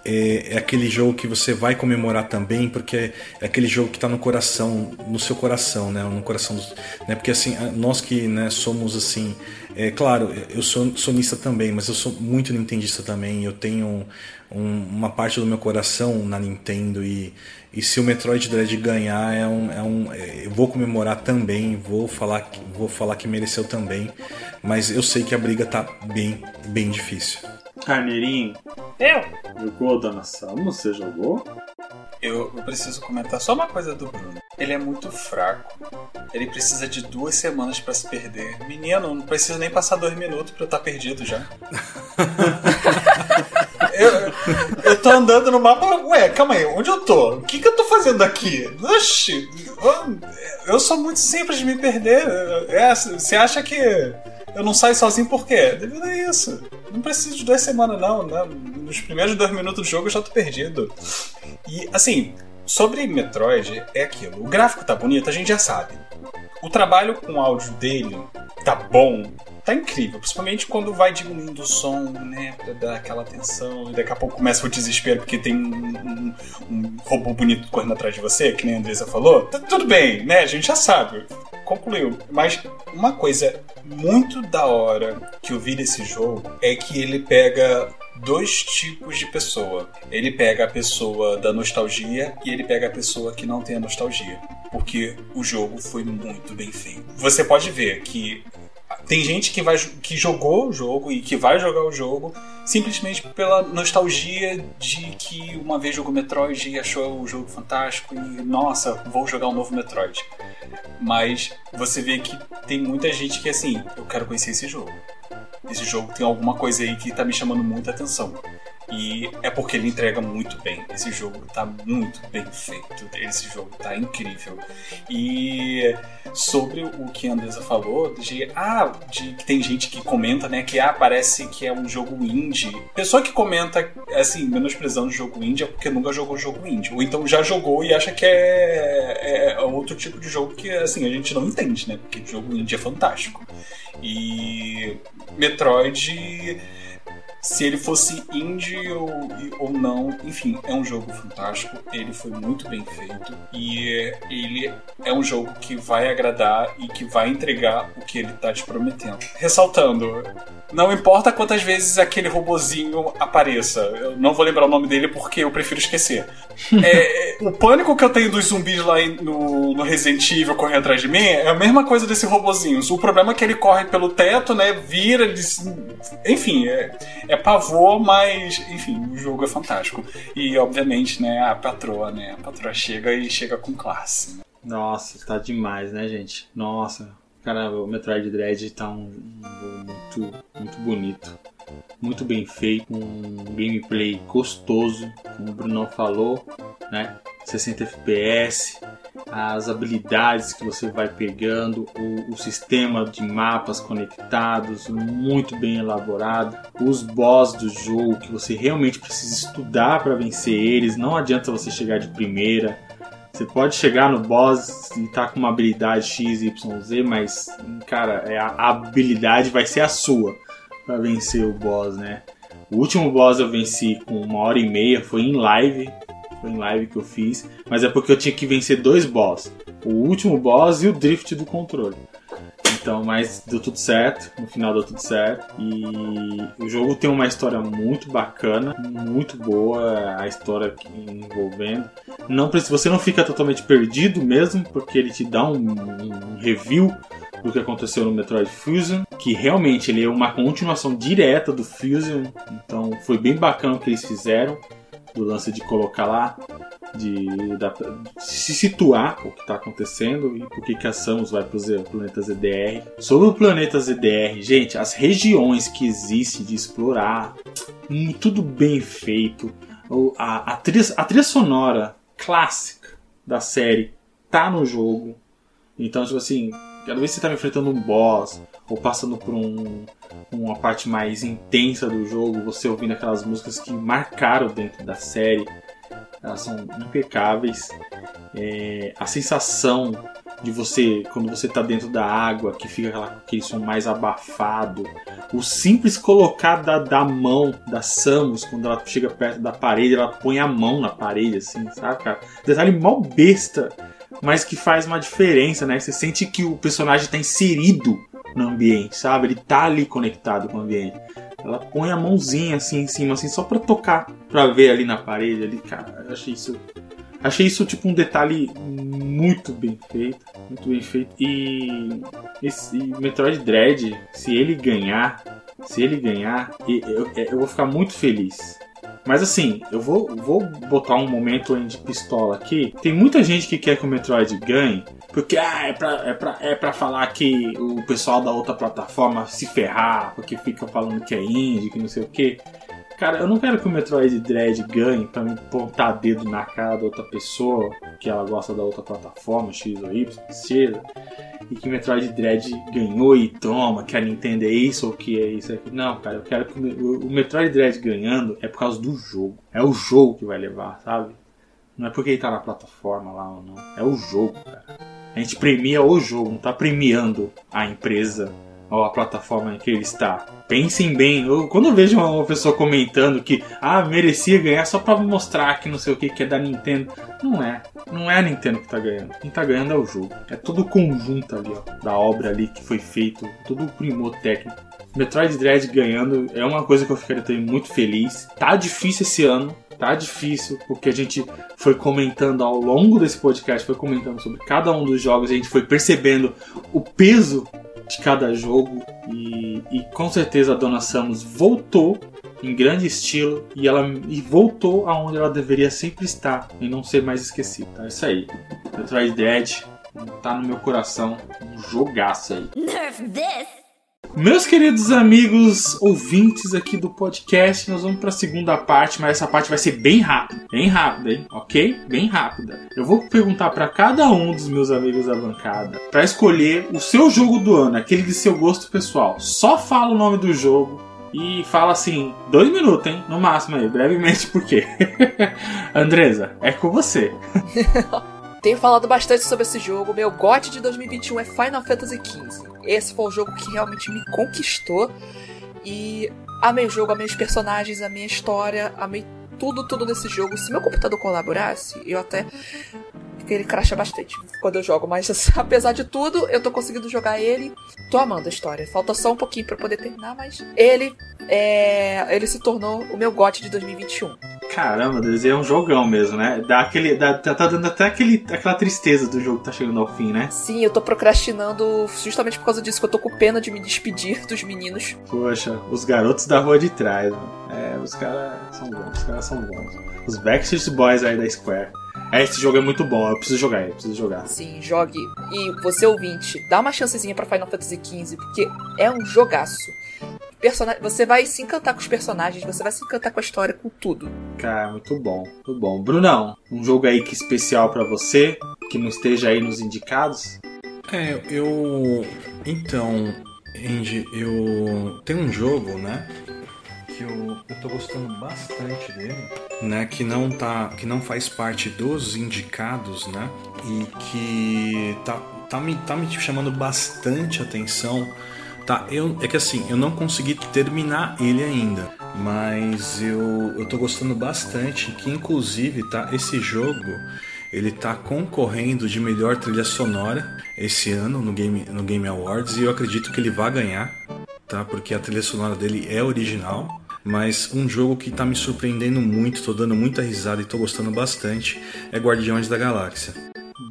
é, é, aquele jogo que você vai comemorar também, porque é aquele jogo que está no coração, no seu coração, né? No coração, dos, né? Porque assim, nós que né, somos assim, é claro, eu sou sonista também, mas eu sou muito nintendista também. Eu tenho um, uma parte do meu coração na Nintendo e, e se o Metroid Dread ganhar é um, é um é, eu vou comemorar também, vou falar vou falar que mereceu também, mas eu sei que a briga tá bem bem difícil. Carneirinho. Eu? Jogou a Dona Samus? Você jogou? Eu, eu, preciso comentar só uma coisa do Bruno. Ele é muito fraco. Ele precisa de duas semanas para se perder. Menino, não precisa nem passar dois minutos pra eu estar tá perdido já. eu, eu tô andando no mapa. Ué, calma aí, onde eu tô? O que, que eu tô fazendo aqui? Oxi, eu, eu sou muito simples de me perder. É, você acha que Eu não saio sozinho por quê? Devido a isso. Não preciso de duas semanas, não. Né? Nos primeiros dois minutos do jogo eu já tô perdido. E, assim, sobre Metroid, é aquilo. O gráfico tá bonito, a gente já sabe. O trabalho com o áudio dele tá bom, tá incrível, principalmente quando vai diminuindo o som, né, pra dar aquela atenção, e daqui a pouco começa o desespero porque tem um, um, um robô bonito correndo atrás de você, que nem a Andresa falou. Tá tudo bem, né, a gente já sabe, concluiu. Mas uma coisa muito da hora que eu vi desse jogo é que ele pega dois tipos de pessoa. Ele pega a pessoa da nostalgia e ele pega a pessoa que não tem a nostalgia. Porque o jogo foi muito bem feito. Você pode ver que tem gente que, vai, que jogou o jogo e que vai jogar o jogo simplesmente pela nostalgia de que uma vez jogou Metroid e achou o jogo fantástico e, nossa, vou jogar um novo Metroid. Mas você vê que tem muita gente que, assim, eu quero conhecer esse jogo. Esse jogo tem alguma coisa aí que tá me chamando muita atenção. E é porque ele entrega muito bem. Esse jogo tá muito bem feito. Esse jogo tá incrível. E sobre o que a Andresa falou, de ah, de que tem gente que comenta, né, que ah, parece que é um jogo indie. Pessoa que comenta assim, menosprezando o jogo indie é porque nunca jogou jogo indie. Ou então já jogou e acha que é, é outro tipo de jogo que assim, a gente não entende, né? Porque jogo indie é fantástico. E Metroid se ele fosse indie ou, ou não, enfim, é um jogo fantástico. Ele foi muito bem feito e ele é um jogo que vai agradar e que vai entregar o que ele tá te prometendo. Ressaltando, não importa quantas vezes aquele robozinho apareça, eu não vou lembrar o nome dele porque eu prefiro esquecer. é, o pânico que eu tenho dos zumbis lá no, no Resident Evil correndo atrás de mim é a mesma coisa desse robozinho. O problema é que ele corre pelo teto, né? Vira, ele... enfim, é, é pavor, mas enfim, o jogo é fantástico. E obviamente, né, a patroa, né? A patroa chega e chega com classe. Nossa, tá demais, né, gente? Nossa, Cara, o Metroid Dread tá um, um muito, muito bonito. Muito bem feito, um gameplay gostoso, como o Bruno falou, né? 60 FPS, as habilidades que você vai pegando, o, o, sistema de mapas conectados, muito bem elaborado, os boss do jogo que você realmente precisa estudar para vencer eles, não adianta você chegar de primeira você pode chegar no boss e tá com uma habilidade X, Y, Z, mas, cara, é a, habilidade vai ser a sua para vencer o boss, né? O último boss eu venci com uma hora e meia, foi em live. Em live que eu fiz, mas é porque eu tinha que vencer dois boss. O último boss e o drift do controle. Então, mas deu tudo certo, no final deu tudo certo. E o jogo tem uma história muito bacana, muito boa, a história envolvendo. Não você não fica totalmente perdido mesmo, porque ele te dá um, um review do que aconteceu no Metroid Fusion, que realmente ele é uma continuação direta do Fusion, então foi bem bacana o que eles fizeram do lance de colocar lá, de, de se situar o que está acontecendo e por que, que a Samus vai para o planeta ZDR. Sobre o planeta ZDR, gente, as regiões que existem de explorar, hum, tudo bem feito. A, a, trilha, a trilha sonora clássica da série tá no jogo. Então, tipo assim, cada vez que você tá enfrentando um boss ou passando por um, uma parte mais intensa do jogo, você ouvindo aquelas músicas que marcaram dentro da série, elas são impecáveis. É, a sensação de você, quando você está dentro da água, que fica aquela, aquele som mais abafado, o simples colocar da, da mão da Samus, quando ela chega perto da parede, ela põe a mão na parede, assim, sabe, cara? Detalhe mal besta, mas que faz uma diferença, né? Você sente que o personagem está inserido no ambiente, sabe? Ele tá ali conectado com o ambiente. Ela põe a mãozinha assim em cima, assim, só pra tocar, pra ver ali na parede, ali, cara. Eu achei isso. Achei isso tipo um detalhe muito bem feito. Muito bem feito. E esse Metroid Dread, se ele ganhar, se ele ganhar, eu, eu vou ficar muito feliz. Mas assim, eu vou, vou botar um momento de pistola aqui. Tem muita gente que quer que o Metroid ganhe, porque ah, é, pra, é, pra, é pra falar que o pessoal da outra plataforma se ferrar, porque fica falando que é indie, que não sei o que. Cara, eu não quero que o Metroid Dread ganhe pra me pontar dedo na cara da outra pessoa, que ela gosta da outra plataforma, X ou Y, seja. E que o Metroid Dread ganhou e toma, que a Nintendo é isso ou que é isso aqui. Não, cara, eu quero que o, o Metroid Dread ganhando é por causa do jogo. É o jogo que vai levar, sabe? Não é porque ele tá na plataforma lá ou não. É o jogo, cara. A gente premia o jogo, não tá premiando a empresa ou a plataforma em que ele está. Pensem bem, eu, quando eu vejo uma pessoa comentando que ah, merecia ganhar só para mostrar que não sei o que que é da Nintendo, não é. Não é a Nintendo que tá ganhando. Quem tá ganhando é o jogo. É todo o conjunto ali, ó, da obra ali que foi feito, todo o primor técnico. Metroid Dread ganhando é uma coisa que eu ficaria muito feliz. Tá difícil esse ano, tá difícil, porque a gente foi comentando ao longo desse podcast, foi comentando sobre cada um dos jogos, a gente foi percebendo o peso de cada jogo e, e com certeza a Dona Samus voltou em grande estilo e ela e voltou aonde ela deveria sempre estar e não ser mais esquecida. É isso aí. Metroid Dread tá no meu coração um jogaço aí. Nerf this! Meus queridos amigos ouvintes aqui do podcast, nós vamos para a segunda parte, mas essa parte vai ser bem rápida, bem rápida, hein? Ok? Bem rápida. Eu vou perguntar para cada um dos meus amigos da bancada para escolher o seu jogo do ano, aquele de seu gosto pessoal. Só fala o nome do jogo e fala assim, dois minutos, hein? No máximo aí, brevemente, por quê? Andresa, é com você. Tenho falado bastante sobre esse jogo. Meu GOT de 2021 é Final Fantasy XV. Esse foi o jogo que realmente me conquistou. E amei o jogo, amei os personagens, amei a história, amei tudo, tudo nesse jogo. Se meu computador colaborasse, eu até. Porque ele cracha bastante quando eu jogo, mas apesar de tudo, eu tô conseguindo jogar ele. Tô amando a história. Falta só um pouquinho para poder terminar, mas ele é, ele se tornou o meu GOT de 2021. Caramba, Deus, é um jogão mesmo, né? Dá aquele, dá, tá, tá dando até aquele, aquela tristeza do jogo que tá chegando ao fim, né? Sim, eu tô procrastinando justamente por causa disso, que eu tô com pena de me despedir dos meninos. Poxa, os garotos da rua de trás, mano. É, os caras são bons, os caras são bons. Os Backstreet Boys aí da Square. É, esse jogo é muito bom, eu preciso jogar, eu preciso jogar. Sim, jogue. E você ouvinte, dá uma chancezinha pra Final Fantasy XV, porque é um jogaço você vai se encantar com os personagens, você vai se encantar com a história, com tudo. Cara, muito bom, muito bom. Brunão, um jogo aí que especial para você, que não esteja aí nos indicados? É, eu. Então, Andy, eu. Tem um jogo, né? Que eu, eu tô gostando bastante dele, né? Que não tá. Que não faz parte dos indicados, né? E que tá, tá, me, tá me chamando bastante atenção Tá, eu, é que assim, eu não consegui terminar ele ainda, mas eu, eu tô gostando bastante, que inclusive, tá, esse jogo, ele tá concorrendo de melhor trilha sonora esse ano no Game, no Game Awards e eu acredito que ele vai ganhar, tá, porque a trilha sonora dele é original, mas um jogo que tá me surpreendendo muito, tô dando muita risada e tô gostando bastante, é Guardiões da Galáxia.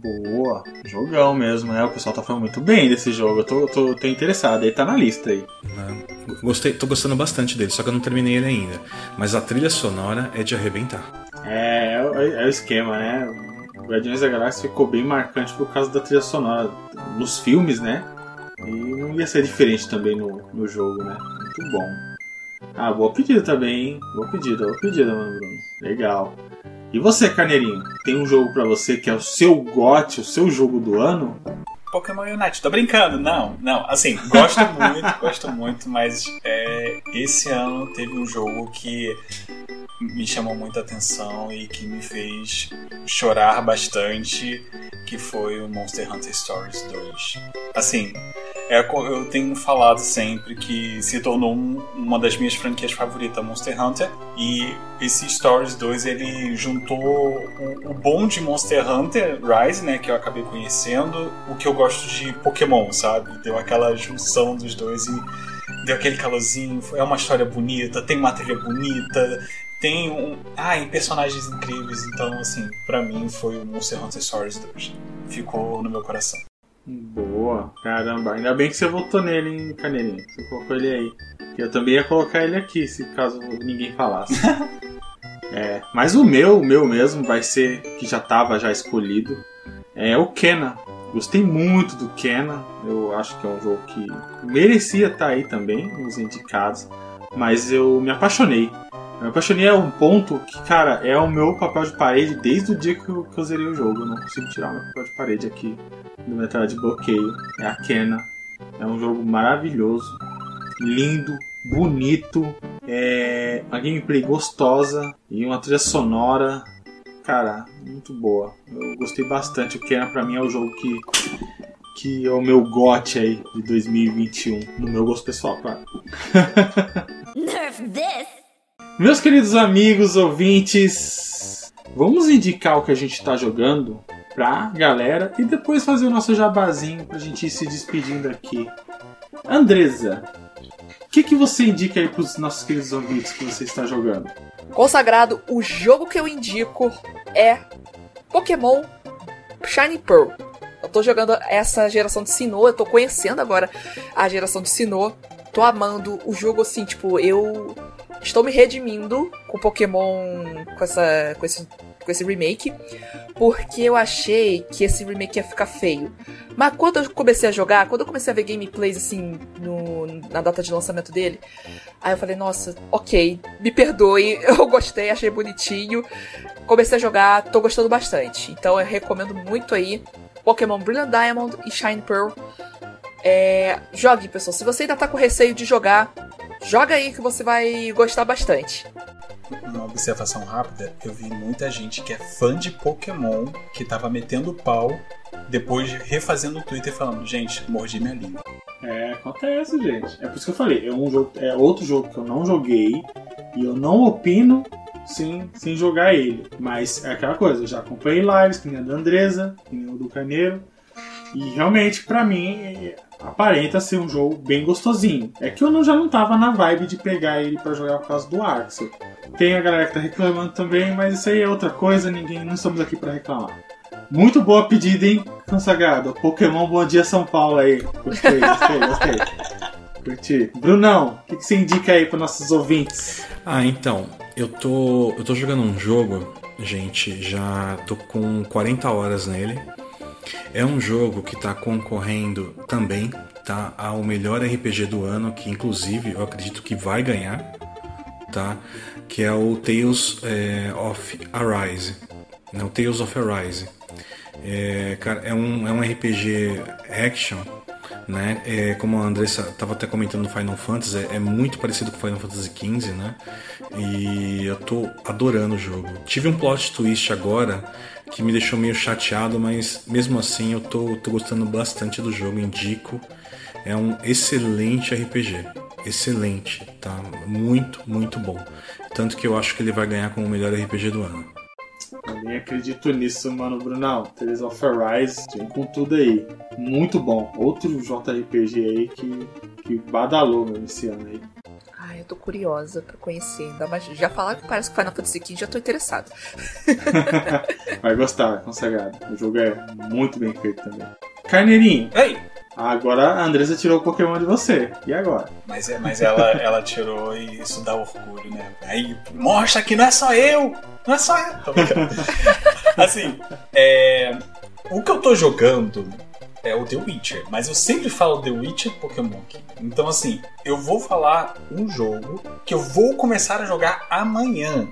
Boa, jogão mesmo, né? O pessoal tá falando muito bem desse jogo. Eu tô, tô, tô interessado, ele tá na lista aí. Gostei, tô gostando bastante dele, só que eu não terminei ele ainda. Mas a trilha sonora é de arrebentar. É, é, é o esquema, né? O Guardiões da Galáxia ficou bem marcante por causa da trilha sonora nos filmes, né? E não ia ser diferente também no, no jogo, né? Muito bom. Ah, boa pedida também, hein? Boa pedida, boa pedida, mano, Bruno. Legal. E você, Carneirinho, tem um jogo para você que é o seu GOT, o seu jogo do ano? Pokémon Unite. Tô brincando, não, não. Assim, gosto muito, gosto muito, mas é, esse ano teve um jogo que me chamou muita atenção e que me fez chorar bastante, que foi o Monster Hunter Stories 2. Assim, é, eu tenho falado sempre que se tornou um, uma das minhas franquias favoritas, Monster Hunter, e esse Stories 2 ele juntou o, o bom de Monster Hunter Rise, né, que eu acabei conhecendo, o que eu gosto de Pokémon, sabe? Deu aquela junção dos dois e deu aquele calorzinho. É uma história bonita, tem uma trilha bonita, tem um. Ah, e personagens incríveis. Então, assim, para mim foi o Monster Hunter Stories 2. Ficou no meu coração. Boa, caramba. Ainda bem que você votou nele, hein, Canelinho. Você colocou ele aí. Eu também ia colocar ele aqui, se caso ninguém falasse. é, mas o meu, o meu mesmo, vai ser que já estava já escolhido. É o Kena. Gostei muito do Kena. Eu acho que é um jogo que merecia estar tá aí também, nos indicados. Mas eu me apaixonei. Eu me apaixonei a um ponto que, cara, é o meu papel de parede desde o dia que eu, que eu zerei o jogo. Eu não consigo tirar o meu papel de parede aqui do tela de bloqueio. É a Kena. É um jogo maravilhoso, lindo, bonito, é uma gameplay gostosa e uma trilha sonora, cara, muito boa. Eu gostei bastante. O Kena pra mim é o jogo que que é o meu gote aí de 2021, no meu gosto pessoal, claro. Nerf this. Meus queridos amigos, ouvintes, vamos indicar o que a gente tá jogando pra galera e depois fazer o nosso jabazinho pra gente ir se despedindo aqui. Andresa, o que, que você indica aí pros nossos queridos ouvintes que você está jogando? Consagrado, o jogo que eu indico é Pokémon Shiny Pearl. Eu tô jogando essa geração de Sinnoh, eu tô conhecendo agora a geração de Sinnoh. Tô amando o jogo assim, tipo, eu estou me redimindo com Pokémon com essa com esse com esse remake, porque eu achei que esse remake ia ficar feio. Mas quando eu comecei a jogar, quando eu comecei a ver gameplays assim no, na data de lançamento dele, aí eu falei, nossa, ok, me perdoe, eu gostei, achei bonitinho. Comecei a jogar, tô gostando bastante. Então eu recomendo muito aí Pokémon Brilliant Diamond e Shine Pearl. É, jogue, pessoal. Se você ainda tá com receio de jogar, joga aí que você vai gostar bastante uma observação rápida, eu vi muita gente que é fã de Pokémon que tava metendo pau depois refazendo o Twitter falando, gente, mordi minha língua. É, acontece, gente. É por isso que eu falei, é, um jogo, é outro jogo que eu não joguei e eu não opino sem, sem jogar ele. Mas é aquela coisa, eu já acompanhei lives, que nem a da Andresa, que nem o do Carneiro. E realmente, para mim, aparenta ser um jogo bem gostosinho. É que eu não, já não tava na vibe de pegar ele para jogar por causa do Axel. Tem a galera que tá reclamando também, mas isso aí é outra coisa, ninguém não estamos aqui para reclamar. Muito boa pedida, hein, consagrado? Pokémon Bom Dia São Paulo aí. Gostei, gostei, gostei. Curti. Brunão, o que, que você indica aí para nossos ouvintes? Ah, então, eu tô, eu tô jogando um jogo, gente, já tô com 40 horas nele. É um jogo que está concorrendo também tá, ao melhor RPG do ano, que inclusive eu acredito que vai ganhar, tá? Que é o Tales é, of Arise. Né? O Tales of Arise. É, cara, é, um, é um RPG action, né? É, como a Andressa estava até comentando no Final Fantasy, é, é, muito parecido com Final Fantasy XV, né? E eu tô adorando o jogo. Tive um plot twist agora que me deixou meio chateado, mas mesmo assim eu tô, tô gostando bastante do jogo, indico. É um excelente RPG. Excelente, tá? Muito, muito bom. Tanto que eu acho que ele vai ganhar como o melhor RPG do ano. Eu nem acredito nisso, mano, Brunão. Tales of Arise, vem com tudo aí. Muito bom. Outro JRPG aí que, que badalou mesmo esse ano aí eu tô curiosa pra conhecer. Ainda mais, já falaram que parece que Final Fantasy XV, já tô interessado. Vai gostar, consagrado. O jogo é muito bem feito também. Carneirinho. Ei! Agora a Andressa tirou o Pokémon de você. E agora? Mas, é, mas ela, ela tirou e isso dá orgulho, né? Aí mostra que não é só eu! Não é só eu! assim, é, o que eu tô jogando é o The Witcher, mas eu sempre falo The Witcher Pokémon aqui. Então, assim, eu vou falar um jogo que eu vou começar a jogar amanhã.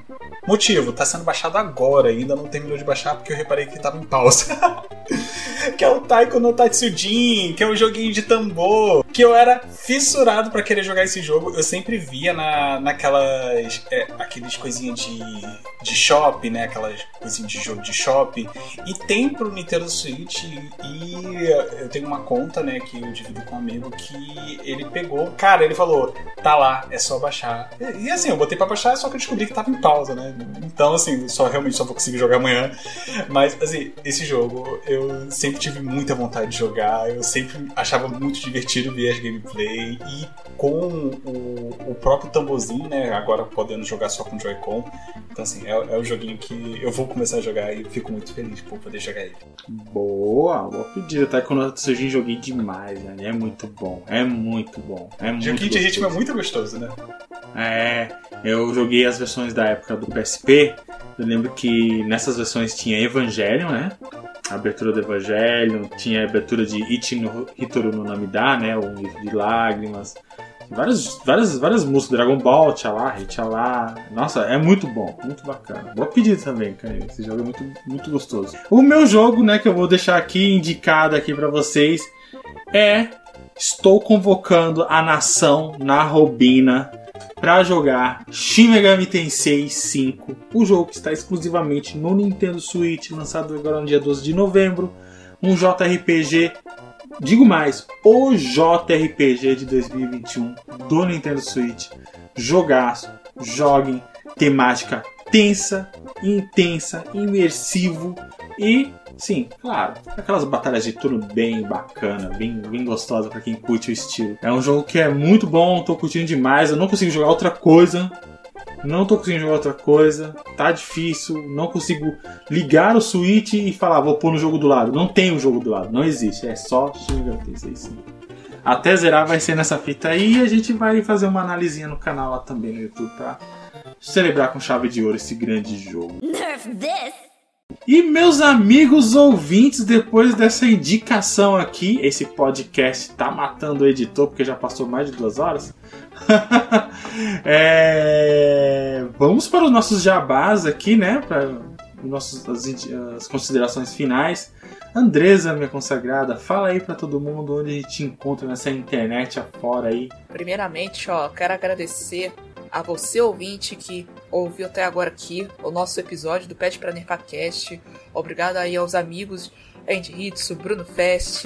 Motivo, tá sendo baixado agora, ainda não terminou de baixar porque eu reparei que tava em pausa. que é o Taiko no Tatsujin, que é um joguinho de tambor, que eu era fissurado para querer jogar esse jogo. Eu sempre via na, naquelas é, aqueles coisinhas de, de shopping, né, aquelas coisinhas de jogo de shopping, e tem pro Nintendo Switch e eu tenho uma conta, né, que eu divido com um amigo que ele pegou, cara, ele falou, tá lá, é só baixar. E, e assim, eu botei para baixar, só que eu descobri que tava em pausa, né? Então, assim, só realmente só vou conseguir jogar amanhã. Mas assim, esse jogo eu sempre tive muita vontade de jogar, eu sempre achava muito divertido ver as gameplay e com o, o próprio tamborzinho, né, agora podendo jogar só com Joy-Con. Então, assim, é, é o joguinho que eu vou começar a jogar e fico muito feliz por poder jogar ele. Boa, boa pedida, tá? Quando eu joguei demais, né? É muito bom, é muito bom. É muito Joguinho de ritmo é muito gostoso, né? É, eu joguei as versões da época do PSP. Eu lembro que nessas versões tinha Evangelion, né? A abertura do Evangelion, tinha a abertura de Ichi no Hitoru no Namida, né? O livro de lágrimas. Várias, várias, várias músicas, Dragon Ball, Tchalá, Rei Tchalá. Nossa, é muito bom, muito bacana. Boa pedida também, cara. Esse jogo é muito, muito gostoso. O meu jogo, né, que eu vou deixar aqui indicado aqui para vocês é Estou convocando a nação na Robina para jogar Shin Megami Tensei 5, o jogo que está exclusivamente no Nintendo Switch, lançado agora no dia 12 de novembro, um JRPG Digo mais, o JRPG de 2021 do Nintendo Switch. Jogaço, joguem, temática tensa, intensa, imersivo e, sim, claro, aquelas batalhas de turno bem bacana, bem, bem gostosa para quem curte o estilo. É um jogo que é muito bom, tô curtindo demais, eu não consigo jogar outra coisa não tô conseguindo jogar outra coisa, tá difícil, não consigo ligar o Switch e falar, vou pôr no jogo do lado. Não tem o um jogo do lado, não existe, é só Shin Megami Tensei 5. Até zerar vai ser nessa fita aí e a gente vai fazer uma analisinha no canal lá também no YouTube pra celebrar com chave de ouro esse grande jogo. Nerf this! E meus amigos ouvintes, depois dessa indicação aqui, esse podcast tá matando o editor porque já passou mais de duas horas. é... Vamos para os nossos jabás aqui, né? Para nossas, as, as considerações finais. Andresa, minha consagrada, fala aí para todo mundo onde a gente te encontra nessa internet afora aí. Primeiramente, ó, quero agradecer a você ouvinte que ouviu até agora aqui o nosso episódio do Pet pra Nerfacast. Obrigado aí aos amigos Andy Hitsu, Bruno Fest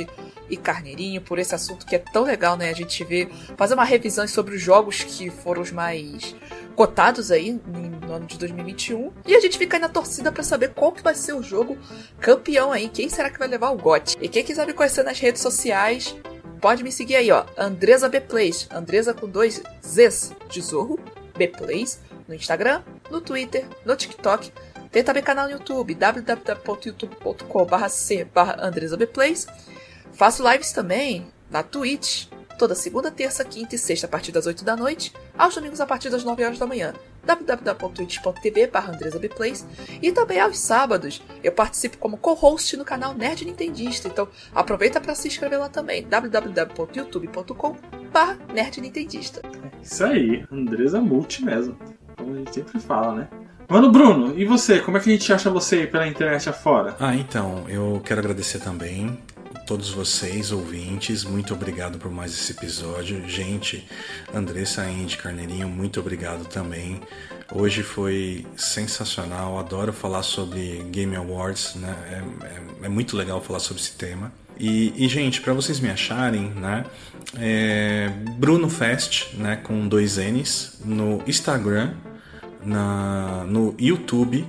e Carneirinho por esse assunto que é tão legal, né? A gente vê, fazer uma revisão sobre os jogos que foram os mais cotados aí no ano de 2021. E a gente fica aí na torcida para saber qual que vai ser o jogo campeão aí, quem será que vai levar o GOT. E quem quiser me conhecer nas redes sociais, pode me seguir aí, ó. Andresa B Plays. Andresa com dois Zs de Zorro. B Plays. No Instagram, no Twitter, no TikTok. Tem também canal no YouTube, www.youtube.com.br Faço lives também na Twitch, toda segunda, terça, quinta e sexta a partir das 8 da noite, aos domingos a partir das 9 horas da manhã www.twitch.tv andresabplays e também aos sábados eu participo como co-host no canal Nerd Nintendista, então aproveita para se inscrever lá também www.youtube.com Nerd Nintendista. Isso aí, Andresa Multi mesmo, como a gente sempre fala, né? Mano Bruno, e você? Como é que a gente acha você pela internet afora? Ah, então, eu quero agradecer também todos vocês, ouvintes. Muito obrigado por mais esse episódio. Gente, Andressa Indy Carneirinho, muito obrigado também. Hoje foi sensacional. Adoro falar sobre Game Awards, né? É, é, é muito legal falar sobre esse tema. E, e gente, para vocês me acharem, né? É Bruno Fest, né? Com dois N's no Instagram, na, no YouTube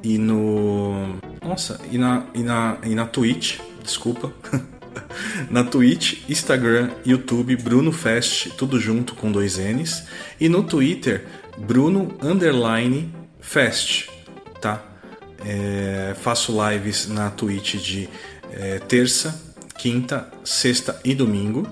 e no nossa e na e na, e na Twitch desculpa. na Twitch, Instagram, YouTube, Bruno Fest, tudo junto com dois N's. E no Twitter, Bruno Underline Fest, tá? É, faço lives na Twitch de é, terça, quinta, sexta e domingo,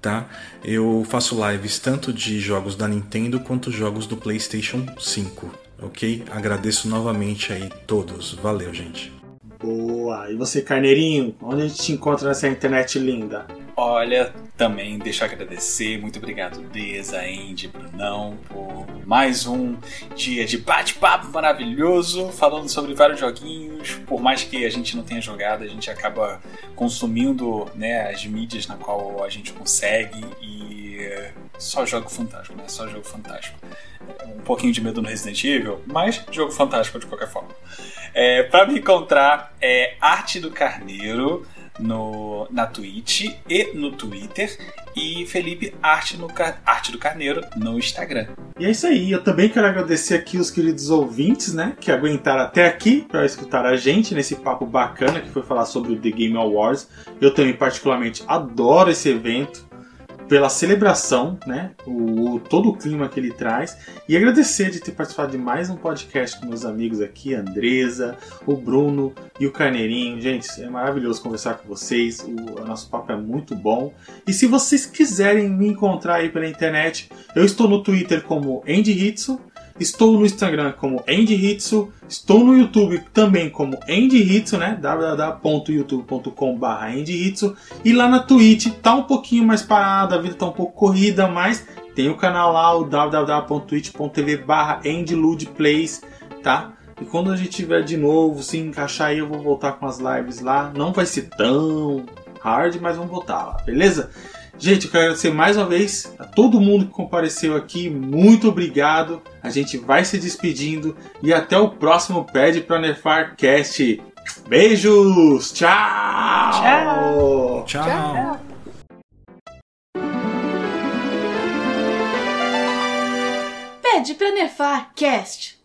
tá? Eu faço lives tanto de jogos da Nintendo quanto jogos do PlayStation 5, ok? Agradeço novamente aí todos. Valeu, gente. Boa! E você, Carneirinho? Onde a gente te encontra nessa internet linda? Olha, também deixa eu agradecer. Muito obrigado, Deza, Andy, Brunão, por mais um dia de bate-papo maravilhoso, falando sobre vários joguinhos. Por mais que a gente não tenha jogado, a gente acaba consumindo né, as mídias na qual a gente consegue e só jogo fantástico, né? Só jogo fantástico. Um pouquinho de medo no Resident Evil, mas jogo fantástico de qualquer forma. É, para me encontrar é Arte do Carneiro no, na Twitch e no Twitter e Felipe Arte, no, Arte do Carneiro no Instagram. E é isso aí, eu também quero agradecer aqui os queridos ouvintes, né, que aguentaram até aqui para escutar a gente nesse papo bacana que foi falar sobre o The Game Awards. Eu também particularmente adoro esse evento pela celebração, né? O, todo o clima que ele traz. E agradecer de ter participado de mais um podcast com meus amigos aqui, Andresa, o Bruno e o Carneirinho. Gente, é maravilhoso conversar com vocês. O, o nosso papo é muito bom. E se vocês quiserem me encontrar aí pela internet, eu estou no Twitter como Andy Hitsu Estou no Instagram como Endhitsu, estou no YouTube também como Endhitsu, né? www.youtube.com.br Endhitsu e lá na Twitch tá um pouquinho mais parada, a vida tá um pouco corrida, mas tem o canal lá, o www.twitch.tv endludplays, tá? E quando a gente tiver de novo, se encaixar aí, eu vou voltar com as lives lá. Não vai ser tão hard, mas vamos voltar lá, beleza? Gente, eu quero agradecer mais uma vez a todo mundo que compareceu aqui. Muito obrigado. A gente vai se despedindo e até o próximo Pede pra Nefar Cast. Beijos! Tchau! Tchau! Tchau! Pede pra Nefar Cast.